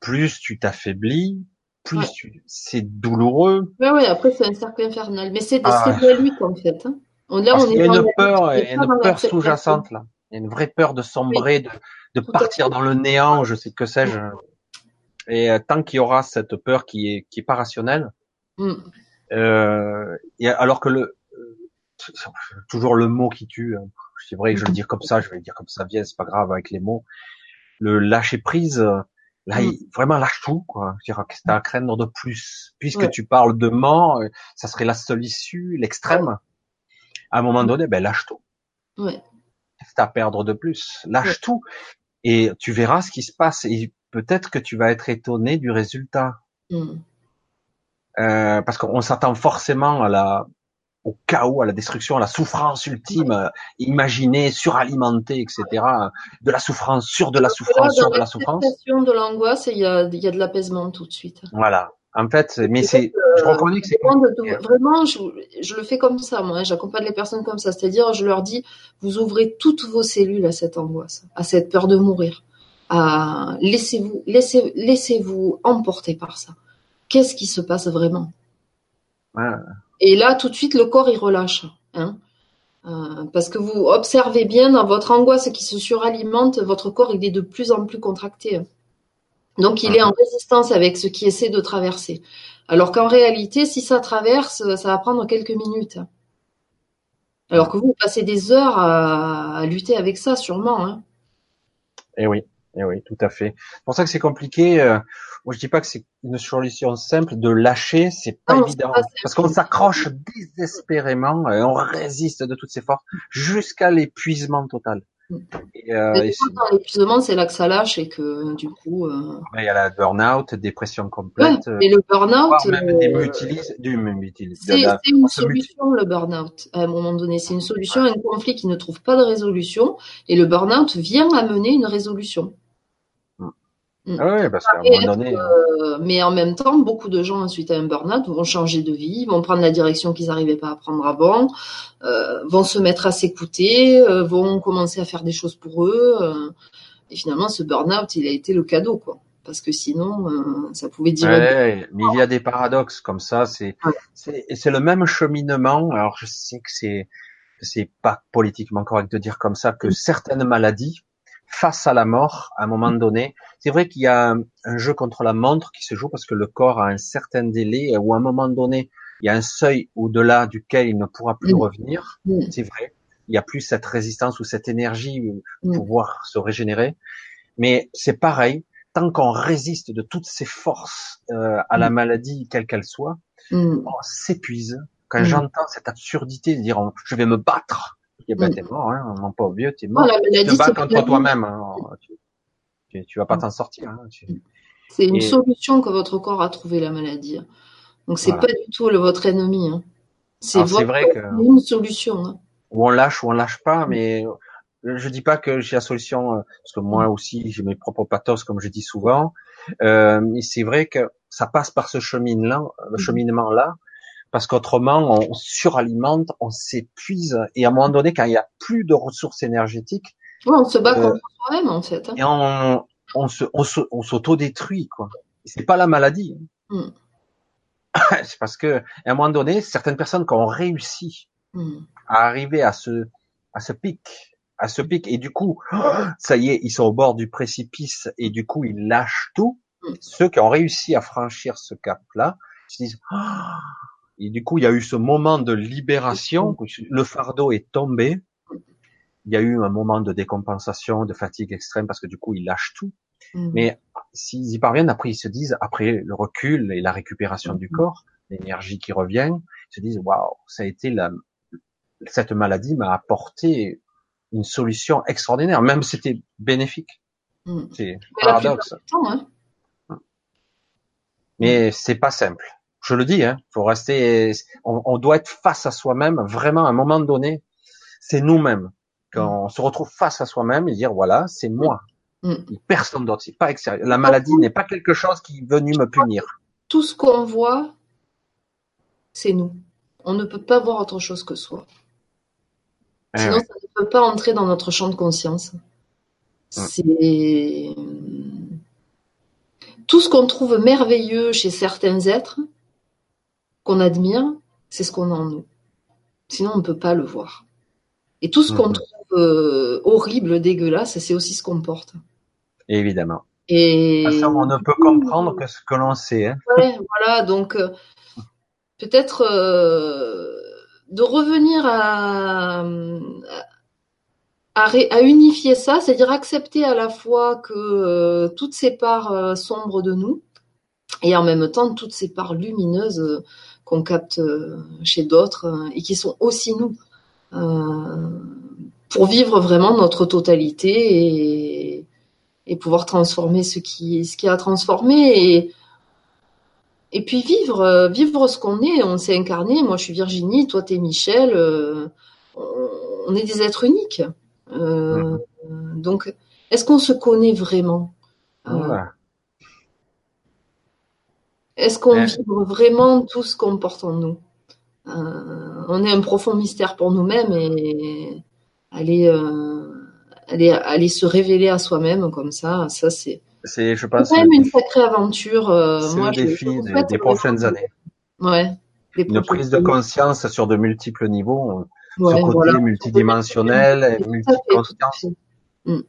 plus tu t'affaiblis, plus Ouais. tu, c'est douloureux. Ouais, ouais, après, c'est un cercle infernal. Mais c'est Ah. lutte, en fait. hein. Là, Parce on y a une peur, il y a une peur l'acceptation. sous-jacente là. Il y a une vraie peur de sombrer, de, de Tout partir dans le néant, je sais que sais-je. Et euh, tant qu'il y aura cette peur qui est qui est pas rationnelle, Mm. Euh, et alors que le euh, toujours le mot qui tue. hein. C'est vrai que je vais le dire comme ça, je vais le dire comme ça vient, c'est pas grave avec les mots. Le lâcher prise, là, Mm. il- vraiment lâche tout, quoi. Qu'est-ce que t'as à craindre de plus? Puisque Ouais. tu parles de mort, euh, ça serait la seule issue, l'extrême. À un moment donné, ben lâche tout. Ouais. Qu'est-ce à perdre de plus? Lâche Ouais. tout et tu verras ce qui se passe et peut-être que tu vas être étonné du résultat. Mm. Euh, parce qu'on s'attend forcément à la, au chaos, à la destruction, à la souffrance ultime, euh, imaginée, suralimentée, etc. De la souffrance, sur de la souffrance, sur de la souffrance. de l'angoisse, il y a, il y a de l'apaisement tout de suite. Voilà. En fait, mais C'est c'est, je reconnais que c'est. Vraiment, je, je le fais comme ça, moi. hein. J'accompagne les personnes comme ça. C'est-à-dire, je leur dis, vous ouvrez toutes vos cellules à cette angoisse, à cette peur de mourir. À, laissez-vous, laissez, laissez-vous emporter par ça. Qu'est-ce qui se passe vraiment? Et là, tout de suite, le corps, il relâche. Hein Euh, parce que vous observez bien dans votre angoisse qui se suralimente, votre corps, il est de plus en plus contracté. Donc, il est en résistance avec ce qui essaie de traverser. Alors qu'en réalité, si ça traverse, ça va prendre quelques minutes. Alors que vous, vous passez des heures à, à lutter avec ça, sûrement. Hein. Eh oui, eh oui, tout à fait. C'est pour ça que c'est compliqué. euh, Moi, je dis pas que c'est une solution simple de lâcher, c'est pas Non, évident, pas parce qu'on s'accroche désespérément et on résiste de toutes ses forces jusqu'à l'épuisement total. Mm. Et, euh, et dans l'épuisement, c'est là que ça lâche et que du coup. euh, il y a la burn-out, dépression Ouais, complète, mais le burn-out, euh, c'est une solution, le burn-out. À un moment donné, c'est une solution à un conflit qui ne trouve pas de résolution. Et le burn-out vient amener une résolution. Mm. Ah oui, parce qu'à un moment donné. Euh, mais en même temps, beaucoup de gens, suite à un burn-out, vont changer de vie, vont prendre la direction qu'ils n'arrivaient pas à prendre avant, euh, vont se mettre à s'écouter, euh, vont commencer à faire des choses pour eux. Et finalement, ce burn-out, il a été le cadeau, quoi. Parce que sinon, ça pouvait dire. Ouais, mais il y a des paradoxes comme ça. C'est c'est le même cheminement. Alors, je sais que c'est c'est pas politiquement correct de dire comme ça que mm. certaines maladies face à la mort, à un moment mm. donné. C'est vrai qu'il y a un, jeu contre la montre qui se joue parce que le corps a un certain délai ou à un moment donné, il y a un seuil au-delà duquel il ne pourra plus mm. revenir. Mm. C'est vrai. Il n'y a plus cette résistance ou cette énergie pour pouvoir se régénérer. Mais c'est pareil. Tant qu'on résiste de toutes ces forces euh, à la maladie, quelle qu'elle soit, on s'épuise. Quand j'entends cette absurdité de dire je vais me battre, et ben, t'es mort, hein. Mon pauvre vieux, t'es mort. tu te bats contre toi-même. Hein. Tu, tu, vas pas t'en sortir. Hein. C'est une solution que votre corps a trouvé, la maladie. Donc, c'est pas du tout le, votre ennemi. Hein. C'est vrai que... une solution. Hein. Ou on lâche ou on lâche pas, mais je dis pas que j'ai la solution, euh, parce que moi aussi, j'ai mes propres pathos, comme je dis souvent. Euh, mais c'est vrai que ça passe par ce chemin-là, le mm-hmm. cheminement-là, parce qu'autrement on suralimente, on s'épuise et à un moment donné quand il y a plus de ressources énergétiques, on se bat euh, contre soi-même en fait. Hein. Et on, on se, on s'auto-détruit quoi. C'est pas la maladie. Hmm. C'est parce que à un moment donné, certaines personnes qui ont réussi hmm. à arriver à ce à ce pic, à ce pic et du coup, ça y est, ils sont au bord du précipice et du coup ils lâchent tout. Hmm. Ceux qui ont réussi à franchir ce cap-là, se disent et du coup, il y a eu ce moment de libération, le fardeau est tombé. Il y a eu un moment de décompensation, de fatigue extrême, parce que du coup, ils lâchent tout. Mm. Mais s'ils y parviennent, après, ils se disent, après le recul et la récupération du mm. corps, l'énergie qui revient, ils se disent, waouh, ça a été la, cette maladie m'a apporté une solution extraordinaire, même si c'était bénéfique. Mm. C'est paradoxe. Hein. Mais c'est pas simple je le dis, hein, faut rester, on, doit être face à soi-même, vraiment à un moment donné, c'est nous-mêmes. Quand on se retrouve face à soi-même et dire voilà, c'est moi. Mm. Personne d'autre, c'est pas extérieur. La maladie n'est pas quelque chose qui est venu me punir. Tout ce qu'on voit, c'est nous. On ne peut pas voir autre chose que soi. Eh Sinon, ça ne peut pas entrer dans notre champ de conscience. Mm. C'est tout ce qu'on trouve merveilleux chez certains êtres, qu'on admire, c'est ce qu'on a en nous. Sinon, on ne peut pas le voir. Et tout ce qu'on trouve euh, horrible, dégueulasse, c'est aussi ce qu'on porte. Évidemment. Et on ne peut comprendre que ce que l'on sait. Hein. Ouais, voilà. Donc euh, peut-être euh, de revenir à, à, unifier ça, c'est-à-dire accepter à la fois que toutes ces parts sombres de nous et en même temps toutes ces parts lumineuses qu'on capte euh, chez d'autres euh, et qui sont aussi nous euh, pour vivre vraiment notre totalité et, et pouvoir transformer ce qui ce qui a transformé et et puis vivre vivre ce qu'on est. On s'est incarné. Moi je suis Virginie. Toi t'es Michel. On, est des êtres uniques. Euh, donc est-ce qu'on se connaît vraiment? Est-ce qu'on vit vraiment tout ce qu'on porte en nous? Euh, On est un profond mystère pour nous-mêmes et aller, euh, aller, aller se révéler à soi-même comme ça, ça c'est. C'est, je pense. quand même une sacrée aventure. Euh, c'est le défi des, prochaines années. Ouais. Une prise de conscience sur de multiples niveaux, ouais, ce côté multidimensionnel, multiconscience. Mm.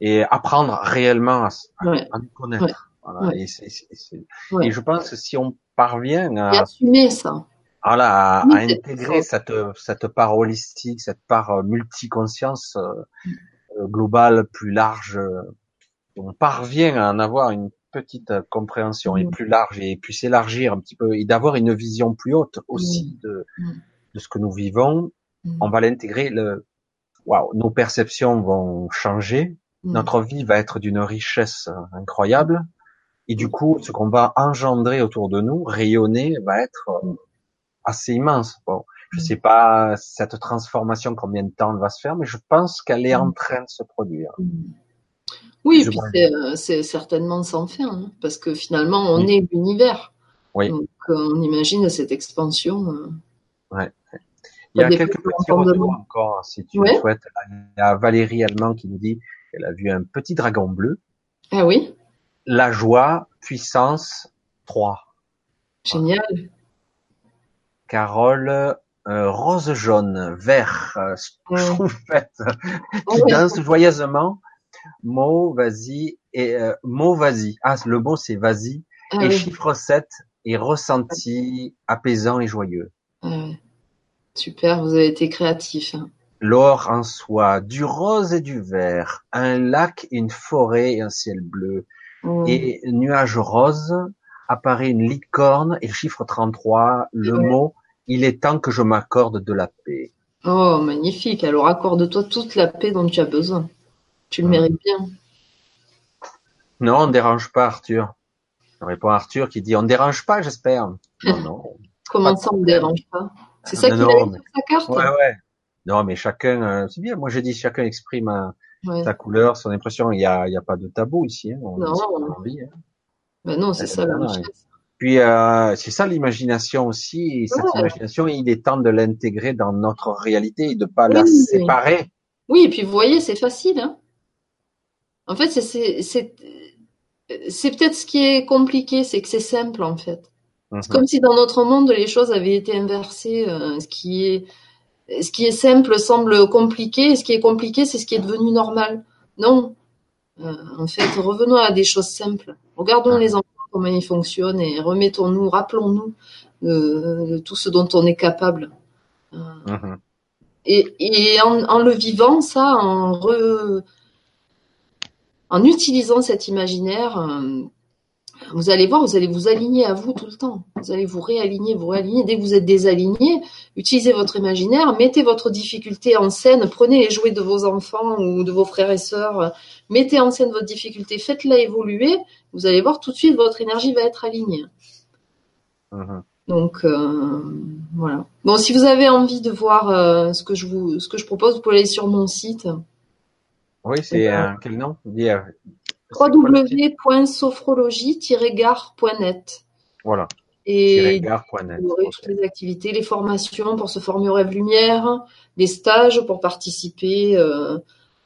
Et apprendre réellement à, à nous connaître. Et, je pense que si on parvient à, assumer ça, voilà, à, intégrer cette, cette part holistique, cette part euh, multiconscience euh, euh, globale plus large, on parvient à en avoir une petite compréhension et plus large et puis s'élargir un petit peu et d'avoir une vision plus haute aussi de, de ce que nous vivons, on va l'intégrer. Le, waouh, nos perceptions vont changer, notre vie va être d'une richesse incroyable. Et du coup, ce qu'on va engendrer autour de nous, rayonner, va être euh, assez immense. Bon, je sais pas cette transformation combien de temps elle va se faire, mais je pense qu'elle est en train de se produire. Oui, puis c'est certainement sans fin, hein, parce que finalement, on est l'univers. Oui. Donc, on imagine cette expansion. Ouais. Il y a quelques petits retours encore, si tu le souhaites. Il y a Valérie Allemand qui nous dit qu'elle a vu un petit dragon bleu. Ah oui. La joie, puissance 3. Génial. Carole, euh, rose jaune, vert, euh, qui danse joyeusement. Mot, vas-y, et euh, mot, vas-y. Ah, le mot, c'est vas-y. Ah et chiffre 7 et ressenti apaisant et joyeux. Ah Super, vous avez été créatif. Hein. L'or en soi, du rose et du vert, un lac, une forêt et un ciel bleu. Et nuage rose, apparaît une licorne et le chiffre 33, le mot il est temps que je m'accorde de la paix. Oh, magnifique. Alors accorde-toi toute la paix dont tu as besoin. Tu le mérites bien. Non, on ne dérange pas Arthur. On répond Arthur qui dit on ne dérange pas, j'espère. Non, non. Comment ça, on ne dérange pas? C'est ça qu'il a sur sa carte? Ouais, ouais. Non, mais chacun, euh, c'est bien. Moi, je dis chacun exprime sa couleur, son impression. Il n'y a, y a pas de tabou ici. Hein. On non. Envie, hein. Ben non, c'est ça la richesse. Puis euh, c'est ça l'imagination aussi. Et cette imagination, il est temps de l'intégrer dans notre réalité et de pas la séparer. Oui, et puis vous voyez, c'est facile. Hein en fait, c'est c'est peut-être ce qui est compliqué, c'est que c'est simple en fait. C'est mhm. comme si dans notre monde les choses avaient été inversées. Euh, ce qui est ce qui est simple semble compliqué, et ce qui est compliqué, c'est ce qui est devenu normal. Non. Euh, en fait, revenons à des choses simples. Regardons les enfants comment il fonctionne et remettons-nous, rappelons-nous euh, de tout ce dont on est capable. Euh, mhm. Et, en, le vivant, ça, en, en utilisant cet imaginaire, euh, vous allez voir, vous allez vous aligner à vous tout le temps. Vous allez vous réaligner, vous réaligner. Dès que vous êtes désaligné, utilisez votre imaginaire, mettez votre difficulté en scène, prenez les jouets de vos enfants ou de vos frères et sœurs, mettez en scène votre difficulté, faites-la évoluer. Vous allez voir tout de suite, votre énergie va être alignée. Uh-huh. Donc euh, voilà. Bon, si vous avez envie de voir euh, ce que je vous, ce que je propose, vous pouvez aller sur mon site. Oui, c'est quel nom? www.sophrologie-gare.net. Voilà. Et toutes les activités, les formations pour se former au rêve lumière, les stages pour participer euh,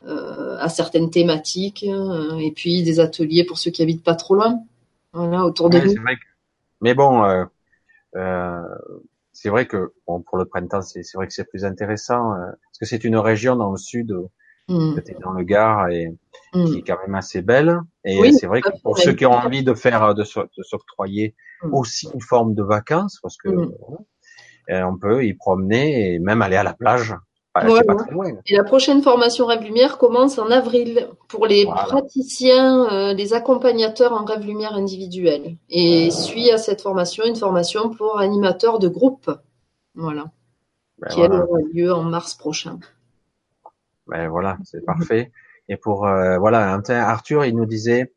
euh, à certaines thématiques, euh, et puis des ateliers pour ceux qui habitent pas trop loin, voilà, autour de nous. Mais bon, c'est vrai que bon, pour le printemps, c'est vrai que c'est plus intéressant parce que c'est une région dans le sud Mm. dans le Gard et mm. qui est quand même assez belle. Et c'est vrai que pour ceux qui ont envie de faire, de, s'octroyer mm. aussi une forme de vacances, parce que euh, on peut y promener et même aller à la plage. Pas très loin. Et la prochaine formation Rêve Lumière commence en avril pour les praticiens, euh, les accompagnateurs en Rêve Lumière individuel. Et suit à cette formation une formation pour animateurs de groupe. Voilà. Ben qui aura lieu en mars prochain. Ben voilà, c'est parfait. Et pour euh, voilà, Arthur, il nous disait,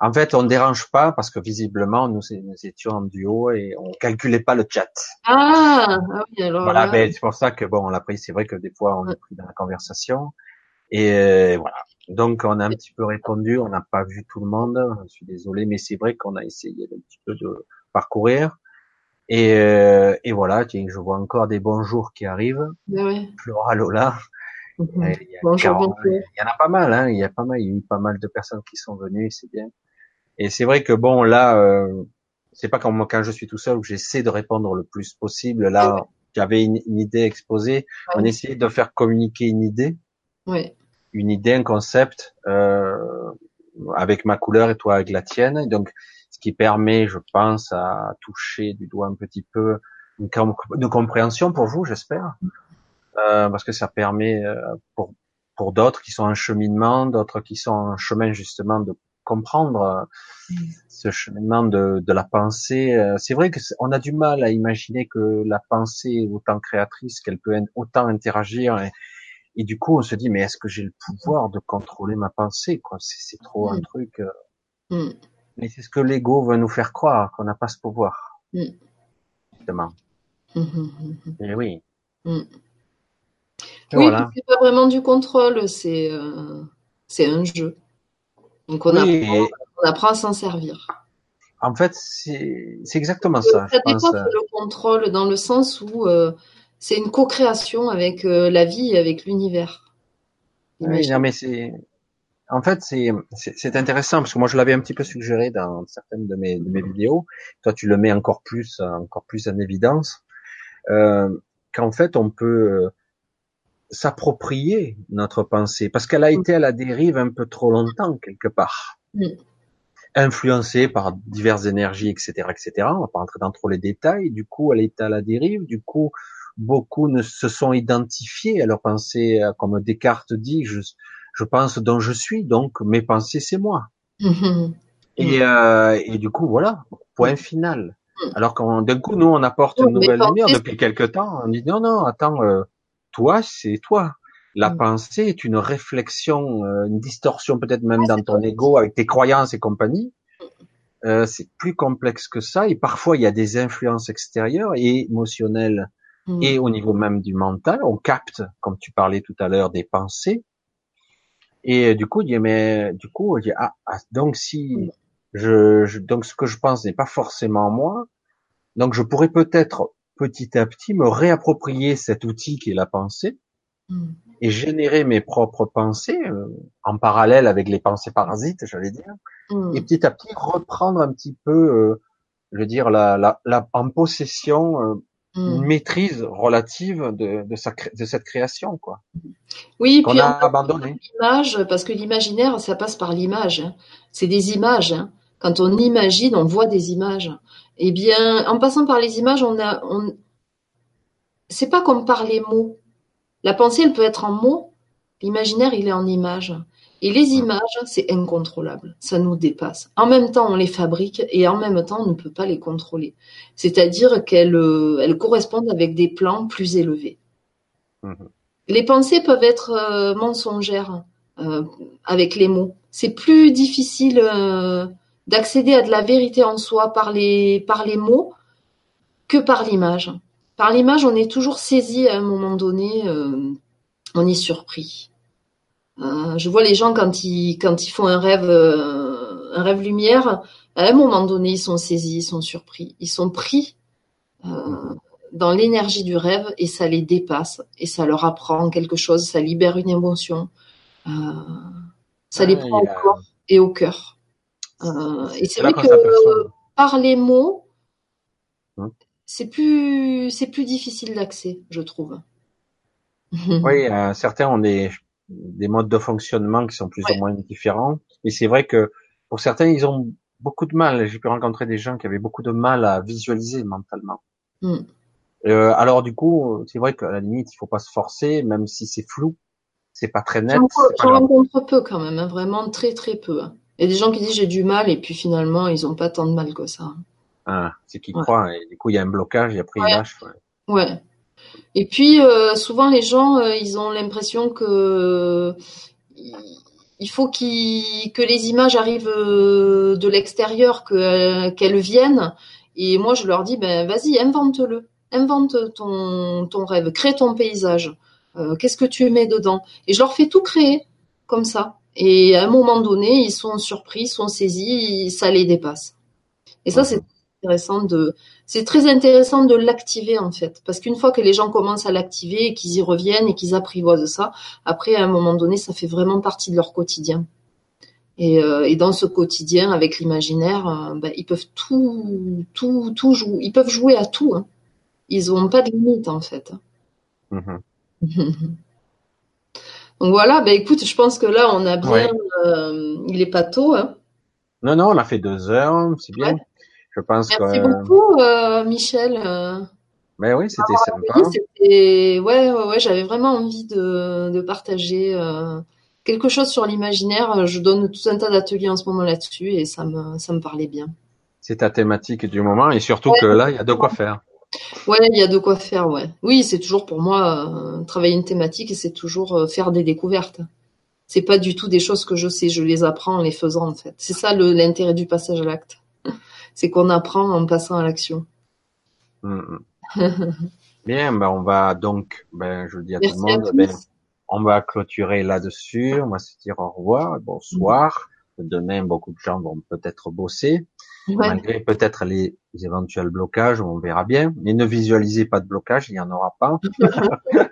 en fait, on ne dérange pas parce que visiblement nous, étions en duo et on calculait pas le chat. Ah, ah oui alors. Voilà, ben, c'est pour ça que bon, on l'a pris. C'est vrai que des fois on est pris dans la conversation et euh, voilà. Donc on a un petit peu répondu. On n'a pas vu tout le monde. Je suis désolé, mais c'est vrai qu'on a essayé un petit peu de parcourir. Et, euh, et voilà, tiens, je vois encore des bonjours qui arrivent. Ben ouais. Flora Lola. Il, y en a pas mal, hein. Il y a pas mal, il y a eu pas mal de personnes qui sont venues, c'est bien. Et c'est vrai que bon, là, euh, c'est pas comme quand je suis tout seul où j'essaie de répondre le plus possible. Là, j'avais une, idée exposée. On essayait de faire communiquer une idée, une idée, un concept, euh, avec ma couleur et toi avec la tienne. Donc, ce qui permet, je pense, à toucher du doigt un petit peu une, une compréhension pour vous, j'espère. Euh, parce que ça permet euh, pour pour d'autres qui sont en cheminement, d'autres qui sont en chemin justement de comprendre euh, mm. ce cheminement de, de la pensée. C'est vrai que on a du mal à imaginer que la pensée est autant créatrice, qu'elle peut autant interagir. Et, et, du coup, on se dit mais est-ce que j'ai le pouvoir de contrôler ma pensée Quoi, c'est trop un mm. truc. Mm. Mais c'est ce que l'ego veut nous faire croire qu'on n'a pas ce pouvoir. Justement. Et oui. Oui, c'est pas vraiment du contrôle, c'est euh, un jeu. Donc on, apprend, on apprend à s'en servir. En fait, c'est exactement ça. Ça dépasse le contrôle dans le sens où euh, c'est une co-création avec euh, la vie et avec l'univers. Oui, non, mais c'est en fait, c'est intéressant parce que moi je l'avais un petit peu suggéré dans certaines de mes, de mes vidéos. Toi, tu le mets encore plus, encore plus en évidence euh, qu'en fait on peut s'approprier notre pensée parce qu'elle a mm. été à la dérive un peu trop longtemps quelque part, mm. influencée par diverses énergies, etc., etc. On va pas rentrer dans trop les détails. Du coup, elle est à la dérive. Du coup, beaucoup ne se sont identifiés à leur pensée, comme Descartes dit. Je, je pense dont je suis, donc mes pensées c'est moi. Mm-hmm. Et, euh, et du coup voilà, point final. Mm. Alors quand d'un coup nous on apporte une nouvelle lumière depuis quelque temps, on dit non non attends, euh, toi c'est toi. La mm. pensée est une réflexion, euh, une distorsion peut-être même dans ton ego avec tes croyances et compagnie. Euh, c'est plus complexe que ça et parfois il y a des influences extérieures et émotionnelles mm. et au niveau même du mental. On capte, comme tu parlais tout à l'heure, des pensées et euh, du coup, il dit, mais du coup, il dit, ah, ah, donc si je, je, donc ce que je pense n'est pas forcément moi, donc je pourrais peut-être petit à petit me réapproprier cet outil qui est la pensée hmm. et générer mes propres pensées euh, en parallèle avec les pensées parasites, j'allais dire, hmm. et petit à petit reprendre un petit peu, euh, je veux dire, la, la, la en possession une hmm. maîtrise relative de, de, sa, de cette création, quoi. Oui, qu'on a abandonné. L'image, parce que l'imaginaire, ça passe par l'image. Hein. C'est des images. Hein. Quand on imagine, on voit des images. Eh bien, en passant par les images, on a, on... c'est pas comme par les mots. La pensée, elle peut être en mots. L'imaginaire, il est en images. Et les images, c'est incontrôlable, ça nous dépasse. En même temps, on les fabrique et en même temps, on ne peut pas les contrôler. C'est-à-dire qu'elles euh, elles correspondent avec des plans plus élevés. Mhm. Les pensées peuvent être euh, mensongères euh, avec les mots. C'est plus difficile d'accéder à de la vérité en soi par les, par les mots que par l'image. Par l'image, on est toujours saisi à un moment donné, on est surpris. Euh, je vois les gens quand ils quand ils font un rêve euh, un rêve lumière, à un moment donné, ils sont saisis, ils sont surpris, ils sont pris euh, dans l'énergie du rêve et ça les dépasse et ça leur apprend quelque chose, ça libère une émotion, ça les prend au corps et au cœur. Et c'est vrai que par les mots, hein? c'est plus c'est plus difficile d'accès, je trouve. Oui, certains ont des des modes de fonctionnement qui sont plus ou moins différents. Mais c'est vrai que pour certains, ils ont beaucoup de mal. J'ai pu rencontrer des gens qui avaient beaucoup de mal à visualiser mentalement. Hmm. Euh, alors du coup, c'est vrai qu'à la limite, il faut pas se forcer, même si c'est flou, c'est pas très net. J'en rencontre peu quand même, hein, vraiment très très peu. Hein. Il y a des gens qui disent j'ai du mal et puis finalement ils ont pas tant de mal que ça. Ah, c'est qu'ils croient et du coup il y a un blocage et après ils lâchent. ouais. Et puis euh, souvent les gens, euh, ils ont l'impression que il faut que les images arrivent euh, de l'extérieur, qu'elles viennent. Et moi, je leur dis, ben vas-y, invente-le, invente ton ton rêve, crée ton paysage. Qu'est-ce que tu mets dedans? Et je leur fais tout créer comme ça. Et à un moment donné, ils sont surpris, ils sont saisis, ça les dépasse. Et ça, c'est intéressant de, c'est très intéressant de l'activer en fait, parce qu'une fois que les gens commencent à l'activer et qu'ils y reviennent et qu'ils apprivoisent ça, après à un moment donné, ça fait vraiment partie de leur quotidien. Et, euh, et dans ce quotidien, avec l'imaginaire, euh, ben, ils peuvent tout, tout, tout jouer. Ils peuvent jouer à tout. Hein. Ils n'ont pas de limite en fait. Mm-hmm. Donc voilà, ben écoute, je pense que là, on a bien. Euh, il est pas tôt. Hein. Non, non, on a fait deux heures, c'est bien. Je pense Merci beaucoup, euh, Michel. Mais oui, c'était sympa. ouais, ouais, ouais, j'avais vraiment envie de, de partager euh, quelque chose sur l'imaginaire. Je donne tout un tas d'ateliers en ce moment là-dessus et ça me, ça me parlait bien. C'est ta thématique du moment et surtout que là, il y a de quoi faire. Ouais, il y a de quoi faire, ouais. Oui, c'est toujours pour moi euh, travailler une thématique et c'est toujours euh, faire des découvertes. C'est pas du tout des choses que je sais, je les apprends en les faisant en fait. C'est ça l'intérêt du passage à l'acte c'est qu'on apprend en passant à l'action. Mm, mm. Bien, ben on va donc, ben je le dis à tout le monde, ben, on va clôturer là-dessus, on va se dire au revoir, bonsoir. Demain, beaucoup de gens vont peut-être bosser, Ouais. malgré peut-être les éventuels blocages, on verra bien. Mais ne visualisez pas de blocage, il n'y en aura pas.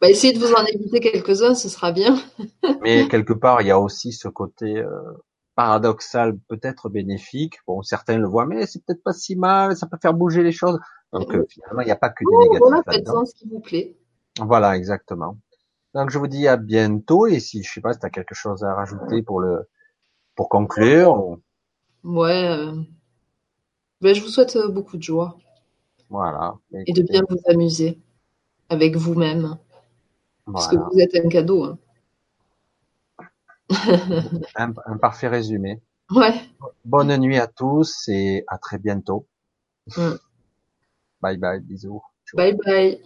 Bah, essayez de vous en éviter quelques-uns, ce sera bien. Mais quelque part, il y a aussi ce côté euh, paradoxal, peut-être bénéfique. Bon, certains le voient, mais c'est peut-être pas si mal, ça peut faire bouger les choses. Donc euh, finalement, il n'y a pas que du Oh, négatif voilà, faites là-dedans. en ce qui vous plaît. Voilà, exactement. Donc je vous dis à bientôt et si je sais pas si tu as quelque chose à rajouter pour le pour conclure, ou- Ouais. euh, ben, je vous souhaite euh, beaucoup de joie voilà. et de bien vous amuser avec vous-même, parce que Voilà. vous êtes un cadeau. hein. Un, un parfait résumé. Ouais. Bonne nuit à tous et à très bientôt. Mm. Bye bye, bisous. Bye bye.